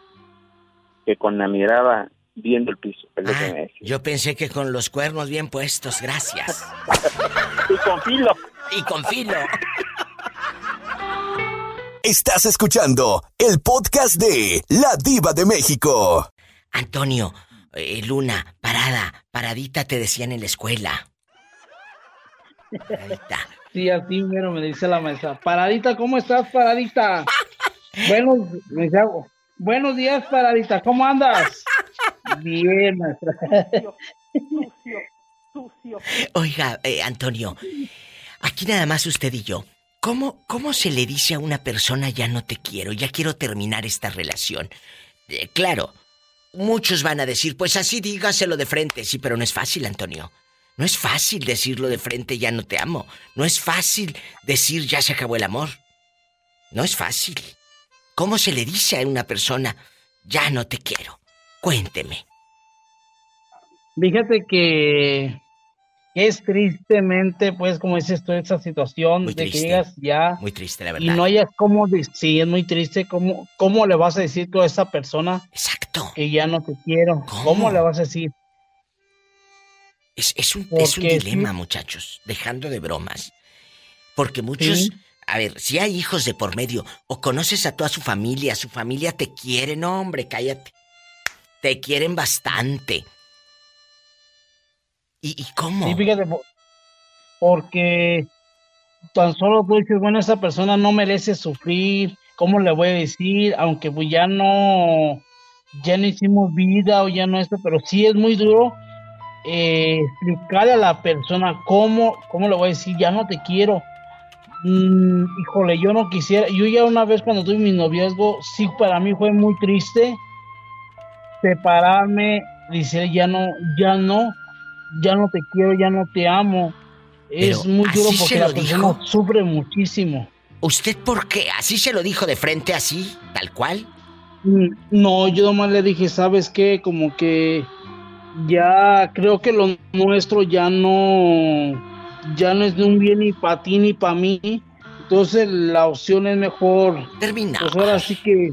[SPEAKER 26] que con la mirada viendo el piso. es lo que me decía.
[SPEAKER 1] Yo pensé que con los cuernos bien puestos, gracias.
[SPEAKER 26] y con filo.
[SPEAKER 1] Y con filo.
[SPEAKER 3] Estás escuchando el podcast de La Diva de México.
[SPEAKER 1] Antonio, eh, Luna, parada, paradita te decían en la escuela.
[SPEAKER 27] Sí, así mero me dice la maestra. Paradita, ¿cómo estás, paradita? buenos, me dice, buenos días, paradita, ¿cómo andas? Bien, maestra.
[SPEAKER 1] Oiga, eh, Antonio, aquí nada más usted y yo. ¿Cómo, ¿Cómo se le dice a una persona ya no te quiero, ya quiero terminar esta relación? Eh, claro, muchos van a decir, pues así dígaselo de frente, sí, pero no es fácil, Antonio. No es fácil decirlo de frente, ya no te amo. No es fácil decir, ya se acabó el amor. No es fácil. ¿Cómo se le dice a una persona, ya no te quiero? Cuénteme.
[SPEAKER 27] Fíjate que es tristemente, pues, como dices tú, esa situación de
[SPEAKER 1] triste.
[SPEAKER 27] que llegas ya
[SPEAKER 1] Muy triste, la
[SPEAKER 27] y
[SPEAKER 1] verdad.
[SPEAKER 27] no hayas cómo decir, es muy triste, ¿cómo, cómo le vas a decir tú a esa persona
[SPEAKER 1] Exacto.
[SPEAKER 27] que ya no te quiero? ¿Cómo, le vas a decir?
[SPEAKER 1] Es, es un, es un dilema, muchachos, dejando de bromas. Porque muchos,
[SPEAKER 27] Sí.
[SPEAKER 1] a ver, si hay hijos de por medio, o conoces a toda su familia, su familia te quiere, no, hombre, cállate. Te quieren bastante. ¿Y, y cómo?
[SPEAKER 27] Sí, fíjate, po- porque tan solo tú dices, bueno, esa persona no merece sufrir, ¿cómo le voy a decir? Aunque pues ya no, ya no hicimos vida o ya no esto, pero sí es muy duro eh, explicarle a la persona cómo, cómo le voy a decir, ya no te quiero. Mm, híjole, yo no quisiera, yo ya una vez cuando tuve mi noviazgo, sí para mí fue muy triste separarme, decir ya no, ya no, ya no te quiero, ya no te amo. es muy duro porque la
[SPEAKER 1] lo
[SPEAKER 27] persona
[SPEAKER 1] dijo.
[SPEAKER 27] sufre muchísimo.
[SPEAKER 1] ¿Usted por qué? ¿Así se lo dijo de frente, así, tal cual?
[SPEAKER 27] Mm, No, yo nomás le dije, ¿sabes qué? Como que ya creo que lo nuestro ya no, ya no es de un bien ni para ti ni para mí. Entonces la opción es mejor.
[SPEAKER 1] Terminar.
[SPEAKER 27] Pues ahora sí que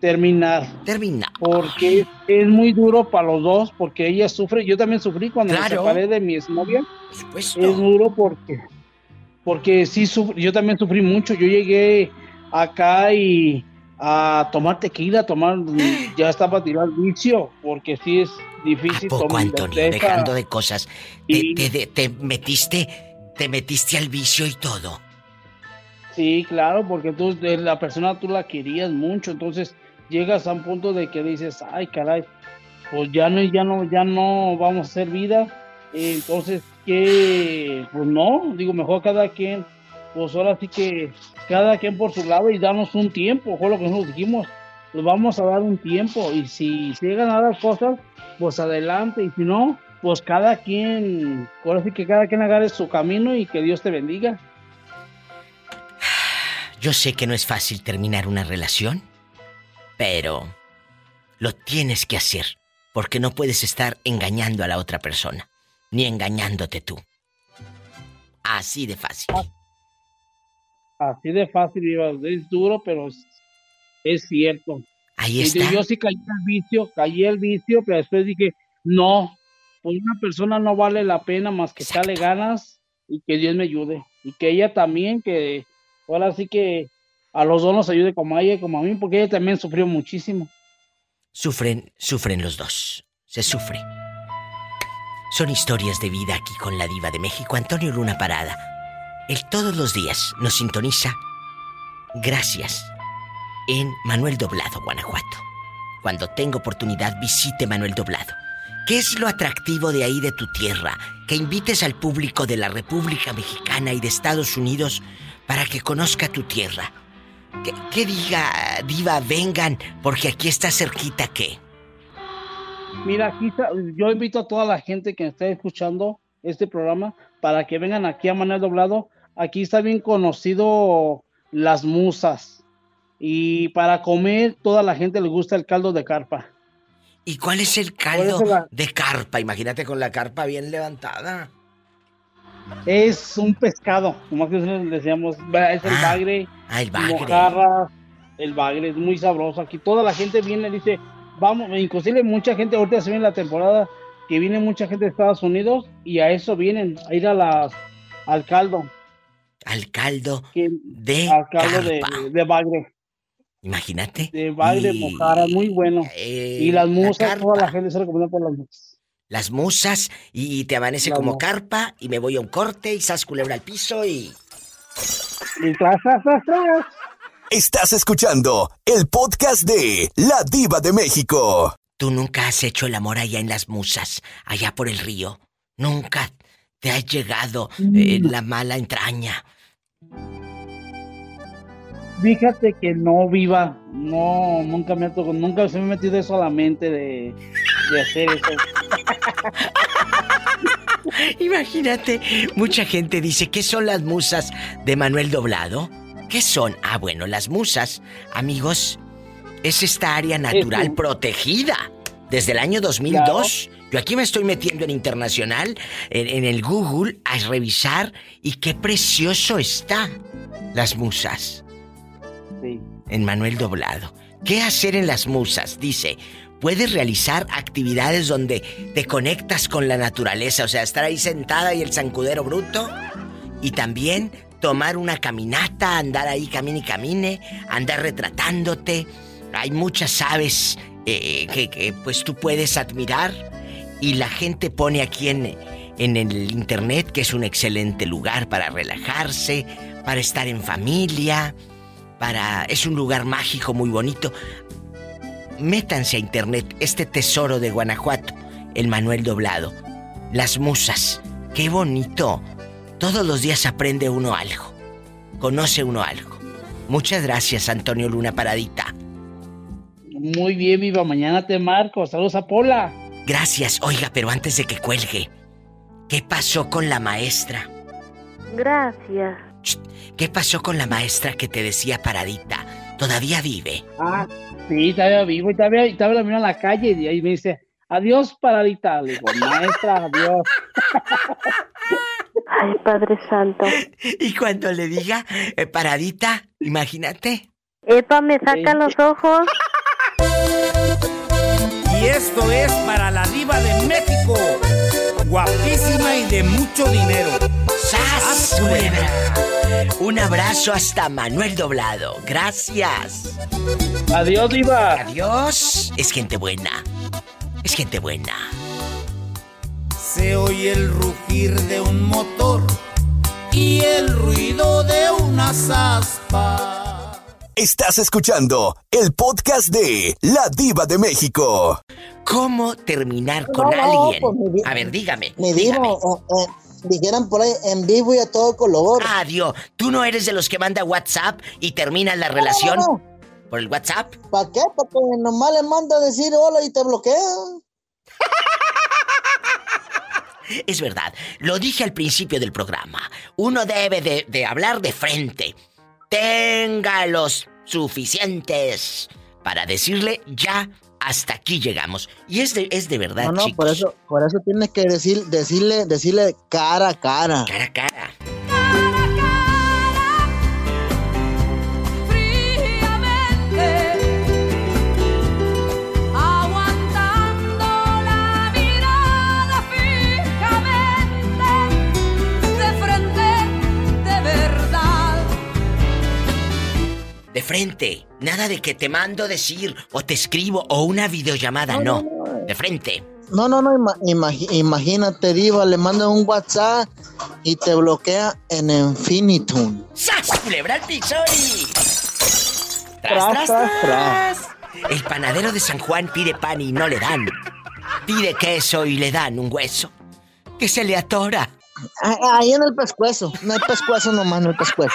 [SPEAKER 27] terminar.
[SPEAKER 1] Terminar.
[SPEAKER 27] Porque es, es muy duro para los dos, porque ella sufre, yo también sufrí cuando me separé de mi exnovia.
[SPEAKER 1] supuesto.
[SPEAKER 27] Es duro porque, porque sí, suf- yo también sufrí mucho. Yo llegué acá y a tomar tequila, a tomar, ya estaba a tirar vicio, porque sí es difícil.
[SPEAKER 1] Poco,
[SPEAKER 27] tomar-
[SPEAKER 1] Antonio,
[SPEAKER 27] deja-
[SPEAKER 1] dejando de cosas. Te, te- te- te metiste, te metiste al vicio y todo.
[SPEAKER 27] Sí, claro, porque tú, de la persona tú la querías mucho, entonces llegas a un punto de que dices, ay, caray, pues ya no, ya no, ya no vamos a hacer vida, entonces, que, pues no, digo, mejor cada quien, pues ahora sí que cada quien por su lado y darnos un tiempo, fue lo que nosotros dijimos, les vamos a dar un tiempo y si llegan a dar cosas, pues adelante y si no, pues cada quien, ahora sí que cada quien agarre su camino y que Dios te bendiga.
[SPEAKER 1] Yo sé que no es fácil terminar una relación, pero lo tienes que hacer, porque no puedes estar engañando a la otra persona, ni engañándote tú. Así de fácil.
[SPEAKER 27] Así de fácil, es duro, pero es cierto.
[SPEAKER 1] Ahí
[SPEAKER 27] Y
[SPEAKER 1] está.
[SPEAKER 27] Yo sí caí al vicio, caí al vicio, pero después dije, no, pues una persona no vale la pena más que echarle ganas y que Dios me ayude. Y que ella también, que ahora sí que a los dos nos ayude como a ella y como a mí, porque ella también sufrió muchísimo.
[SPEAKER 1] Sufren, sufren los dos. Se sufre. Son historias de vida aquí con la diva de México, Antonio Luna Parada. Él todos los días nos sintoniza. Gracias. En Manuel Doblado, Guanajuato. Cuando tenga oportunidad, visite Manuel Doblado. ¿Qué es lo atractivo de ahí de tu tierra? Que invites al público de la República Mexicana y de Estados Unidos para que conozca tu tierra. Que, diga, diva, vengan, porque aquí está cerquita que.
[SPEAKER 27] Mira, aquí yo invito a toda la gente que está escuchando este programa para que vengan aquí a Manuel Doblado. Aquí está bien conocido las musas. Y para comer, toda la gente le gusta el caldo de carpa.
[SPEAKER 1] ¿Y cuál es el caldo
[SPEAKER 27] la-
[SPEAKER 1] de carpa? Imagínate con la carpa bien levantada.
[SPEAKER 27] Es un pescado, como que decíamos, es el bagre,
[SPEAKER 1] Ah, el bagre.
[SPEAKER 27] mojarras, el bagre, es muy sabroso. Aquí toda la gente viene y dice, vamos, inclusive mucha gente, ahorita se viene la temporada que viene mucha gente de Estados Unidos y a eso vienen, a ir a las, al caldo.
[SPEAKER 1] Al caldo
[SPEAKER 27] que-
[SPEAKER 1] de
[SPEAKER 27] al caldo de bagre,
[SPEAKER 1] Imagínate.
[SPEAKER 27] de bagre,
[SPEAKER 1] Y,
[SPEAKER 27] mojarras, muy bueno.
[SPEAKER 1] eh,
[SPEAKER 27] y las
[SPEAKER 1] la
[SPEAKER 27] musas, toda la gente se recomienda por las musas.
[SPEAKER 1] Las musas y te amanece como carpa y me voy a un corte y sas culebra al piso y...
[SPEAKER 27] Y tras, tras, tras, tras.
[SPEAKER 3] Estás escuchando el podcast de La Diva de México.
[SPEAKER 1] Tú nunca has hecho el amor allá en las musas, allá por el río. Nunca te ha llegado eh,
[SPEAKER 27] Mm.
[SPEAKER 1] la mala entraña.
[SPEAKER 27] Fíjate que no viva, no, nunca me ha tocado, nunca se me ha metido eso a la mente de, de hacer eso.
[SPEAKER 1] Imagínate, mucha gente dice, ¿qué son las musas de Manuel Doblado? ¿Qué son? Ah, bueno, las musas, amigos, es esta área natural
[SPEAKER 27] Eso.
[SPEAKER 1] protegida desde el año 2002. Yo aquí me estoy metiendo en internacional, en, en el Google, a revisar y qué precioso está las musas En Manuel Doblado. ¿Qué hacer en las musas? Dice, puedes realizar actividades donde te conectas con la naturaleza, o sea, estar ahí sentada y el zancudero bruto. Y también tomar una caminata, andar ahí, camine y camine, andar retratándote. Hay muchas aves eh, que, que, pues tú puedes admirar. Y la gente pone aquí en, en el internet que es un excelente lugar para relajarse, para estar en familia para es un lugar mágico muy bonito. Métanse a internet este tesoro de Guanajuato, el Manuel Doblado, las musas. Qué bonito. Todos los días aprende uno algo. Conoce uno algo. Muchas gracias, Antonio Luna Paradita.
[SPEAKER 27] Muy bien, viva, mañana te marco, saludos a Pola.
[SPEAKER 1] Gracias. Oiga, pero antes de que cuelgue, ¿qué pasó con la maestra?
[SPEAKER 4] Gracias.
[SPEAKER 1] ¿Qué pasó con la maestra que te decía Paradita? ¿Todavía vive?
[SPEAKER 27] Ah, sí, todavía vivo y todavía, todavía la miro en la calle y ahí me dice, adiós, paradita. Le digo, maestra, adiós.
[SPEAKER 4] Ay, Padre Santo.
[SPEAKER 1] Y cuando le diga eh, Paradita, imagínate.
[SPEAKER 4] Epa, me saca los ojos.
[SPEAKER 11] Y esto es para la diva de México. Guapísima y de mucho dinero. ¡Sas,
[SPEAKER 1] Culebra. Un abrazo hasta Manuel Doblado. Gracias.
[SPEAKER 27] Adiós, Diva.
[SPEAKER 1] Adiós. Es gente buena. Es gente buena.
[SPEAKER 11] Se oye el rugir de un motor y el ruido de unas aspas.
[SPEAKER 3] Estás escuchando el podcast de La Diva de México.
[SPEAKER 1] ¿Cómo terminar con
[SPEAKER 28] No, no,
[SPEAKER 1] alguien?
[SPEAKER 28] pues,
[SPEAKER 1] A ver, dígame.
[SPEAKER 28] Mi
[SPEAKER 1] dígame.
[SPEAKER 28] eh, eh, dijeran por ahí en vivo y a todo color.
[SPEAKER 1] Adiós. ¿Tú no eres de los que manda WhatsApp y termina la relación
[SPEAKER 28] no,
[SPEAKER 1] por el WhatsApp?
[SPEAKER 28] ¿Para qué? Porque nomás le manda a decir hola y te bloquean.
[SPEAKER 1] Es verdad, lo dije al principio del programa. Uno debe de, de hablar de frente. Tenga los suficientes para decirle ya hasta aquí llegamos. Y es de, es de verdad,
[SPEAKER 28] No, no,
[SPEAKER 1] chicos.
[SPEAKER 28] por eso, por eso tienes que decir, decirle, decirle cara a cara.
[SPEAKER 1] Cara a cara.
[SPEAKER 11] Frente.
[SPEAKER 1] Nada de que te mando decir o te escribo o una videollamada, no. De frente.
[SPEAKER 28] No, no, no, imagínate, Diva, le manda un WhatsApp y te bloquea en Infinitum.
[SPEAKER 1] ¡Sas! Culebra. Tras,
[SPEAKER 28] Tras,
[SPEAKER 1] tras,
[SPEAKER 28] tras,
[SPEAKER 1] tras. El panadero de San Juan pide pan y no le dan. Pide queso y le dan un hueso. Que se le atora.
[SPEAKER 28] Ah, Ahí en el pescuezo. No hay pescuezo nomás, no hay pescuezo.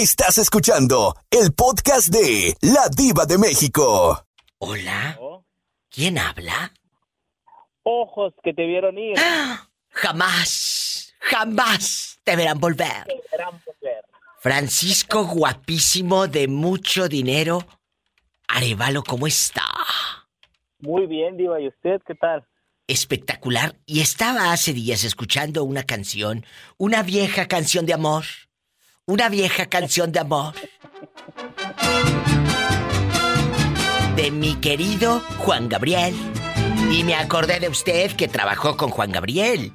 [SPEAKER 3] Estás escuchando el podcast de La Diva de México.
[SPEAKER 1] Hola. ¿Quién habla?
[SPEAKER 8] Ojos que te vieron ir.
[SPEAKER 1] Jamás, jamás te verán volver.
[SPEAKER 8] Gran mujer.
[SPEAKER 1] Francisco guapísimo de mucho dinero. Arevalo, ¿cómo está?
[SPEAKER 8] Muy bien, Diva. ¿Y usted qué tal?
[SPEAKER 1] Espectacular. Y estaba hace días escuchando una canción, una vieja canción de amor. Una vieja canción de amor. De mi querido Juan Gabriel. Y me acordé de usted que trabajó con Juan Gabriel.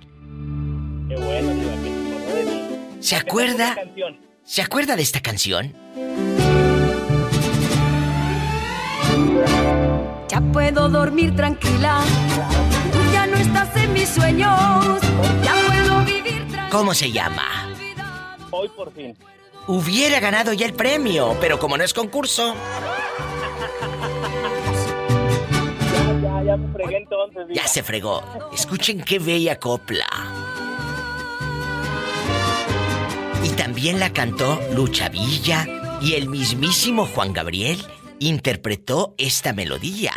[SPEAKER 8] Qué bueno, que se acordó de mí.
[SPEAKER 1] ¿Se
[SPEAKER 8] ¿A qué
[SPEAKER 1] acuerda? ¿Se acuerda de esta canción?
[SPEAKER 11] Ya puedo dormir tranquila. Tú ya no estás en mis sueños. Ya puedo vivir tranquila.
[SPEAKER 1] ¿Cómo se llama?
[SPEAKER 8] Hoy por fin.
[SPEAKER 1] Hubiera ganado ya el premio, pero como no es concurso,
[SPEAKER 8] Ya, ya, ya me fregué entonces, Diva.
[SPEAKER 1] ya se fregó. Escuchen qué bella copla. Y también la cantó Lucha Villa y el mismísimo Juan Gabriel interpretó esta melodía.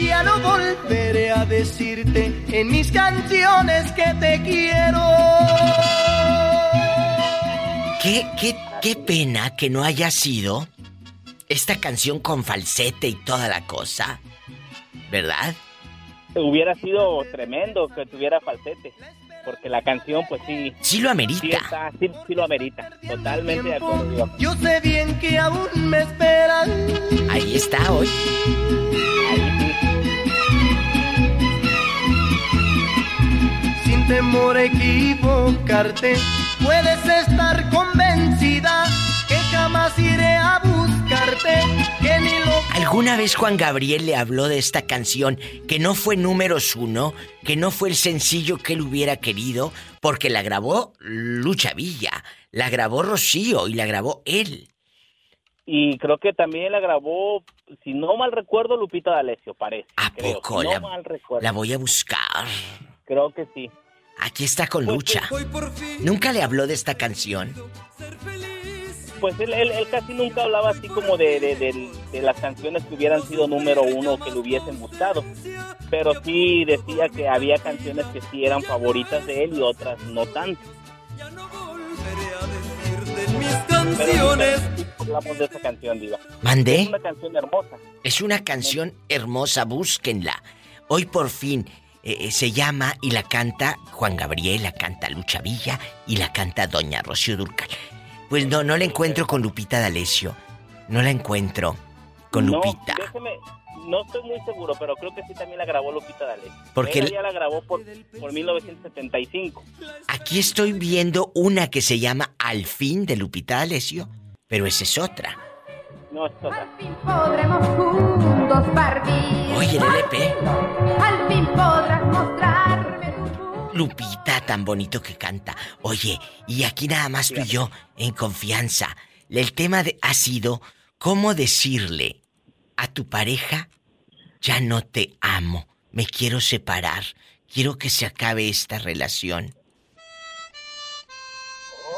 [SPEAKER 11] Ya no volveré a decirte en mis canciones que te quiero.
[SPEAKER 1] Qué, qué, qué pena que no haya sido esta canción con falsete y toda la cosa. ¿Verdad?
[SPEAKER 8] Hubiera sido tremendo que tuviera falsete. Porque la canción, pues sí.
[SPEAKER 1] Sí lo amerita.
[SPEAKER 8] Sí, está, sí, sí lo amerita. Totalmente de acuerdo.
[SPEAKER 11] Yo sé bien que aún me esperan.
[SPEAKER 1] Ahí está hoy.
[SPEAKER 11] Sin temor a equivocarte, puedes estar convencida que jamás iré a buscarte, que ni lo
[SPEAKER 1] ¿Alguna vez Juan Gabriel le habló de esta canción que no fue números uno, que no fue el sencillo que él hubiera querido, porque la grabó Lucha Villa, la grabó Rocío y la grabó él?
[SPEAKER 8] Y creo que también la grabó, si no mal recuerdo, Lupita D'Alessio, parece.
[SPEAKER 1] ¿A
[SPEAKER 8] creo,
[SPEAKER 1] poco?
[SPEAKER 8] si no
[SPEAKER 1] La,
[SPEAKER 8] mal recuerdo.
[SPEAKER 1] la voy a buscar.
[SPEAKER 8] Creo que sí.
[SPEAKER 1] Aquí está con Lucha. ¿Nunca le habló de esta canción?
[SPEAKER 8] pues él, él, él casi nunca hablaba así como de, de, de- de las canciones que hubieran sido número uno o que le hubiesen gustado. Pero sí decía que había canciones que sí eran favoritas de él y otras no tanto. Pero hablamos de esa canción, Diva.
[SPEAKER 1] ¿Mandé?
[SPEAKER 8] Es una canción hermosa.
[SPEAKER 1] Es una canción hermosa, búsquenla. Hoy por fin eh, eh, se llama y la canta Juan Gabriel, la canta Lucha Villa y la canta Doña Rocío Durcal. Pues no, no la encuentro con Lupita D'Alessio. No la encuentro con
[SPEAKER 8] No,
[SPEAKER 1] Lupita.
[SPEAKER 8] déjeme, no estoy muy seguro, pero creo que sí también la grabó Lupita D'Alessio.
[SPEAKER 1] Porque
[SPEAKER 8] Ella la grabó por, por 1975.
[SPEAKER 1] Aquí estoy viendo una que se llama Al fin de Lupita D'Alessio, pero esa es otra.
[SPEAKER 8] No, es otra.
[SPEAKER 28] Podremos juntos partir.
[SPEAKER 1] Oye, el LP.
[SPEAKER 28] Al fin podrás mostrarme
[SPEAKER 1] Lupita, tan bonito que canta. Oye, y aquí nada más tú y yo, en confianza. El tema de, ha sido cómo decirle a tu pareja, ya no te amo, me quiero separar, quiero que se acabe esta relación.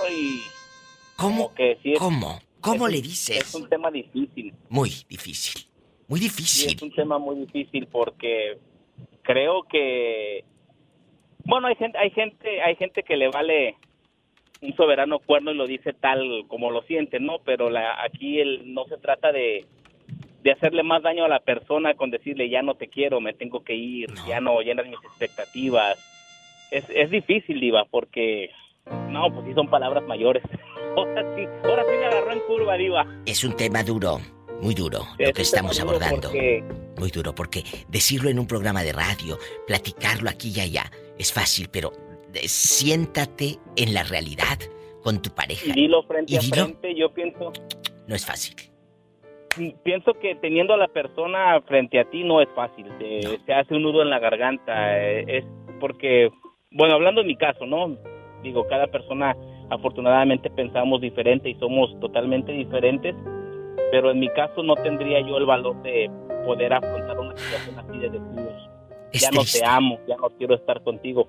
[SPEAKER 8] Ay,
[SPEAKER 1] ¿Cómo?
[SPEAKER 8] que sí es-
[SPEAKER 1] ¿Cómo? ¿Cómo
[SPEAKER 8] es
[SPEAKER 1] le dices?
[SPEAKER 8] Es un tema difícil.
[SPEAKER 1] Muy difícil. Muy
[SPEAKER 8] Sí,
[SPEAKER 1] difícil.
[SPEAKER 8] es un tema muy difícil porque creo que bueno, hay gente hay gente hay gente que le vale un soberano cuerno y lo dice tal como lo siente, ¿no? Pero la, aquí el, no se trata de de hacerle más daño a la persona con decirle ya no te quiero, me tengo que ir, ya no llenas mis expectativas. Es, es difícil, Diva, porque no, pues sí son palabras mayores. Ahora sí, ahora sí me agarró en curva, Diva.
[SPEAKER 1] Es un tema duro, muy duro, lo que estamos abordando.
[SPEAKER 8] porque-
[SPEAKER 1] Muy duro, porque decirlo en un programa de radio, platicarlo aquí y allá, es fácil, pero siéntate en la realidad con tu pareja.
[SPEAKER 8] Y dilo frente
[SPEAKER 1] Y
[SPEAKER 8] a
[SPEAKER 1] dilo.
[SPEAKER 8] frente, yo pienso,
[SPEAKER 1] No es fácil.
[SPEAKER 8] pienso que teniendo a la persona frente a ti no es fácil, se, se hace un nudo en la garganta, eh, es porque, bueno, hablando en mi caso, ¿no? Digo, cada persona afortunadamente pensamos diferente y somos totalmente diferentes, pero en mi caso no tendría yo el valor de poder afrontar una situación así de decir, ya no te amo, ya no quiero estar contigo,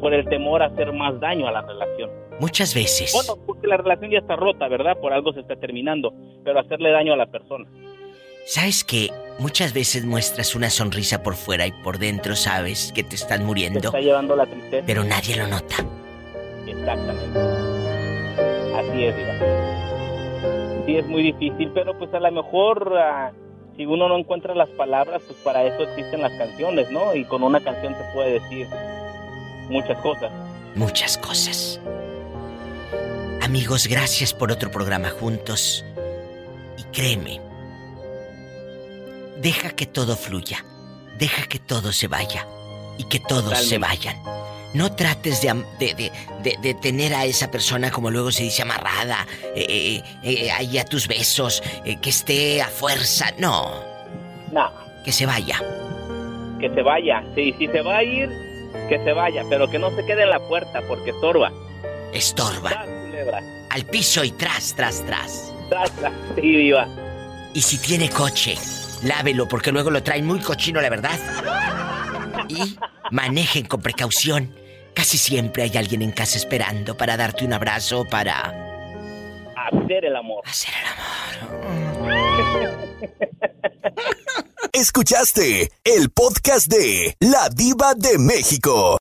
[SPEAKER 8] por el temor a hacer más daño a la relación.
[SPEAKER 1] Muchas veces.
[SPEAKER 8] Bueno, porque la relación ya está rota, ¿verdad? Por algo se está terminando, pero hacerle daño a la persona.
[SPEAKER 1] ¿Sabes que Muchas veces muestras una sonrisa por fuera y por dentro sabes que te están
[SPEAKER 8] Te
[SPEAKER 1] muriendo,
[SPEAKER 8] está llevando la tristeza.
[SPEAKER 1] pero nadie lo nota.
[SPEAKER 8] Exactamente. Así es, Diva. Sí, es muy difícil, pero pues a lo mejor ah, si uno no encuentra las palabras, pues para eso existen las canciones, ¿no? Y con una canción se puede decir muchas cosas.
[SPEAKER 1] Muchas cosas. Amigos, gracias por otro programa juntos. Y créeme, deja que todo fluya. Deja que todo se vaya. Y que todos se vayan. No trates de, de, de- de- tener a esa persona, como luego se dice, amarrada, eh, eh, eh, ahí a tus besos, eh, que esté a fuerza. No,
[SPEAKER 8] No,
[SPEAKER 1] que se vaya.
[SPEAKER 8] que se vaya. Sí, si se va a ir, que se vaya, pero que no se quede en la puerta porque estorba.
[SPEAKER 1] Estorba.
[SPEAKER 8] Tras, culebra.
[SPEAKER 1] Al piso y tras, tras, tras.
[SPEAKER 8] Tras, tras. Sí, viva.
[SPEAKER 1] Y si tiene coche, lávelo porque luego lo traen muy cochino, la verdad. Y manejen con precaución. Casi siempre hay alguien en casa esperando para darte un abrazo o para...
[SPEAKER 8] Hacer el amor.
[SPEAKER 1] Hacer el amor.
[SPEAKER 3] Escuchaste el podcast de La Diva de México.